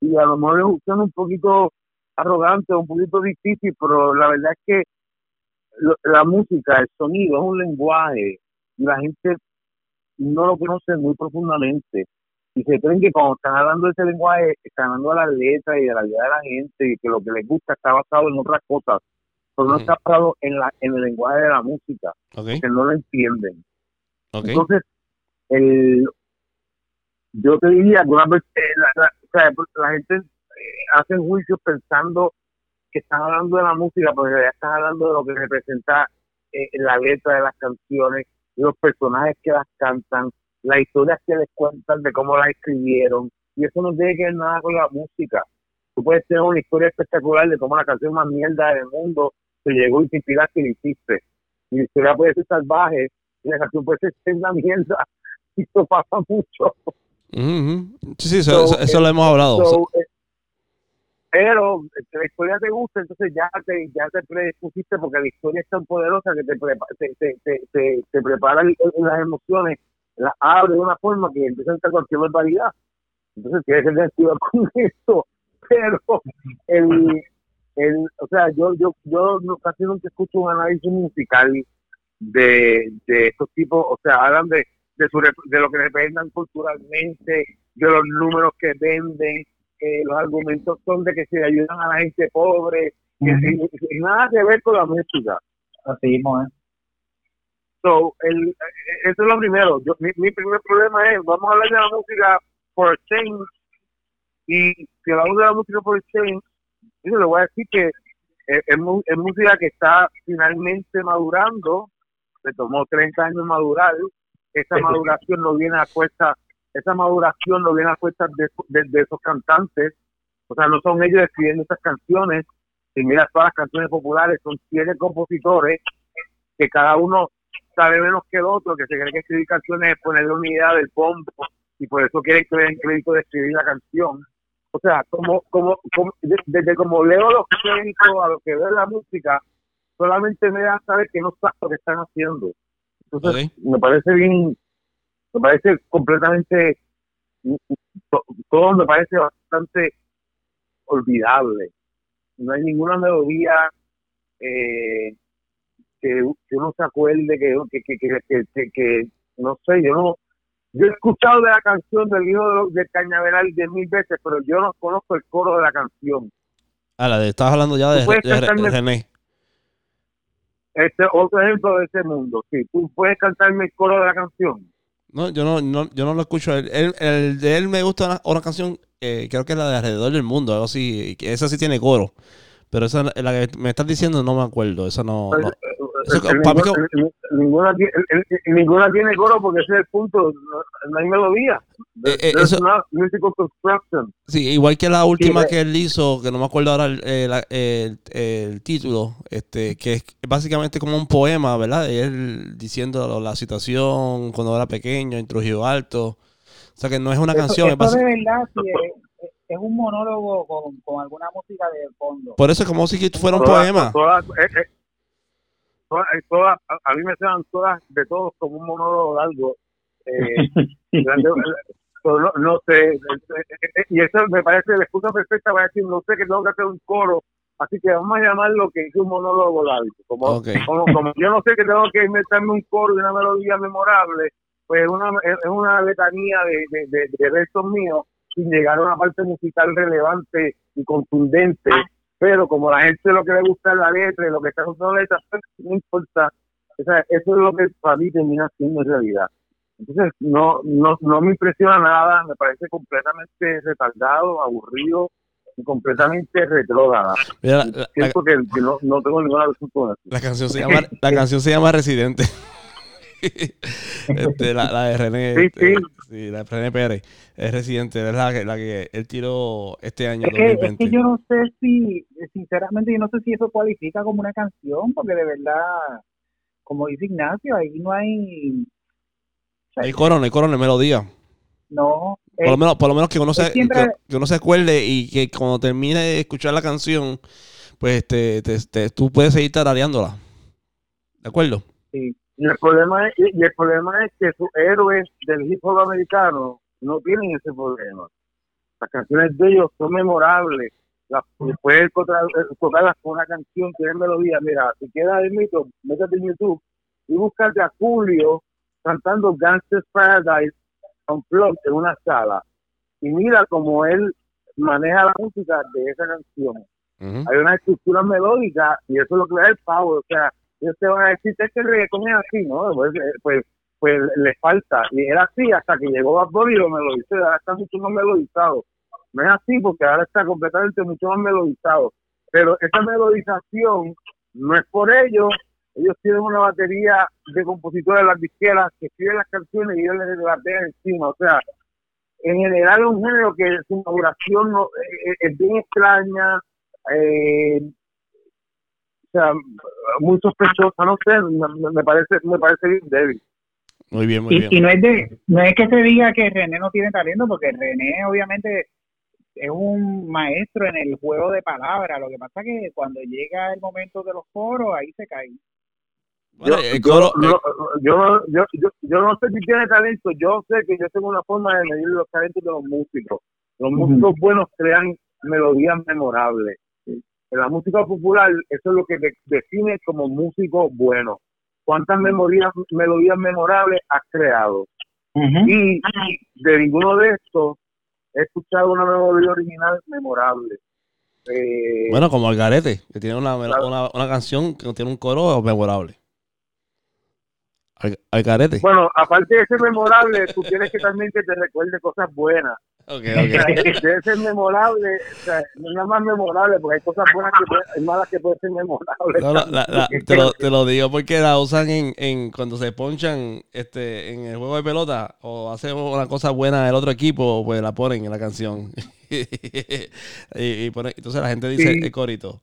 S3: Y a lo mejor es un poquito arrogante, un poquito difícil, pero la verdad es que la música, el sonido, es un lenguaje. Y la gente no lo conoce muy profundamente. Y se creen que cuando están hablando de ese lenguaje, están hablando de las letras y de la vida de la gente y que lo que les gusta está basado en otras cosas. Pero no está basado en, la, en el lenguaje de la música,
S1: Ok,
S3: que no lo entienden. Entonces, el, yo te diría, algunas veces eh, la, la- la gente eh, hace juicios pensando que están hablando de la música, pero en realidad están hablando de lo que representa eh, la letra de las canciones, los personajes que las cantan, las historias que les cuentan de cómo las escribieron, y eso no tiene que ver nada con la música. Tú puedes tener una historia espectacular de cómo la canción más mierda del mundo te llegó y te inspiraste y la hiciste. Y la historia puede ser salvaje, y la canción puede ser una mierda, y esto pasa mucho.
S1: Sí, sí, eso,
S3: So,
S1: eso- eso
S3: eh,
S1: lo hemos hablado.
S3: So, eh, pero que la historia te gusta, entonces ya te, ya te predispusiste porque la historia es tan poderosa que te, prepa- te, te, te, te- prepara las emociones, las abre de una forma que empieza a entrar cualquier barbaridad. Entonces tienes que cuidado con esto. Pero el, el, o sea, yo, yo, yo casi nunca escucho un análisis musical de, de estos tipos, o sea, hablan de, de, su, de lo que representan culturalmente, de los números que venden, eh, los argumentos son de que se ayudan a la gente pobre, que y- y nada que ver con la música.
S2: Así mismo, ¿eh?
S3: So, el, eso es lo primero. Yo, mi, mi primer problema es, vamos a hablar de la música por change, y si hablamos de la música por change, yo le voy a decir que es, es música que está finalmente madurando, le tomó 30 años madurar, esa maduración no viene a cuesta, esa maduración no viene a cuesta de, de, de esos cantantes, o sea, no son ellos escribiendo estas canciones, si miras todas las canciones populares, son siete compositores, que cada uno sabe menos que el otro, que se cree que escribir canciones es ponerle una idea del bombo, y por eso quieren que le den crédito de escribir la canción. O sea, como, como, como- de- desde como leo los créditos a lo que veo la música, solamente me da saber que no saben lo que están haciendo. Entonces, me parece bien, me parece completamente, to- todo me parece bastante olvidable. No hay ninguna melodía eh, que, que uno se acuerde, que, que, que, que, no sé, yo no, yo he escuchado de la canción del hijo de, de Cañaveral de mil veces, pero yo no conozco el coro de la canción.
S1: Ah, la de, estabas hablando ya de,
S3: ¿Tú puedes
S1: de- de? René.
S3: Este otro ejemplo de ese mundo. Sí, tú puedes cantarme el coro de la canción.
S1: No, yo no, no, yo no lo escucho. él. Él- el de él me gusta una, canción, eh, creo que es la de Alrededor del Mundo, algo así. Esa sí tiene coro. Pero esa, la que me estás diciendo no me acuerdo. Esa no. Eso,
S3: Eh,
S1: para mí
S3: ninguna,
S1: que-
S3: ninguna, tiene- eh, eh, ninguna tiene coro porque ese es el punto. No, hay melodía.
S1: Eh, eh, eso-
S3: musical construction.
S1: Sí, igual que la última
S3: eh.
S1: que él hizo, que no me acuerdo ahora el, el- el- el título, este, que es básicamente como un poema, ¿verdad? Él diciendo la situación cuando era pequeño en Trujillo Alto. O sea que no es una
S2: Eso-
S1: canción, es
S2: eso
S1: basi-
S2: de verdad sí es, es- es un monólogo con, con alguna música de fondo.
S1: por eso es como si fuera un poema.
S3: eh, eh, todas- eh, todas- a, mí me suenan todas de todos como un monólogo largo. Eh, grande- eh, no, no sé. eh, y eso me parece la excusa perfecta para decir, no sé que tengo que hacer un coro. Así que vamos a llamarlo que es un monólogo largo. Como, como, como yo no sé que tengo que inventarme un coro y una melodía memorable, pues es una, es es una letanía de, de, de, de versos míos sin llegar a una parte musical relevante y contundente. Pero como la gente lo que le gusta es la letra y lo que está usando la letra, pues, no importa. O sea, eso es lo que para mí termina siendo en realidad. Entonces, no, no, no me impresiona nada, me parece completamente retardado, aburrido y completamente retrógrada.
S1: Mira, la, la-
S3: Siento que, que no, no tengo ninguna razón con eso.
S1: la canción se llama, la canción se llama Residente. Este, la, la de René,
S3: Sí,
S1: este,
S3: sí.
S1: sí, la de René Pérez, es Residente, es la que, la que él tiró este año
S2: Es que, es
S1: 2020.
S2: que yo no sé si, sinceramente, yo no sé si eso cualifica como una canción, porque de verdad, como dice Ignacio, ahí no hay,
S1: hay coro, no hay coro, no hay melodía.
S2: no,
S1: Por lo menos, por lo menos que uno se,
S2: siempre-
S1: que, uno se acuerde y que cuando termine de escuchar la canción, pues este, te- te- tú puedes seguir tarareándola. ¿De acuerdo?
S3: Sí. Y el problema es, y el problema es que sus héroes del hip hop americano no tienen ese problema. Las canciones de ellos son memorables. Puedes tocar- tocarlas con una canción, tiene melodía. Mira, si quieres el mito, métete en YouTube y búscate a Julio cantando Gangster's Paradise Unplugged en una sala. Y mira cómo él maneja la música de esa canción hay una estructura melódica y eso es lo que le da el power. O sea, ellos te van a decir "Es que el reggaetón es así, ¿no? Pues, eh, pues, pues le falta. Y era así hasta que llegó Bad Bunny y lo melodizó. Ahora está mucho más melodizado. No es así porque ahora está completamente mucho más melodizado. Pero esa melodización no es por ellos. Ellos tienen una batería de compositores de las disqueras que escriben las canciones y ellos les las dejan encima. O sea, en general es un género que su inauguración no, eh, eh, es bien extraña, eh, sea, muy sospechosa, no sé, me, parece me parece bien débil.
S1: Muy bien, muy
S2: Y,
S1: bien.
S2: y no es de no es que se diga que René no tiene talento, porque René obviamente es un maestro en el juego de palabras. Lo que pasa es que cuando llega el momento de los coros, ahí se cae.
S1: Bueno,
S3: yo, yo- yo, yo, yo, yo no sé si tiene talento, yo sé que yo tengo una forma de medir los talentos de los músicos. Los músicos buenos crean melodías memorables. En la música popular, eso es lo que de- define como músico bueno. ¿Cuántas memorias, melodías memorables has creado? Y de ninguno de estos he escuchado una melodía original memorable. Eh,
S1: Bueno, como Algarete, que tiene una,
S3: Claro.
S1: una, una canción que tiene un coro memorable. Al- Algarete.
S3: bueno, aparte de ser memorable, tú quieres que también que te recuerde cosas buenas.
S1: Ok,
S3: O sea,
S1: ok.
S3: debe ser memorable, o sea, no es más memorable, porque hay cosas buenas que pueden, hay malas que pueden ser memorables.
S1: No, la- la- te, lo, te lo digo porque la usan en, en cuando se ponchan este, en el juego de pelota o hace una cosa buena del otro equipo, pues la ponen en la canción. y, y entonces la gente dice
S3: Sí.
S1: el corito.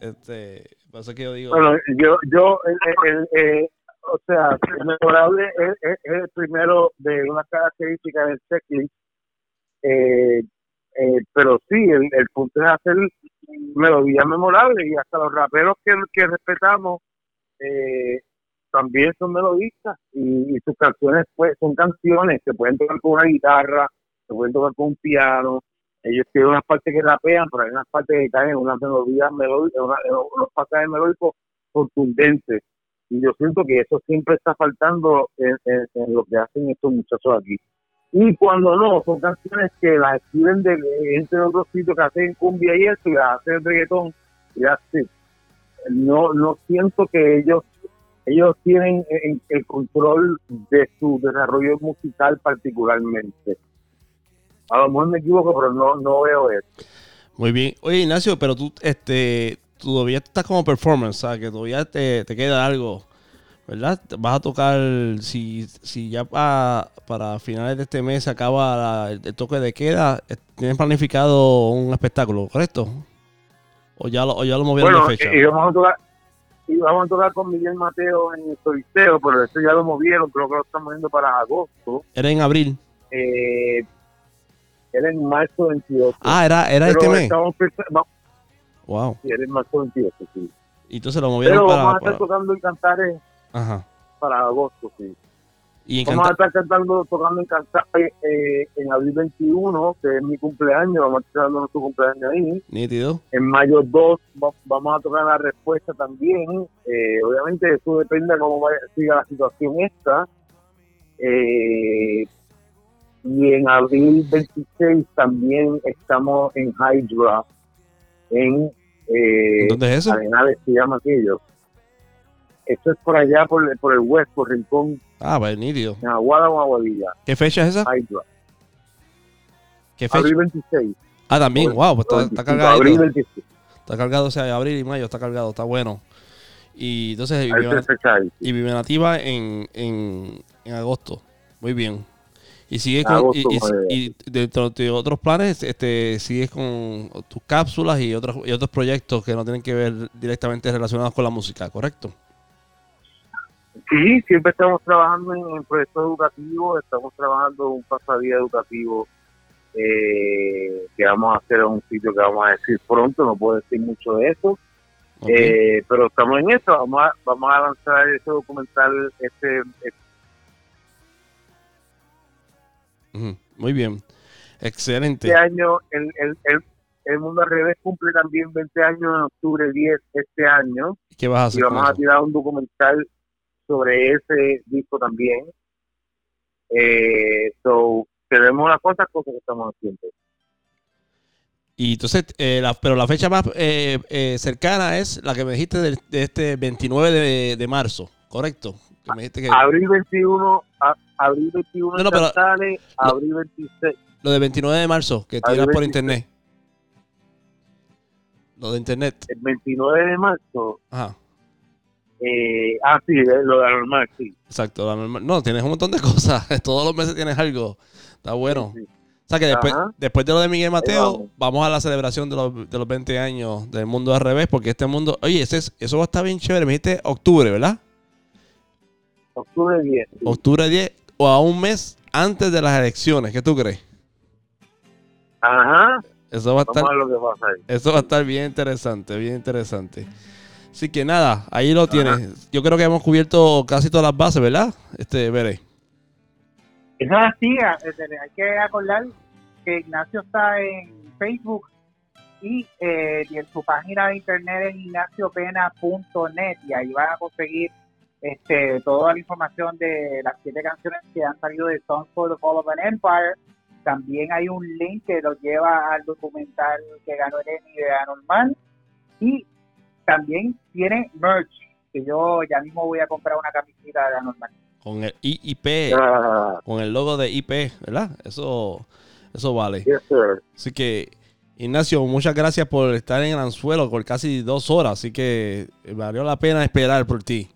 S1: Este, por eso es que yo digo.
S3: Bueno, yo, yo, el, el- eh, o sea, el memorable es, es- es el primero de unas características del checklist, eh, eh, pero sí, el, el punto es hacer melodías memorables y hasta los raperos que, que respetamos eh, también son melodistas y, sus canciones pues son canciones que pueden tocar con una guitarra, se pueden tocar con un piano, ellos tienen unas partes que rapean, pero hay unas partes que caen en unas melodías melódicas, unos pasajes melódicos contundentes. Y yo siento que eso siempre está faltando en lo que hacen estos muchachos aquí. Y cuando no, son canciones que las escriben de otros sitios que hacen cumbia y eso, y hacen reggaetón, y así. No, no siento que ellos ellos tienen en- el control de su desarrollo musical particularmente. A lo mejor me equivoco, pero no, no veo eso.
S1: Muy bien. Oye, Ignacio, pero tú, este, todavía estás como performance, ¿sabes? Que todavía te, te queda algo, ¿verdad? Vas a tocar, si, si ya pa- para finales de este mes se acaba la- el, el toque de queda, ¿tienes planificado un espectáculo, correcto? ¿O ya lo, o ya lo movieron
S3: Bueno,
S1: de fecha?
S3: y vamos a tocar y vamos a tocar con Miguel Mateo en el Coliseo, pero eso ya lo movieron, creo que lo están moviendo para agosto.
S1: Era en abril.
S3: Eh, era en marzo 28.
S1: Ah, era, era
S3: pero
S1: este mes.
S3: estamos
S1: Wow.
S3: sí, era en marzo 28, sí.
S1: Y entonces lo movieron
S3: Pero vamos a
S1: para,
S3: estar
S1: para-
S3: tocando en Cantares
S1: Ajá.
S3: para agosto, sí.
S1: Y
S3: Vamos a estar cantando, tocando en Cantares eh, en abril 21, que es mi cumpleaños, vamos a estar dando nuestro cumpleaños ahí.
S1: nítido.
S3: En mayo 2 va- vamos a tocar la respuesta también. Eh, obviamente eso depende de cómo vaya, siga la situación esta. Eh, y en abril 26 también estamos en Hydra, en eh,
S1: ¿Dónde es eso?
S3: Arenales, se llama aquello. Esto es por allá, por, el- por el west, por Rincón,
S1: Ah, nítido.
S3: en Aguada o Aguadilla,
S1: ¿Qué fecha es esa?
S3: Hydra.
S1: ¿Qué fecha?
S3: Abril 26.
S1: Ah, también, wow, pues está,
S3: 25,
S1: está cargado.
S3: Abril 26.
S1: Está cargado, o sea, abril y mayo está cargado, está bueno. Y entonces, y
S3: ahí.
S1: y Nativa en, en, en agosto. Muy bien. Y sigues con,
S3: agosto,
S1: y- y dentro de otros planes, este, sigues con tus cápsulas y otros, y otros proyectos que no tienen que ver directamente relacionados con la música, ¿correcto?
S3: Sí, siempre estamos trabajando en, en proyectos educativos, estamos trabajando en un pasadía educativo eh, que vamos a hacer en un sitio que vamos a decir pronto, no puedo decir mucho de eso, eh, pero estamos en eso, vamos a, vamos a lanzar ese documental este,
S1: Ujú, Muy bien. Excelente.
S3: este año, el, el, el, el Mundo al Revés cumple también 20 años en octubre 10 este año,
S1: ¿Qué vas a
S3: y
S1: hacer? con
S3: vamos a tirar un documental sobre ese disco también. Eh, so, tenemos unas cuantas cosas que estamos haciendo.
S1: Y entonces, eh, la- pero la fecha más eh, eh, cercana es la que me dijiste del- de, este 29 de, de marzo, ¿correcto? Que me dijiste que
S3: Abril 21, a- abril 21
S1: No, no, pero-
S3: Chantales, abril 26.
S1: lo de 29 de marzo, que tiras por
S3: 26.
S1: internet. Lo de internet.
S3: El 29 de marzo,
S1: Ajá,
S3: eh, ah, sí, de- lo de normal, sí.
S1: exacto. la normal- No, tienes un montón de cosas. Todos los meses tienes algo. Está bueno.
S3: Sí, sí.
S1: O sea que después, después de lo de Miguel Mateo,
S3: vamos.
S1: vamos. a la celebración de los, de los 20 años del mundo al revés, porque este mundo, oye, ese es- eso va a estar bien chévere. Me dijiste octubre, ¿verdad?
S3: Octubre 10. sí.
S1: Octubre 10 o a un mes antes de las elecciones. ¿Qué tú crees?
S3: Ajá,
S1: Eso va a estar,
S3: vamos a ver lo que pasa ahí.
S1: eso va a estar bien interesante, bien interesante. Así que nada, ahí lo tienes. Yo creo que hemos cubierto casi todas las bases, ¿verdad? Este, veré.
S2: Eso es así, eh, hay que acordar que Ignacio está en Facebook y, eh, y en su página de internet es ignaciopena.net y ahí van a conseguir este, toda la información de las siete canciones que han salido de Songs for the Fall of an Empire. También hay un link que los lleva al documental que ganó el Emmy de Anormal y también tiene merch que yo ya mismo voy a comprar una camiseta de Anormal.
S1: Con el IIP,
S3: Ah,
S1: con el logo de IP, ¿verdad? Eso, eso vale.
S3: yes, sir.
S1: Así que, Ignacio, muchas gracias por estar en el anzuelo por casi dos horas. Así que eh, valió la pena esperar por ti.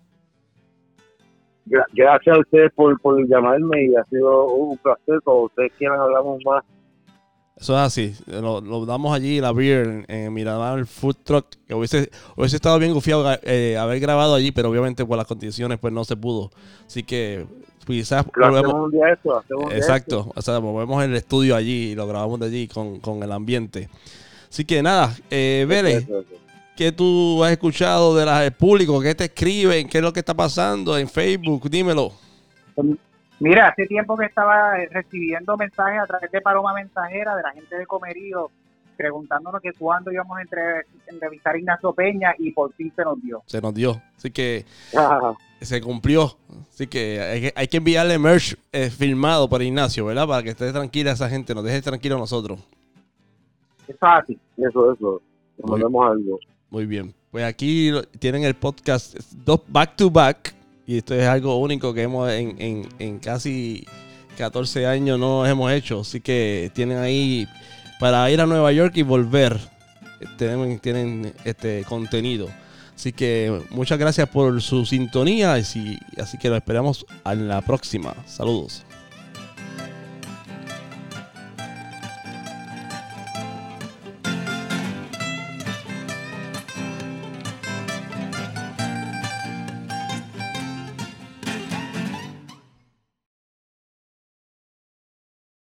S3: Gra- Gracias a ustedes por, por llamarme y ha sido un placer. Cuando ustedes quieran, hablamos más.
S1: Eso es así. Lo, lo damos allí, la beer, en, en Miramar Food Truck. Que hubiese, hubiese estado bien gufiado eh, haber grabado allí, pero obviamente por las condiciones pues no se pudo. Así que quizás
S3: Lo
S1: volvemos-
S3: un día eso, un día
S1: Exacto, o sea, movemos el estudio allí y lo grabamos de allí con, con el ambiente. Así que nada, eh. Vélez. ¿qué tú has escuchado de la- del público? ¿Qué te escriben? ¿Qué es lo que está pasando en Facebook? Dímelo.
S2: Mira, hace tiempo que estaba eh, recibiendo mensajes a través de Paloma Mensajera de la gente de Comerío preguntándonos que cuándo íbamos a entre- entrevistar a Ignacio Peña y por fin se nos dio.
S1: Se nos dio. Así que se cumplió. Así que hay que, hay que enviarle merch eh, filmado por Ignacio, ¿verdad? Para que esté tranquila esa gente, nos deje tranquilos a nosotros.
S2: Es así.
S3: eso, eso. Nos mandamos algo.
S1: Muy bien. Pues aquí tienen el podcast dos back to back. Y esto es algo único que hemos en, en- en casi 14 años no hemos hecho. Así que tienen ahí para ir a Nueva York y volver. eh, Tienen, tienen este contenido. Así que muchas gracias por su sintonía. Y si- así que lo esperamos en la próxima. Saludos.